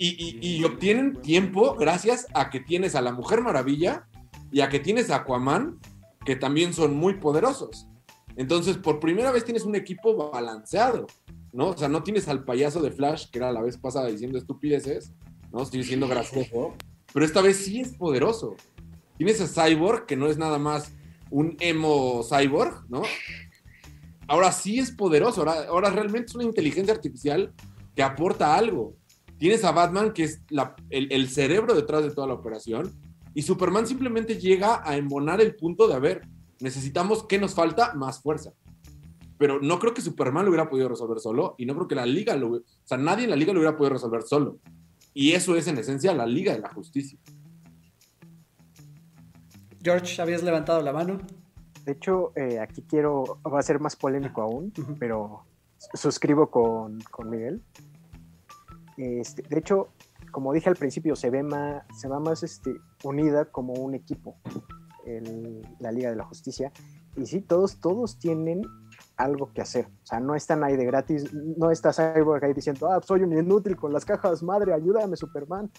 Y, obtienen tiempo gracias a que tienes a la Mujer Maravilla y a que tienes a Aquaman, que también son muy poderosos. Entonces, por primera vez tienes un equipo balanceado, ¿no? O sea, no tienes al payaso de Flash, que era la vez pasada diciendo estupideces, ¿no? Estoy diciendo gracioso, pero esta vez sí es poderoso. Tienes a Cyborg, que no es nada más un emo cyborg, ¿no? Ahora sí es poderoso, ahora, ahora realmente es una inteligencia artificial que aporta algo. Tienes a Batman, que es el, cerebro detrás de toda la operación, y Superman simplemente llega a embonar el punto de, a ver, necesitamos, ¿qué nos falta? Más fuerza. Pero no creo que Superman lo hubiera podido resolver solo, y no creo que la liga lo, o sea, nadie en la liga lo hubiera podido resolver solo. Y eso es en esencia la liga de la justicia. George, habías levantado la mano. De hecho, eh, aquí quiero, va a ser más polémico aún, pero suscribo con, con Miguel. Este, de hecho, como dije al principio, se ve más, se va más este, unida como un equipo el, la Liga de la Justicia. Y sí, todos, todos tienen algo que hacer. O sea, no están ahí de gratis, no está Cyborg ahí diciendo, ah, soy un inútil con las cajas, madre, ayúdame, Superman.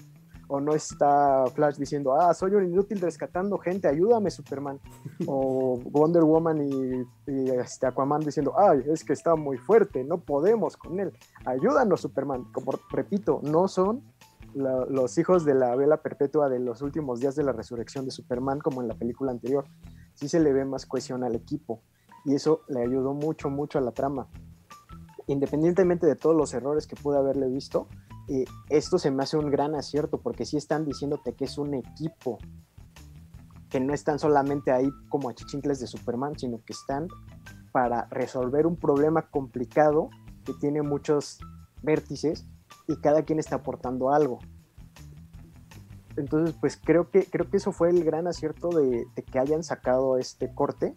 O no está Flash diciendo, ah, soy un inútil rescatando gente, ayúdame, Superman. O Wonder Woman y, este Aquaman diciendo, ay, es que está muy fuerte, no podemos con él. Ayúdanos, Superman. Como repito, no son los hijos de la vela perpetua de los últimos días de la resurrección de Superman como en la película anterior. Sí se le ve más cohesión al equipo y eso le ayudó mucho, mucho a la trama. Independientemente de todos los errores que pude haberle visto, eh, esto se me hace un gran acierto porque sí están diciéndote que es un equipo, que no están solamente ahí como achichincles de Superman, sino que están para resolver un problema complicado que tiene muchos vértices y cada quien está aportando algo. Entonces, pues creo que, creo que eso fue el gran acierto de, de que hayan sacado este corte,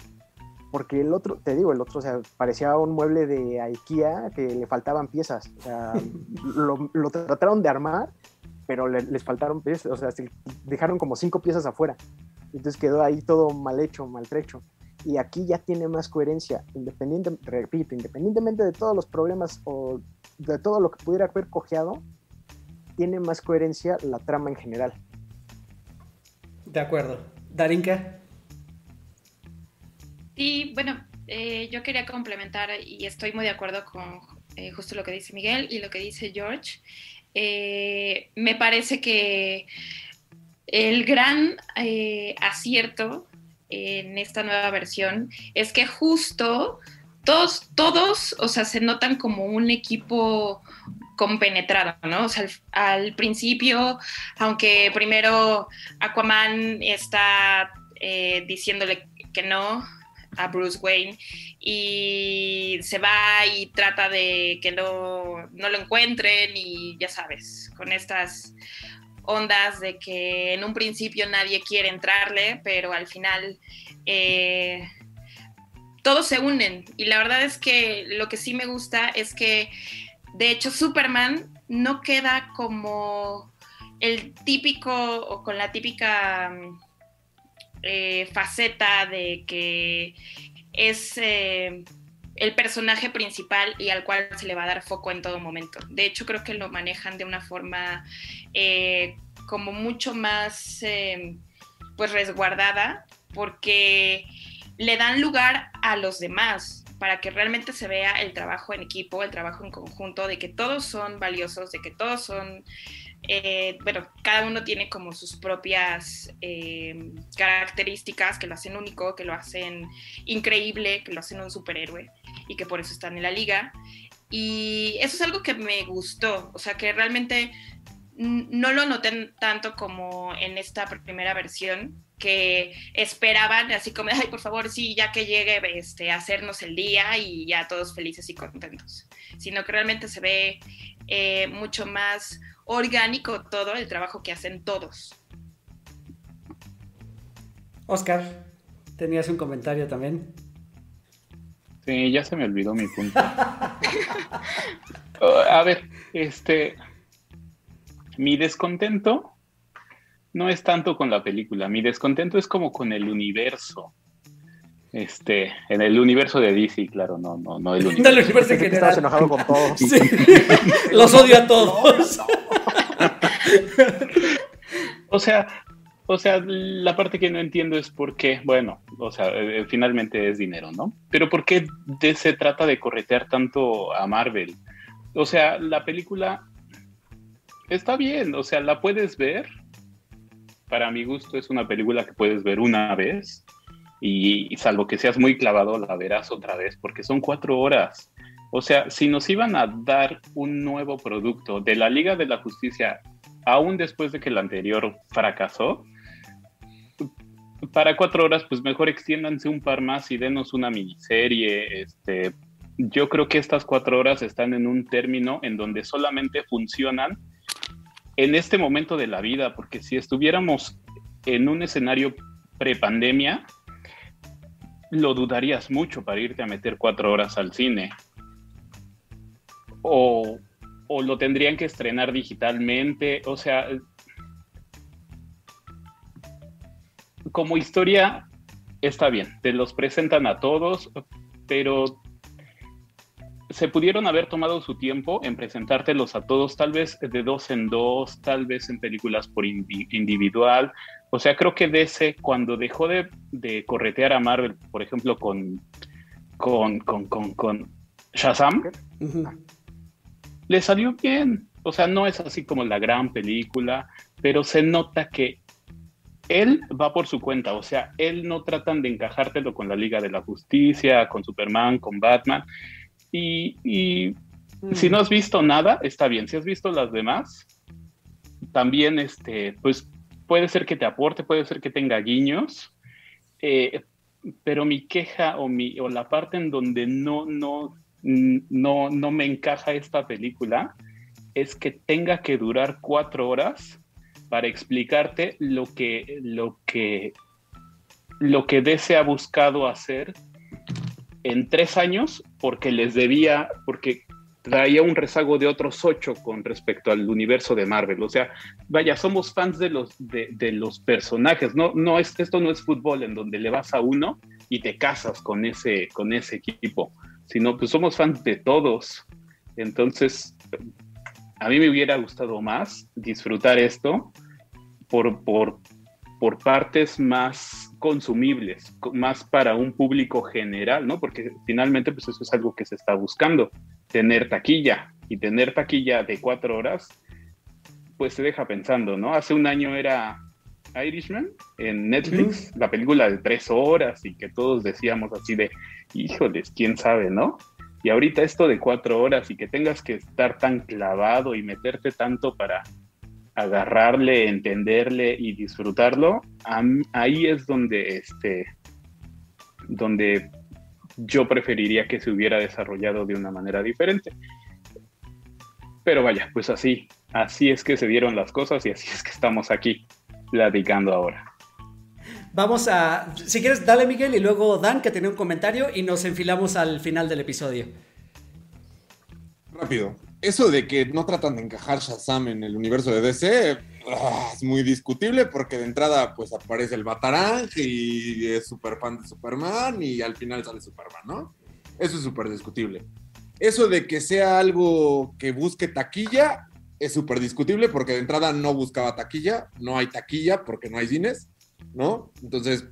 porque el otro, te digo, el otro, o sea, parecía un mueble de IKEA que le faltaban piezas. O sea, lo, lo trataron de armar, pero le- les faltaron piezas, o sea, se- dejaron como cinco piezas afuera. Entonces quedó ahí todo mal hecho, maltrecho. Y aquí ya tiene más coherencia, independiente, repito, independientemente de todos los problemas o de todo lo que pudiera haber cojeado, tiene más coherencia la trama en general. De acuerdo. Darinka. Sí, bueno, eh, yo quería complementar y estoy muy de acuerdo con eh, justo lo que dice Miguel y lo que dice George. Eh, me parece que el gran acierto en esta nueva versión es que justo todos, todos, o sea, se notan como un equipo compenetrado, ¿no? O sea, al, principio, aunque primero Aquaman está diciéndole que no a Bruce Wayne y se va y trata de que no, no lo encuentren y ya sabes, con estas ondas de que en un principio nadie quiere entrarle, pero al final eh, todos se unen. Y la verdad es que lo que sí me gusta es que, de hecho, Superman no queda como el típico o con la típica mm, eh, faceta de que es eh, el personaje principal y al cual se le va a dar foco en todo momento. De hecho, creo que lo manejan de una forma eh, como mucho más pues resguardada porque le dan lugar a los demás para que realmente se vea el trabajo en equipo, el trabajo en conjunto, de que todos son valiosos, de que todos son, eh, bueno, cada uno tiene como sus propias eh, características que lo hacen único, que lo hacen increíble, que lo hacen un superhéroe y que por eso están en la liga. Y eso es algo que me gustó, o sea, que realmente no lo noté tanto como en esta primera versión, que esperaban así como, ay, por favor, sí, ya que llegue este, hacernos el día y ya todos felices y contentos, sino que realmente se ve eh, mucho más orgánico todo el trabajo que hacen todos. Oscar, tenías un comentario también. Sí, ya se me olvidó mi punto. Uh, a ver, este. Mi descontento no es tanto con la película, mi descontento es como con el universo. Este, en el universo de DC, claro, no, no, no el universo. Del universo en Pensé que estabas enojado con todos. Sí. Los odio a todos. O sea, o sea, la parte que no entiendo es por qué, bueno, o sea, eh, finalmente es dinero, ¿no? Pero ¿por qué de- se trata de corretear tanto a Marvel? O sea, la película está bien, o sea, la puedes ver. Para mi gusto es una película que puedes ver una vez y salvo que seas muy clavado, la verás otra vez porque son cuatro horas. O sea, si nos iban a dar un nuevo producto de la Liga de la Justicia aún después de que el anterior fracasó, para cuatro horas, pues mejor extiéndanse un par más y denos una miniserie. Este, yo creo que estas cuatro horas están en un término en donde solamente funcionan en este momento de la vida, porque si estuviéramos en un escenario prepandemia, lo dudarías mucho para irte a meter cuatro horas al cine. o, o lo tendrían que estrenar digitalmente, o sea, como historia está bien, te los presentan a todos, pero se pudieron haber tomado su tiempo en presentártelos a todos, tal vez de dos en dos, tal vez en películas por individual. O sea, creo que DC cuando dejó de, corretear a Marvel, por ejemplo, con, con, con, con, Shazam, le salió bien. O sea, no es así como la gran película, pero se nota que él va por su cuenta, o sea, él no tratan de encajártelo con la Liga de la Justicia, con Superman, con Batman. Y, mm. si no has visto nada, está bien. Si has visto las demás, también, este, pues puede ser que te aporte, puede ser que tenga guiños. Eh, pero mi queja o, mi, o la parte en donde no, no, no, no me encaja esta película es que tenga que durar cuatro horas para explicarte lo que, lo que, lo que DC ha buscado hacer en tres años porque les debía, porque traía un rezago de otros ocho con respecto al universo de Marvel. O sea, vaya, somos fans de los, de, los personajes. No, no es, esto no es fútbol en donde le vas a uno y te casas con ese, con ese equipo, sino pues somos fans de todos. Entonces, a mí me hubiera gustado más disfrutar esto por, por, por partes más consumibles, más para un público general, ¿no? Porque finalmente, pues eso es algo que se está buscando, tener taquilla y tener taquilla de cuatro horas, pues se deja pensando, ¿no? Hace un año era Irishman en Netflix, la película de tres horas y que todos decíamos así de, híjoles, quién sabe, ¿no? Y ahorita esto de cuatro horas y que tengas que estar tan clavado y meterte tanto para agarrarle, entenderle y disfrutarlo, ahí es donde, este, donde yo preferiría que se hubiera desarrollado de una manera diferente. Pero vaya, pues así, así es que se dieron las cosas y así es que estamos aquí platicando ahora. Vamos a, si quieres, dale Miguel y luego Dan, que tiene un comentario, y nos enfilamos al final del episodio. Rápido. Eso de que no tratan de encajar Shazam en el universo de DC ah, es muy discutible porque de entrada pues aparece el Batarang y es súper fan de Superman y al final sale Superman, ¿no? Eso es súper discutible. Eso de que sea algo que busque taquilla es súper discutible porque de entrada no buscaba taquilla, no hay taquilla porque no hay cines. ¿no? Entonces,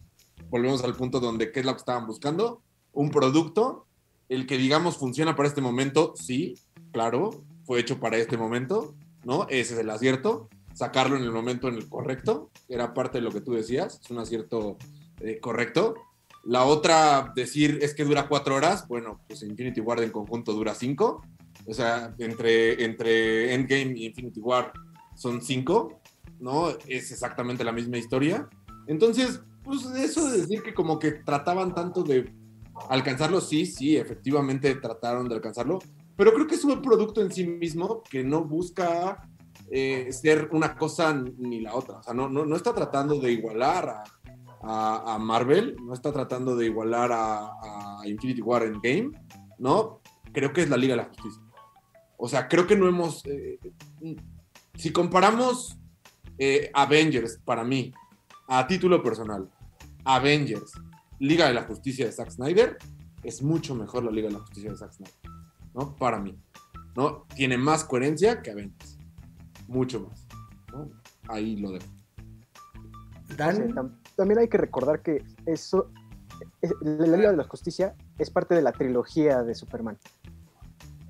volvemos al punto donde, ¿qué es lo que estaban buscando? Un producto, el que digamos funciona para este momento, sí, claro, fue hecho para este momento, ¿no? Ese es el acierto. Sacarlo en el momento en el correcto, era parte de lo que tú decías, es un acierto eh, correcto. La otra, decir es que dura cuatro horas, bueno, pues Infinity War en conjunto dura cinco, o sea, entre, entre Endgame y Infinity War son cinco, ¿no? Es exactamente la misma historia. Entonces, pues eso de decir que como que trataban tanto de alcanzarlo, sí, sí, efectivamente trataron de alcanzarlo, pero creo que es un producto en sí mismo que no busca eh, ser una cosa ni la otra. O sea, no, no, está tratando de igualar a, Marvel, no está tratando de igualar a, Infinity War en Game, ¿no? Creo que es la Liga de la Justicia. O sea, creo que no hemos... Eh, si comparamos eh, Avengers, para mí, a título personal, Avengers, Liga de la Justicia de Zack Snyder, es mucho mejor la Liga de la Justicia de Zack Snyder, ¿no? Para mí, ¿no? Tiene más coherencia que Avengers, mucho más, ¿no? Ahí lo dejo. también hay que recordar que eso, la Liga de la Justicia es parte de la trilogía de Superman.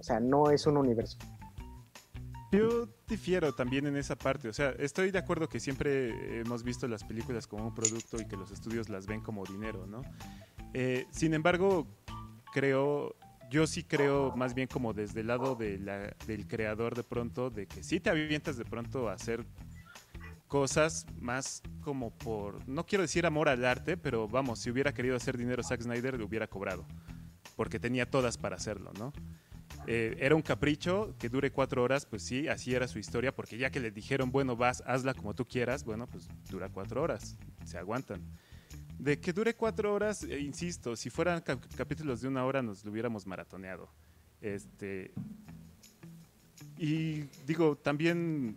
O sea, no es un universo. Yo difiero también en esa parte. O sea, estoy de acuerdo que siempre hemos visto las películas como un producto y que los estudios las ven como dinero, ¿no? Eh, sin embargo, creo, yo sí creo más bien como desde el lado de del creador de pronto, de que sí te avientas de pronto a hacer cosas más como por, no quiero decir amor al arte, pero vamos, si hubiera querido hacer dinero Zack Snyder, lo hubiera cobrado, porque tenía todas para hacerlo, ¿no? Eh, era un capricho que dure cuatro horas, pues sí, así era su historia, porque ya que le dijeron, bueno, vas, hazla como tú quieras, bueno, pues dura cuatro horas, se aguantan. De que dure cuatro horas, eh, insisto, si fueran capítulos de una hora nos lo hubiéramos maratoneado. Este, y digo, también,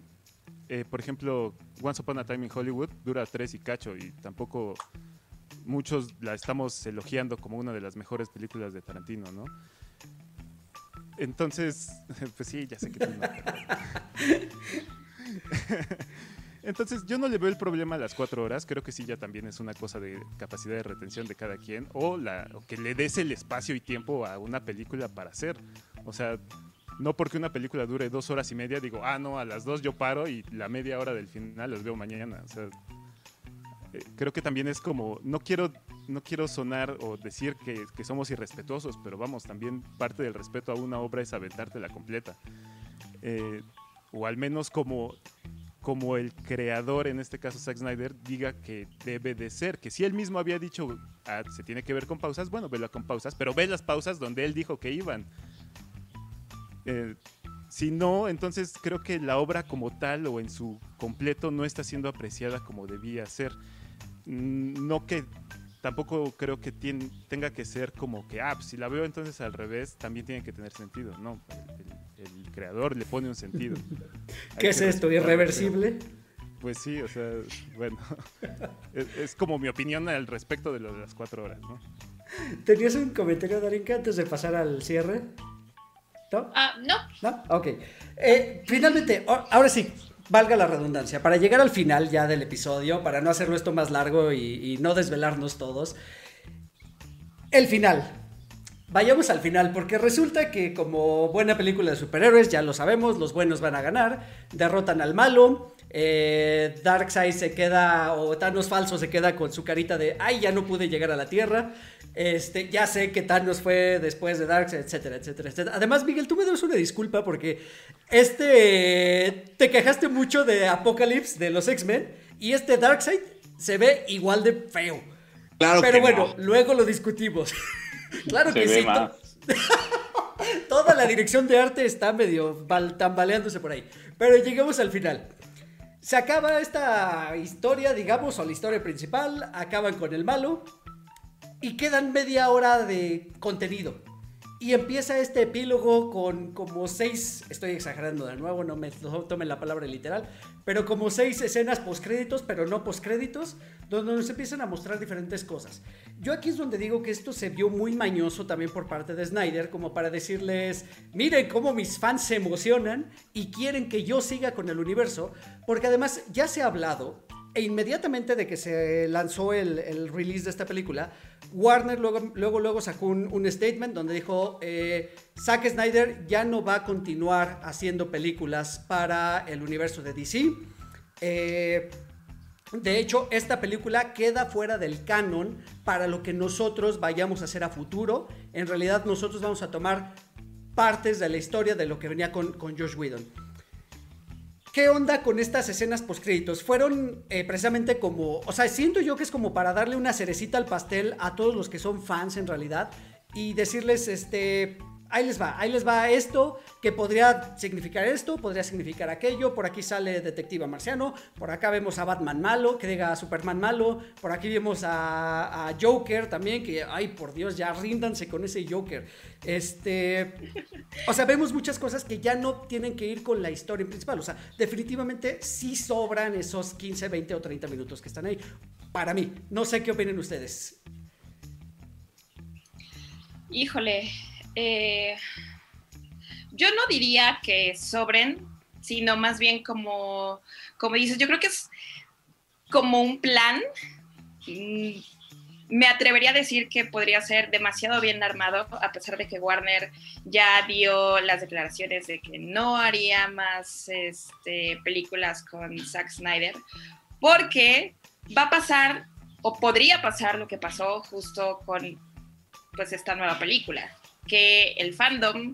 eh, por ejemplo, Once Upon a Time in Hollywood dura tres y cacho y tampoco muchos la estamos elogiando como una de las mejores películas de Tarantino, ¿no? Entonces, pues sí, ya sé que tú. Entonces, yo no le veo el problema a las cuatro horas. Creo que sí, ya también es una cosa de capacidad de retención de cada quien. O, o que le des el espacio y tiempo a una película para hacer. O sea, no porque una película dure dos horas y media, digo, ah, no, a las dos yo paro y la media hora del final las veo mañana. O sea, creo que también es como, no quiero, no quiero sonar o decir que, que somos irrespetuosos, pero vamos, también parte del respeto a una obra es aventártela completa. Eh, o al menos como, como el creador, en este caso Zack Snyder, diga que debe de ser. Que si él mismo había dicho, ah, se tiene que ver con pausas, bueno, vela con pausas, pero ve las pausas donde él dijo que iban. Eh, si no, entonces creo que la obra como tal o en su completo no está siendo apreciada como debía ser. Mm, No que tampoco creo que tien- tenga que ser como que, ah, pues, si la veo entonces al revés, también tiene que tener sentido. No, el, el- el creador le pone un sentido. Hay ¿Qué es esto? ¿Irreversible? Pues sí, o sea, bueno, es, es como mi opinión al respecto de lo de las cuatro horas, ¿no? ¿Tenías un comentario, Darinka, antes de pasar al cierre? ¿No? Ah, no, ¿No? Ok. Eh, finalmente, ahora sí, valga la redundancia, para llegar al final ya del episodio, para no hacerlo esto más largo y, y no desvelarnos todos, el final. Vayamos al final, porque resulta que como buena película de superhéroes, ya lo sabemos, los buenos van a ganar, derrotan al malo, eh, Darkseid se queda, o Thanos falso se queda con su carita de, ay, ya no pude llegar a la Tierra, este, ya sé que Thanos fue después de Darkseid, etcétera, etcétera, etcétera. Además, Miguel, tú me debes una disculpa porque este, te quejaste mucho de Apocalypse, de los X-Men, y este Darkseid se ve igual de feo. Claro Pero que bueno, no. luego lo discutimos. claro Se que ve sí. más. Toda la dirección de arte está medio bal- tambaleándose por ahí. Pero llegamos al final. Se acaba esta historia, digamos, o la historia principal. Acaban con el malo. Y quedan media hora de contenido. Y empieza este epílogo con como seis, estoy exagerando de nuevo, no me to- tomen la palabra literal, pero como seis escenas postcréditos, pero no postcréditos, donde nos empiezan a mostrar diferentes cosas. Yo aquí es donde digo que esto se vio muy mañoso también por parte de Snyder, como para decirles, miren cómo mis fans se emocionan y quieren que yo siga con el universo, porque además ya se ha hablado e inmediatamente de que se lanzó el, el release de esta película, Warner luego, luego, luego sacó un, un statement donde dijo, eh, Zack Snyder ya no va a continuar haciendo películas para el universo de DC. Eh, de hecho, esta película queda fuera del canon para lo que nosotros vayamos a hacer a futuro. En realidad, nosotros vamos a tomar partes de la historia de lo que venía con, con Josh Whedon. ¿Qué onda con estas escenas postcréditos? Fueron eh, precisamente como, o sea, siento yo que es como para darle una cerecita al pastel a todos los que son fans en realidad y decirles, este, ahí les va, ahí les va esto, que podría significar esto, podría significar aquello, por aquí sale Detectiva Marciano, por acá vemos a Batman malo, que diga Superman malo, por aquí vemos a, a Joker también, que, ay, por Dios, ya ríndanse con ese Joker. Este, o sea, vemos muchas cosas que ya no tienen que ir con la historia principal. O sea, definitivamente sí sobran esos 15, 20 o 30 minutos que están ahí. Para mí, no sé qué opinen ustedes. híjole, eh, yo no diría que sobren, sino más bien como, como dices, yo creo que es como un plan. Mm, Me atrevería a decir que podría ser demasiado bien armado, a pesar de que Warner ya dio las declaraciones de que no haría más este, películas con Zack Snyder, porque va a pasar o podría pasar lo que pasó justo con pues esta nueva película, que el fandom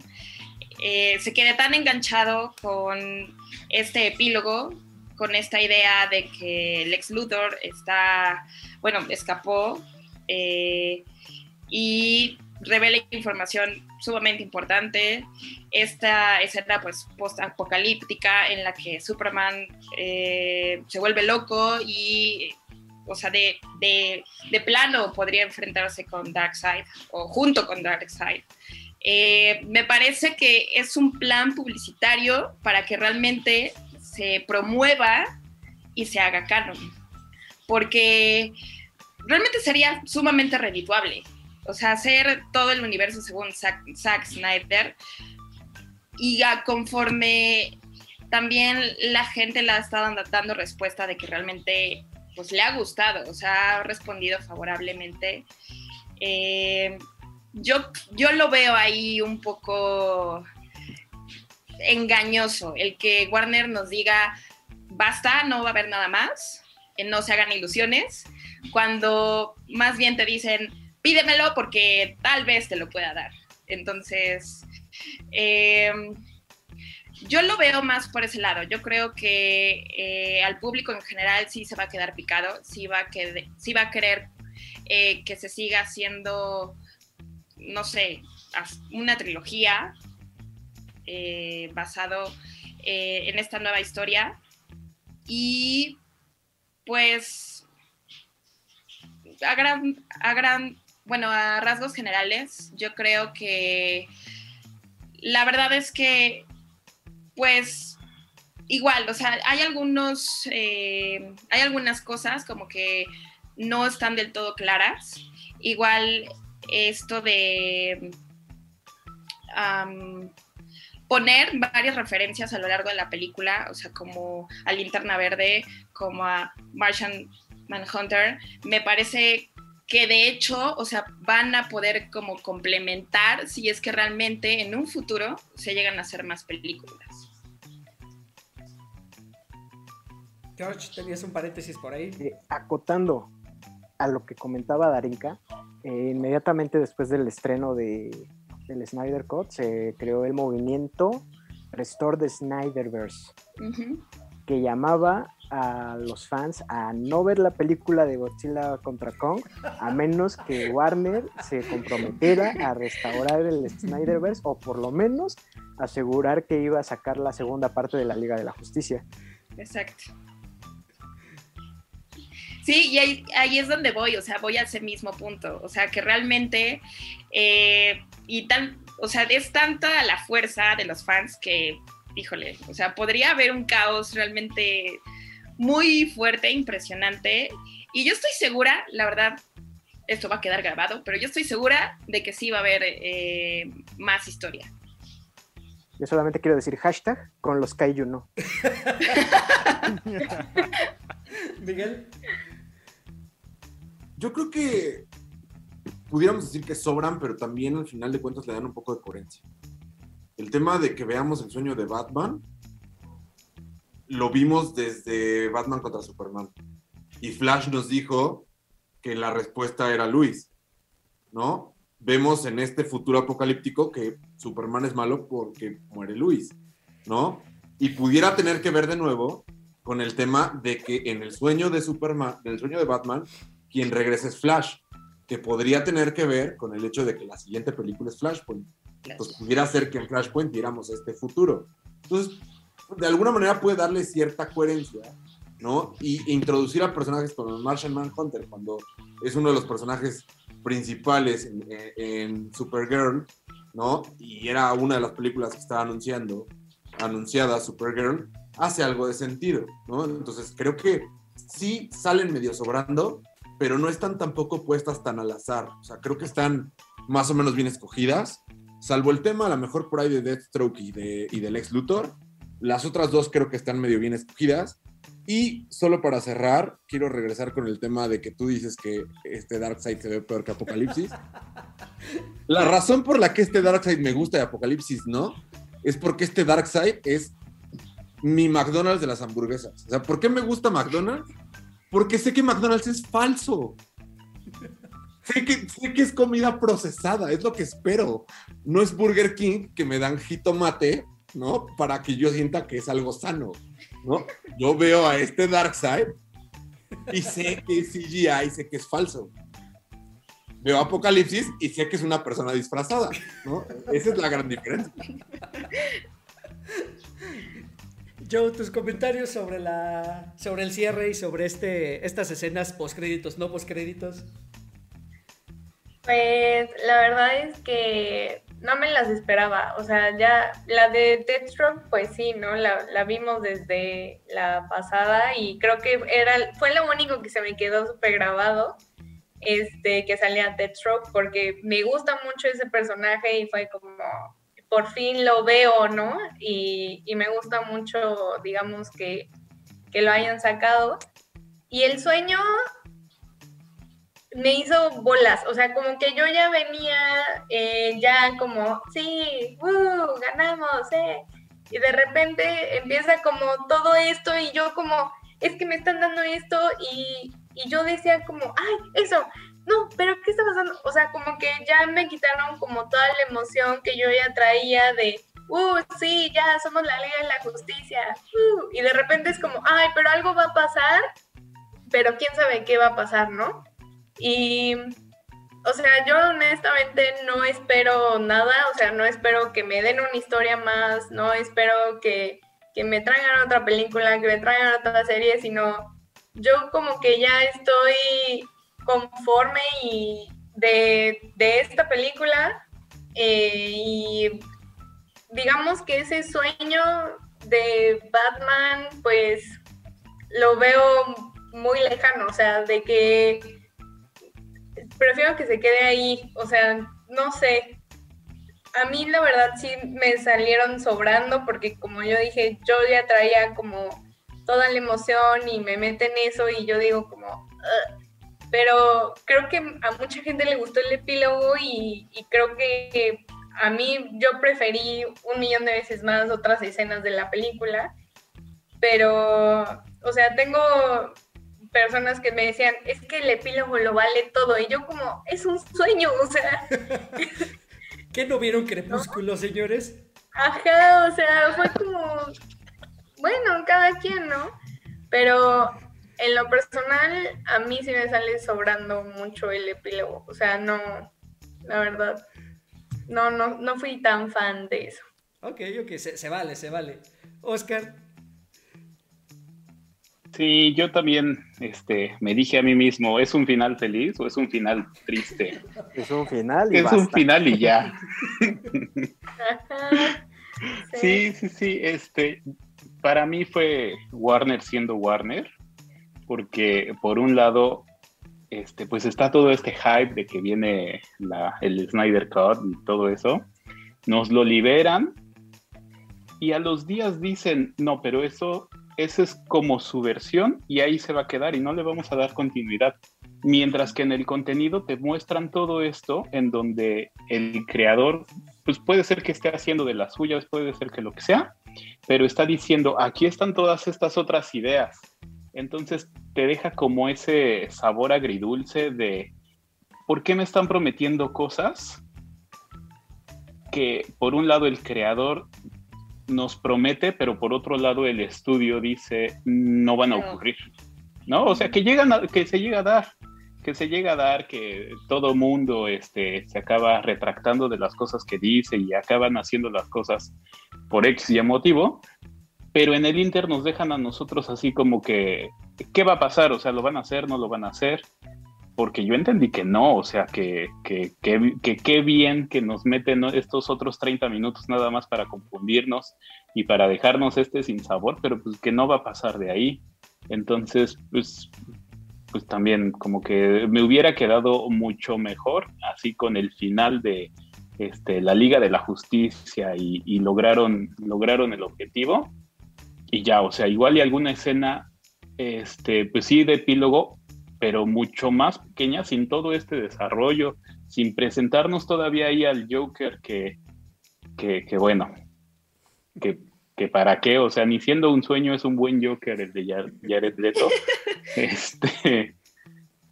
eh, se quede tan enganchado con este epílogo, con esta idea de que Lex Luthor está, bueno, escapó eh, y revela información sumamente importante. Esta escena pues post-apocalíptica en la que Superman eh, se vuelve loco y o sea, de, de, de, plano podría enfrentarse con Darkseid o junto con Darkseid. Eh, me parece que es un plan publicitario para que realmente se promueva y se haga canon. Porque realmente sería sumamente redituable. O sea, hacer todo el universo según Zack, Snyder y conforme también la gente le ha estado dando respuesta de que realmente pues le ha gustado, o sea, ha respondido favorablemente. Eh, yo, yo lo veo ahí un poco engañoso, el que Warner nos diga, basta, no va a haber nada más, no se hagan ilusiones, cuando más bien te dicen, pídemelo porque tal vez te lo pueda dar. Entonces, eh, yo lo veo más por ese lado. Yo creo que eh, al público en general sí se va a quedar picado, sí va a, sí va a querer eh, que se siga haciendo no sé, una trilogía eh, basado eh, en esta nueva historia. Y pues a gran, a gran, bueno, a rasgos generales, yo creo que la verdad es que, pues, igual, o sea, hay algunos, eh, hay algunas cosas como que no están del todo claras. Igual esto de poner varias referencias a lo largo de la película, o sea, como a Linterna Verde, como a Martian Manhunter, me parece que de hecho, o sea, van a poder como complementar si es que realmente en un futuro se llegan a hacer más películas. George, tenías un paréntesis por ahí. Eh, acotando a lo que comentaba Darinka, eh, inmediatamente después del estreno de, del Snyder Cut se creó el movimiento Restore the Snyderverse, que llamaba a los fans a no ver la película de Godzilla contra Kong, a menos que Warner se comprometiera a restaurar el Snyderverse o por lo menos asegurar que iba a sacar la segunda parte de la Liga de la Justicia. Exacto. Sí, y ahí, es donde voy, o sea, voy a ese mismo punto, o sea, que realmente, eh, y tan, o sea, es tanta la fuerza de los fans que, híjole, o sea, podría haber un caos realmente muy fuerte, impresionante, y yo estoy segura, la verdad, esto va a quedar grabado, pero yo estoy segura de que sí va a haber eh, más historia. Yo solamente quiero decir hashtag con los Kaiju no. Miguel yo creo que pudiéramos decir que sobran, pero también al final de cuentas le dan un poco de coherencia. El tema de que veamos el sueño de Batman, lo vimos desde Batman contra Superman. Y Flash nos dijo que la respuesta era Luis, ¿no? Vemos en este futuro apocalíptico que Superman es malo porque muere Luis, ¿no? Y pudiera tener que ver de nuevo con el tema de que en el sueño de Superman, en sueño de Batman, quien regresa es Flash, que podría tener que ver con el hecho de que la siguiente película es Flashpoint. Entonces pudiera ser que en Flashpoint viéramos este futuro. Entonces, de alguna manera puede darle cierta coherencia, ¿no? Y introducir a personajes como Martian Manhunter, cuando es uno de los personajes principales en, en, Supergirl, ¿no? Y era una de las películas que estaba anunciando, anunciada Supergirl, hace algo de sentido, ¿no? Entonces creo que sí salen medio sobrando, pero no están tampoco puestas tan al azar. O sea, creo que están más o menos bien escogidas, salvo el tema a lo mejor por ahí de Deathstroke y, de, y del ex Luthor. Las otras dos creo que están medio bien escogidas. Y solo para cerrar, quiero regresar con el tema de que tú dices que este Darkseid se ve peor que Apocalipsis. La razón por la que este Darkseid me gusta y Apocalipsis no, es porque este Darkseid es mi McDonald's de las hamburguesas. O sea, ¿por qué me gusta McDonald's? Porque sé que McDonald's es falso. sé, que, sé que es comida procesada, es lo que espero. No es Burger King que me dan jitomate, ¿no? Para que yo sienta que es algo sano, ¿no? Yo veo a este Darkseid y sé que es CGI, sé que es falso. Veo Apocalipsis y sé que es una persona disfrazada, ¿no? Esa es la gran diferencia. Joe, tus comentarios sobre la sobre el cierre y sobre este estas escenas postcréditos, no postcréditos. Pues la verdad es que no me las esperaba. O sea, ya la de Deathstroke, pues sí, ¿no? La, la vimos desde la pasada y creo que era, fue lo único que se me quedó súper grabado, este, que salía Deathstroke, porque me gusta mucho ese personaje y fue como, por fin lo veo, ¿no? Y, y me gusta mucho, digamos, que, que lo hayan sacado. Y el sueño, me hizo bolas, o sea, como que yo ya venía eh, ya como, sí, uh, ganamos, eh. Y de repente empieza como todo esto y yo como, es que me están dando esto y, y yo decía como, ay, eso, no, pero ¿qué está pasando? O sea, como que ya me quitaron como toda la emoción que yo ya traía de, uh, sí, ya somos la Liga de la Justicia, uh, y de repente es como, ay, pero algo va a pasar, pero quién sabe qué va a pasar, ¿no? Y, o sea, yo honestamente no espero nada, o sea, no espero que me den una historia más, no espero que, que me traigan otra película, que me traigan otra serie, sino yo como que ya estoy conforme y de, de esta película eh, y digamos que ese sueño de Batman pues lo veo muy lejano, o sea, de que prefiero que se quede ahí, o sea, no sé. A mí la verdad sí me salieron sobrando porque como yo dije, yo ya traía como toda la emoción y me meten eso y yo digo como... Pero creo que a mucha gente le gustó el epílogo y, y creo que a mí yo preferí un millón de veces más otras escenas de la película. Pero, o sea, tengo personas que me decían, es que el epílogo lo vale todo. Y yo como, es un sueño, o sea. ¿Qué no vieron Crepúsculo, señores? Ajá, o sea, fue como, bueno, cada quien, ¿no? Pero en lo personal, a mí sí me sale sobrando mucho el epílogo. O sea, no, la verdad, no, no, no fui tan fan de eso. Ok, ok, se, se vale, se vale. Oscar. Sí, yo también este, me dije a mí mismo, ¿es un final feliz o es un final triste? Es un final y Es basta. un final y ya. Ajá, Sí, sí, sí. Este, para mí fue Warner siendo Warner, porque por un lado, este, pues está todo este hype de que viene el Snyder Cut y todo eso. Nos lo liberan y a los días dicen, no, pero eso, eso es como su versión y ahí se va a quedar y no le vamos a dar continuidad. Mientras que en el contenido te muestran todo esto en donde el creador, pues puede ser que esté haciendo de las suyas, puede ser que lo que sea, pero está diciendo, aquí están todas estas otras ideas. Entonces te deja como ese sabor agridulce de, ¿por qué me están prometiendo cosas que por un lado el creador nos promete, pero por otro lado el estudio dice, no van a ocurrir? ¿No? O sea, que, llegan a- que se llega a dar que se llega a dar que todo mundo este, se acaba retractando de las cosas que dice y acaban haciendo las cosas por X y motivo, pero en el Inter nos dejan a nosotros así como que, ¿qué va a pasar? O sea, ¿lo van a hacer? ¿No lo van a hacer? Porque yo entendí que no, o sea, que qué bien que nos meten estos otros 30 minutos nada más para confundirnos y para dejarnos este sin sabor, pero pues que no va a pasar de ahí. Entonces, pues pues también como que me hubiera quedado mucho mejor así con el final de este, la Liga de la Justicia y, y lograron, lograron el objetivo y ya, o sea, igual y alguna escena, este, pues sí, de epílogo, pero mucho más pequeña, sin todo este desarrollo, sin presentarnos todavía ahí al Joker que, que, que bueno, que, que para qué, o sea, ni siendo un sueño es un buen Joker el de Jar- Jared Leto. Este,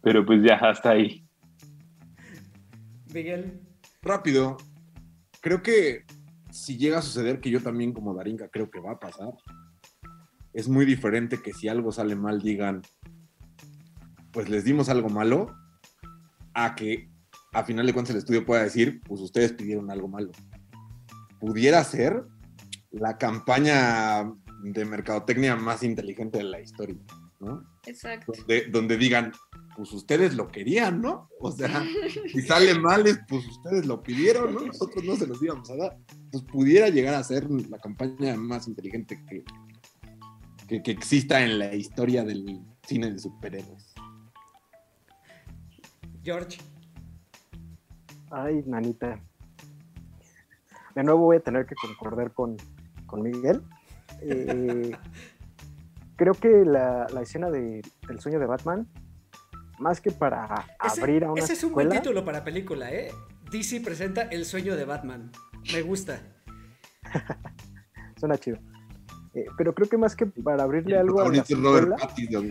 pero pues ya, hasta ahí. Miguel. Rápido. Creo que si llega a suceder, que yo también como Darinka creo que va a pasar, es muy diferente que si algo sale mal digan, pues les dimos algo malo, a que a final de cuentas el estudio pueda decir, pues ustedes pidieron algo malo. Pudiera ser la campaña de mercadotecnia más inteligente de la historia, ¿no? Exacto. donde, donde digan, pues ustedes lo querían, ¿no? O sea, si sale mal, es, pues ustedes lo pidieron, ¿no? Nosotros no se los íbamos a dar. Pues pudiera llegar a ser la campaña más inteligente que, que, que exista en la historia del cine de superhéroes. George. Ay, nanita. De nuevo voy a tener que concordar con, con Miguel. Eh, creo que la, la escena de, del sueño de Batman, más que para Ese, abrir a una ese es un buen título para película, ¿eh? DC presenta El sueño de Batman. Me gusta. suena chido. Eh, pero creo que más que para abrirle algo a la Ahorita es Robert Pattinson.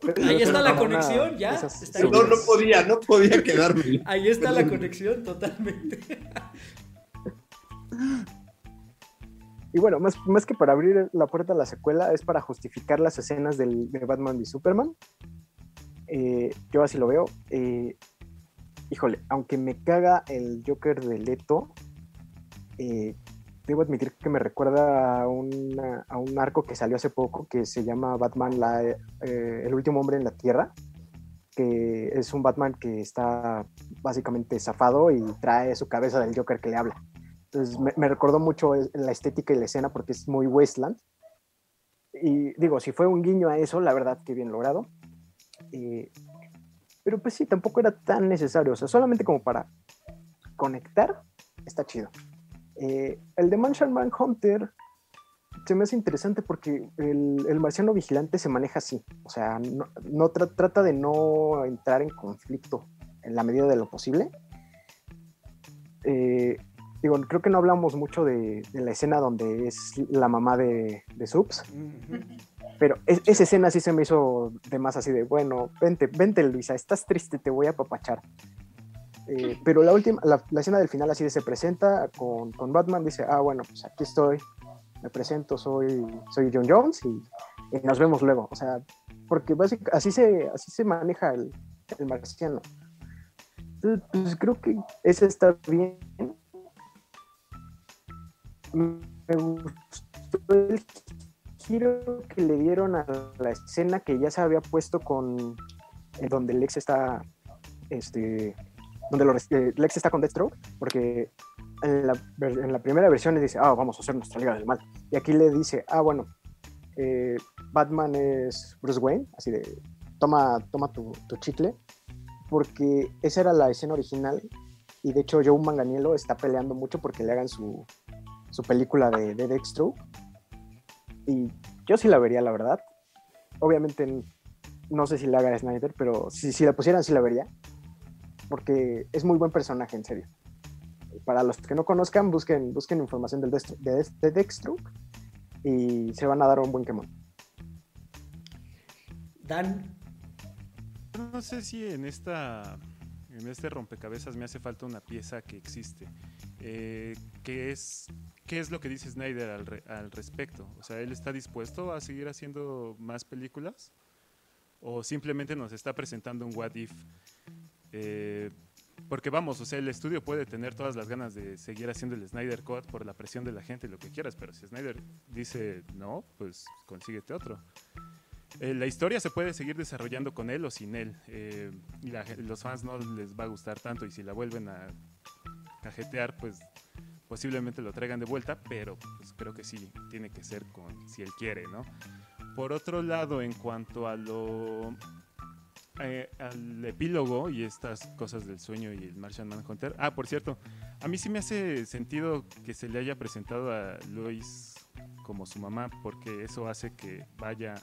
pero Ahí está la conexión, ya. esas Está No, no podía, no podía quedarme. Ahí está la conexión totalmente. Y bueno, más, más que para abrir la puerta a la secuela, es para justificar las escenas del, de Batman y Superman. Eh, yo así lo veo. Eh, híjole, aunque me caga el Joker de Leto, eh, debo admitir que me recuerda a, una- a un arco que salió hace poco que se llama Batman, la, eh, el último hombre en la Tierra, que es un Batman que está básicamente zafado y trae su cabeza del Joker que le habla. Entonces me, me recordó mucho la estética y la escena porque es muy Wasteland. Y digo, si fue un guiño a eso, la verdad que bien logrado. Eh, pero pues sí, tampoco era tan necesario. O sea, solamente como para conectar, está chido. Eh, el de Martian Manhunter se me hace interesante porque el, el marciano vigilante se maneja así. O sea, no, no tra- trata de no entrar en conflicto en la medida de lo posible. Eh, digo, creo que no hablamos mucho de, de la escena donde es la mamá de, de Subs, pero es- esa escena sí se me hizo de más así de, bueno, vente, vente Luisa, estás triste, te voy a apapachar. Eh, pero la última, la, escena del final así de se presenta con, con Batman, dice, ah, bueno, pues aquí estoy, me presento, soy, soy John Jones y, nos vemos luego. O sea, porque básic- así se, así se maneja el, el marciano. Entonces, pues creo que ese está bien. Me gustó el giro que le dieron a la escena que ya se había puesto con donde Lex está este donde lo eh, Lex está con Deathstroke porque en la, primera versión le dice ah vamos a hacer nuestra liga del mal y aquí le dice ah bueno eh, Batman es Bruce Wayne así de toma toma tu, chicle porque esa era la escena original y de hecho Joe Manganiello está peleando mucho porque le hagan su, su película de, de Deathstroke y yo sí la vería, la verdad. Obviamente no sé si la haga Snyder, pero si la pusieran sí la vería. Porque es muy buen personaje, en serio. Para los que no conozcan, busquen, busquen información del de, de Deathstroke y se van a dar un buen quemón. Dan, No sé si en esta en este rompecabezas me hace falta una pieza que existe. Eh, que es ¿Qué es lo que dice Snyder al, re- al respecto? O sea, ¿él está dispuesto a seguir haciendo más películas? ¿O simplemente nos está presentando un what if? Eh, porque vamos, o sea, el estudio puede tener todas las ganas de seguir haciendo el Snyder Cut por la presión de la gente y lo que quieras, pero si Snyder dice no, pues consíguete otro. Eh, la historia se puede seguir desarrollando con él o sin él. eh, los fans no les va a gustar tanto y si la vuelven a cajetear, pues posiblemente lo traigan de vuelta, pero pues creo que sí, tiene que ser con si él quiere, ¿no? Por otro lado, en cuanto a lo eh, al epílogo y estas cosas del sueño y el Martian Manhunter. Ah, por cierto, a mí sí me hace sentido que se le haya presentado a Lois como su mamá, porque eso hace que vaya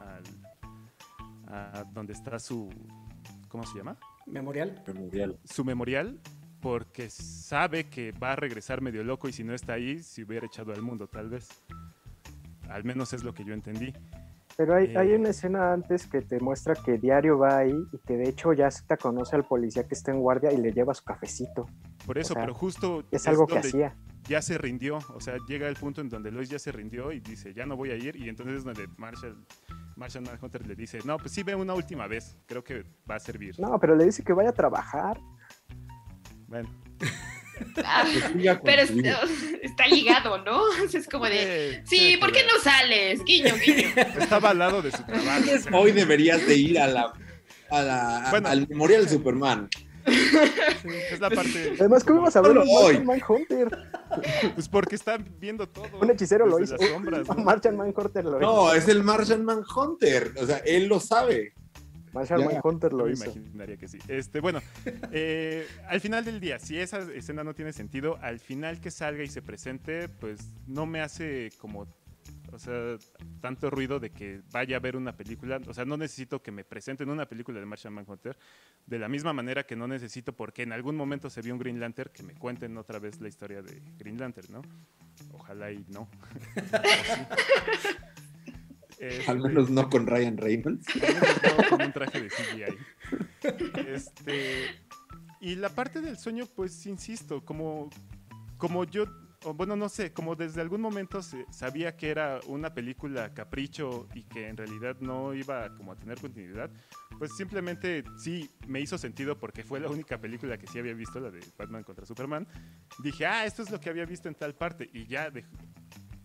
al, a donde está su, ¿cómo se llama? memorial. Memorial. Su memorial, porque sabe que va a regresar medio loco y si no está ahí, se hubiera echado al mundo, tal vez. Al menos es lo que yo entendí. Pero hay, Eh. hay una escena antes que te muestra que Diario va ahí y que de hecho ya hasta conoce al policía que está en guardia y le lleva su cafecito. Por eso, sea, pero justo Es algo que hacía. ya se rindió, o sea, llega el punto en donde Lois ya se rindió y dice, ya no voy a ir, y entonces es donde Marshall, Marshall Manhunter le dice, no, pues sí, ve una última vez, creo que va a servir. No, pero le dice que vaya a trabajar. Bueno, Ah, pero está ligado, ¿no? Es como de, sí, ¿por qué no sales? Guiño, guiño. Estaba al lado de su trabajo. Hoy deberías de ir a la, a la al Memorial Superman. es la parte. Además, ¿cómo ibas a ver Martian Manhunter? Pues porque están viendo todo. Un hechicero lo hizo. Martian Manhunter lo hizo. No, es el Martian Manhunter. O sea, él lo sabe. Martian Manhunter lo hizo. imaginaría que sí. Este, bueno, eh, al final del día, si esa escena no tiene sentido, al final que salga y se presente, pues no me hace como o sea, tanto ruido de que vaya a ver una película. O sea, no necesito que me presenten una película de Martian Manhunter. De la misma manera que no necesito, porque en algún momento se vio un Green Lantern, que me cuenten otra vez la historia de Green Lantern, ¿no? Ojalá y no. Al menos no con Ryan Reynolds. Al menos no con un traje de CGI. Este, y la parte del sueño, pues insisto, como, como yo bueno, no sé, como desde algún momento sabía que era una película capricho y que en realidad no iba como a tener continuidad, pues simplemente sí me hizo sentido porque fue la única película que sí había visto, la de Batman contra Superman. Dije, ah, esto es lo que había visto en tal parte y ya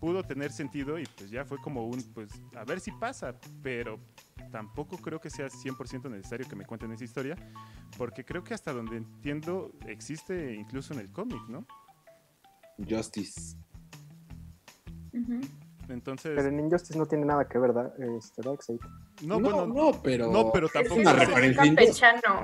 pudo tener sentido y pues ya fue como un, pues a ver si pasa, pero tampoco creo que sea 100% necesario que me cuenten esa historia, porque creo que hasta donde entiendo existe incluso en el cómic, ¿no? Justice. Entonces. Pero en Injustice no tiene nada que ver, ¿verdad? Este, No, no, no, pero. No, pero tampoco. Es una referencia.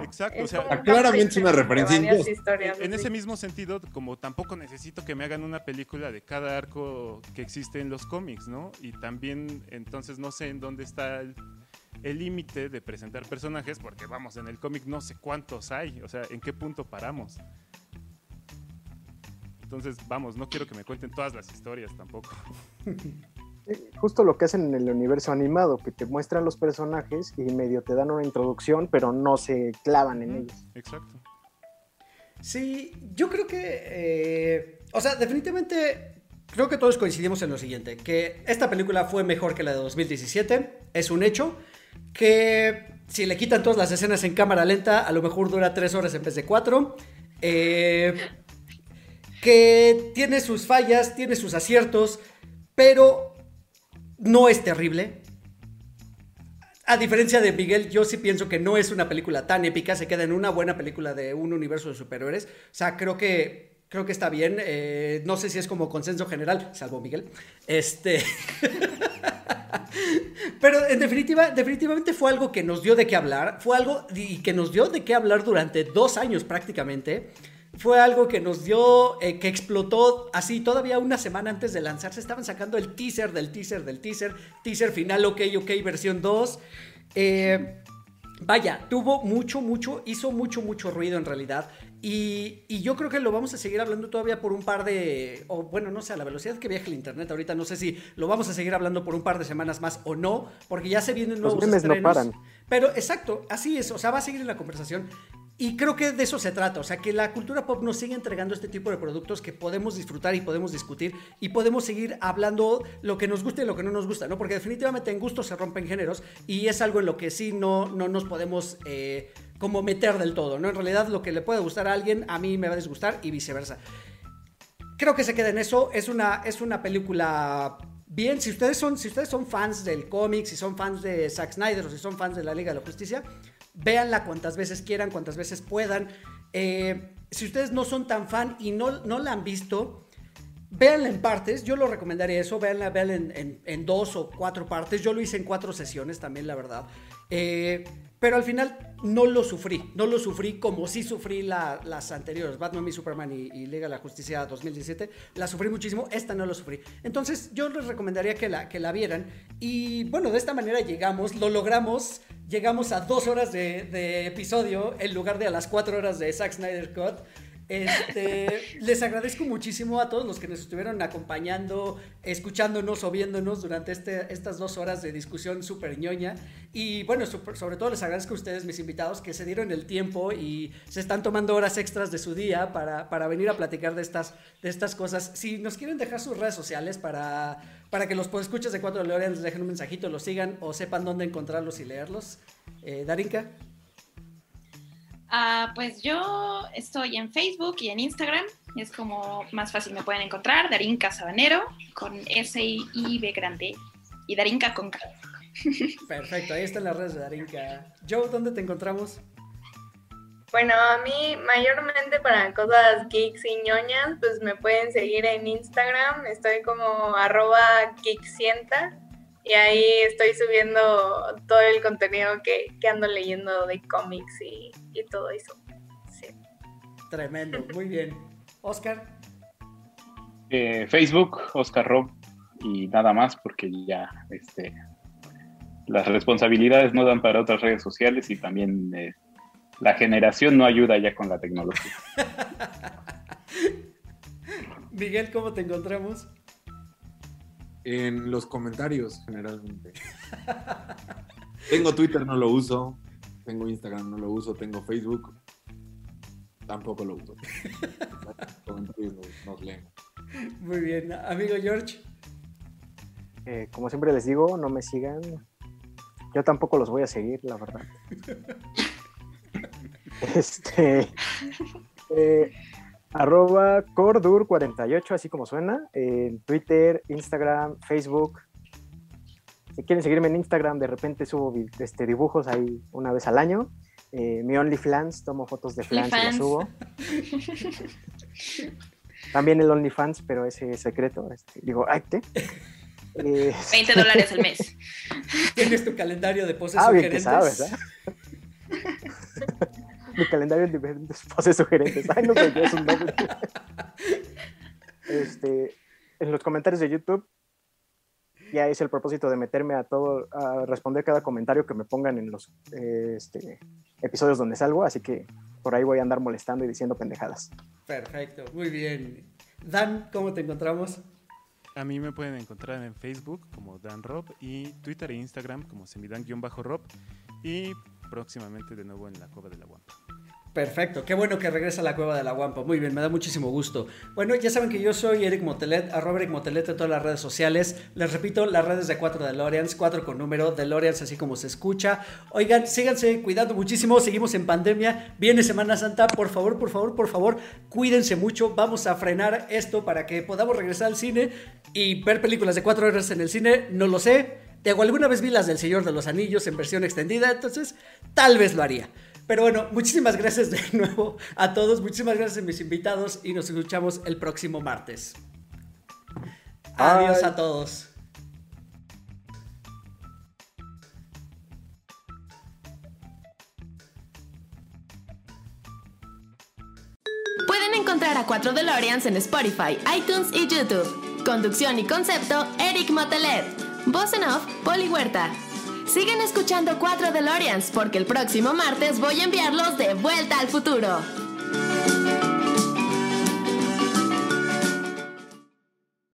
Exacto, o sea, claramente es una referencia. En ese mismo sentido, como tampoco necesito que me hagan una película de cada arco que existe en los cómics, ¿no? Y también, entonces, no sé en dónde está el límite de presentar personajes, porque vamos, en el cómic no sé cuántos hay, o sea, en qué punto paramos. Entonces, vamos, no quiero que me cuenten todas las historias tampoco. Justo lo que hacen en el universo animado, que te muestran los personajes y medio te dan una introducción, pero no se clavan en ellos. Exacto. Sí, yo creo que, eh, o sea, definitivamente creo que todos coincidimos en lo siguiente, que esta película fue mejor que la de 2017, es un hecho, que si le quitan todas las escenas en cámara lenta, a lo mejor dura tres horas en vez de cuatro. Eh, que tiene sus fallas, tiene sus aciertos, pero no es terrible. A diferencia de Miguel, yo sí pienso que no es una película tan épica, se queda en una buena película de un universo de superhéroes. O sea, creo que creo que está bien. Eh, no sé si es como consenso general, salvo Miguel. Este. Pero en definitiva, definitivamente fue algo que nos dio de qué hablar. Fue algo y que nos dio de qué hablar durante dos años prácticamente fue algo que nos dio, eh, que explotó así todavía una semana antes de lanzarse. Estaban sacando el teaser del teaser del teaser, teaser final, ok, ok, versión 2. Eh, vaya, tuvo mucho, mucho, hizo mucho, mucho ruido en realidad. Y, yo creo que lo vamos a seguir hablando todavía por un par de, o bueno, no sé, a la velocidad que viaja el internet ahorita, no sé si lo vamos a seguir hablando por un par de semanas más o no, porque ya se vienen nuevos Los no paran. Pero exacto, así es, o sea, va a seguir en la conversación. Y creo que de eso se trata, o sea, que la cultura pop nos sigue entregando este tipo de productos que podemos disfrutar y podemos discutir y podemos seguir hablando lo que nos gusta y lo que no nos gusta, ¿no? Porque definitivamente en gusto se rompen géneros y es algo en lo que sí no, no nos podemos eh, como meter del todo, ¿no? En realidad lo que le puede gustar a alguien, a mí me va a disgustar y viceversa. Creo que se queda en eso, es una, es una película bien, si ustedes son, si ustedes son fans del cómic, si son fans de Zack Snyder o si son fans de la Liga de la Justicia, véanla cuantas veces quieran, cuantas veces puedan. Eh, si ustedes no son tan fan y no, no la han visto, véanla en partes. Yo lo recomendaría eso, véanla, véanla en, dos o cuatro partes. Yo lo hice en cuatro sesiones también, la verdad. Eh, pero al final no lo sufrí, no lo sufrí como sí sufrí las anteriores, Batman y Superman y, Liga de la Justicia 2017, la sufrí muchísimo, esta no lo sufrí. Entonces yo les recomendaría que la, que la vieran y bueno, de esta manera llegamos, lo logramos, llegamos a dos horas de, de episodio en lugar de a las cuatro horas de Zack Snyder Cut. Este, les agradezco muchísimo a todos los que nos estuvieron acompañando, escuchándonos o viéndonos durante este, estas dos horas de discusión súper ñoña. Y bueno, sobre todo les agradezco a ustedes, mis invitados, que se dieron el tiempo y se están tomando horas extras de su día para, venir a platicar de estas, de cosas. Si nos quieren dejar sus redes sociales para, que los podescuchas de Cuatro Leones les dejen un mensajito, los sigan o sepan dónde encontrarlos y leerlos. Eh, Darinka. Ah, pues yo estoy en Facebook y en Instagram. Es como más fácil me pueden encontrar. Darinka Sabanero con S I B grande y Darinka con K. Perfecto, ahí están las redes de Darinka. Joe, ¿dónde te encontramos? Bueno, a mí mayormente para cosas geeks y ñoñas, pues me pueden seguir en Instagram, estoy como arroba geeksienta y ahí estoy subiendo todo el contenido que, ando leyendo de cómics y, todo eso. Tremendo, muy bien. Oscar. Eh, Facebook, Oscar Rob y nada más porque ya este, las responsabilidades no dan para otras redes sociales y también eh, la generación no ayuda ya con la tecnología. Miguel, ¿cómo te encontramos? En los comentarios, generalmente. tengo Twitter, no lo uso. Tengo Instagram, no lo uso. Tengo Facebook, tampoco lo uso. comentarios nos leen. Muy bien, amigo George. Eh, como siempre les digo, no me sigan. Yo tampoco los voy a seguir, la verdad. este. Eh, arroba Cordur48, así como suena, en Twitter, Instagram, Facebook. Si quieren seguirme en Instagram, de repente subo este, dibujos ahí una vez al año. Eh, mi OnlyFans, tomo fotos de flans y las subo. También el OnlyFans, pero ese es secreto. Este, digo, ay, ¿qué? 20 dólares al mes. Tienes tu calendario de poses ah, sugerentes. Bien que sabes, ¿eh? Mi calendario en diferentes poses sugerentes. Ay, no sé, es un doble. este, en los comentarios de YouTube ya es el propósito de meterme a todo, a responder cada comentario que me pongan en los este, episodios donde salgo, así que por ahí voy a andar molestando y diciendo pendejadas. Perfecto, muy bien. Dan, ¿cómo te encontramos? A mí me pueden encontrar en Facebook como Dan Rob y Twitter e Instagram como semidan-rob y próximamente de nuevo en la Cueva de la Guampa. Perfecto, qué bueno que regresa a la cueva de la Guampa. Muy bien, me da muchísimo gusto. Bueno, ya saben que yo soy Eric Motelet, arroba Eric Motelet en todas las redes sociales. Les repito, las redes de 4 DeLoreans, 4 con número, DeLoreans así como se escucha. Oigan, síganse cuidando muchísimo, seguimos en pandemia, viene Semana Santa, por favor, por favor, por favor, cuídense mucho. Vamos a frenar esto para que podamos regresar al cine y ver películas de 4 horas en el cine, no lo sé. Digo, alguna vez vi las del Señor de los Anillos en versión extendida, entonces tal vez lo haría. Pero bueno, muchísimas gracias de nuevo a todos, muchísimas gracias a mis invitados y nos escuchamos el próximo martes. Adiós a todos. Pueden encontrar a 4 DeLoreans en Spotify, iTunes y YouTube. Conducción y concepto, Eric Motelet. Voz en off, Poli Huerta. Siguen escuchando 4 DeLoreans porque el próximo martes voy a enviarlos de vuelta al futuro.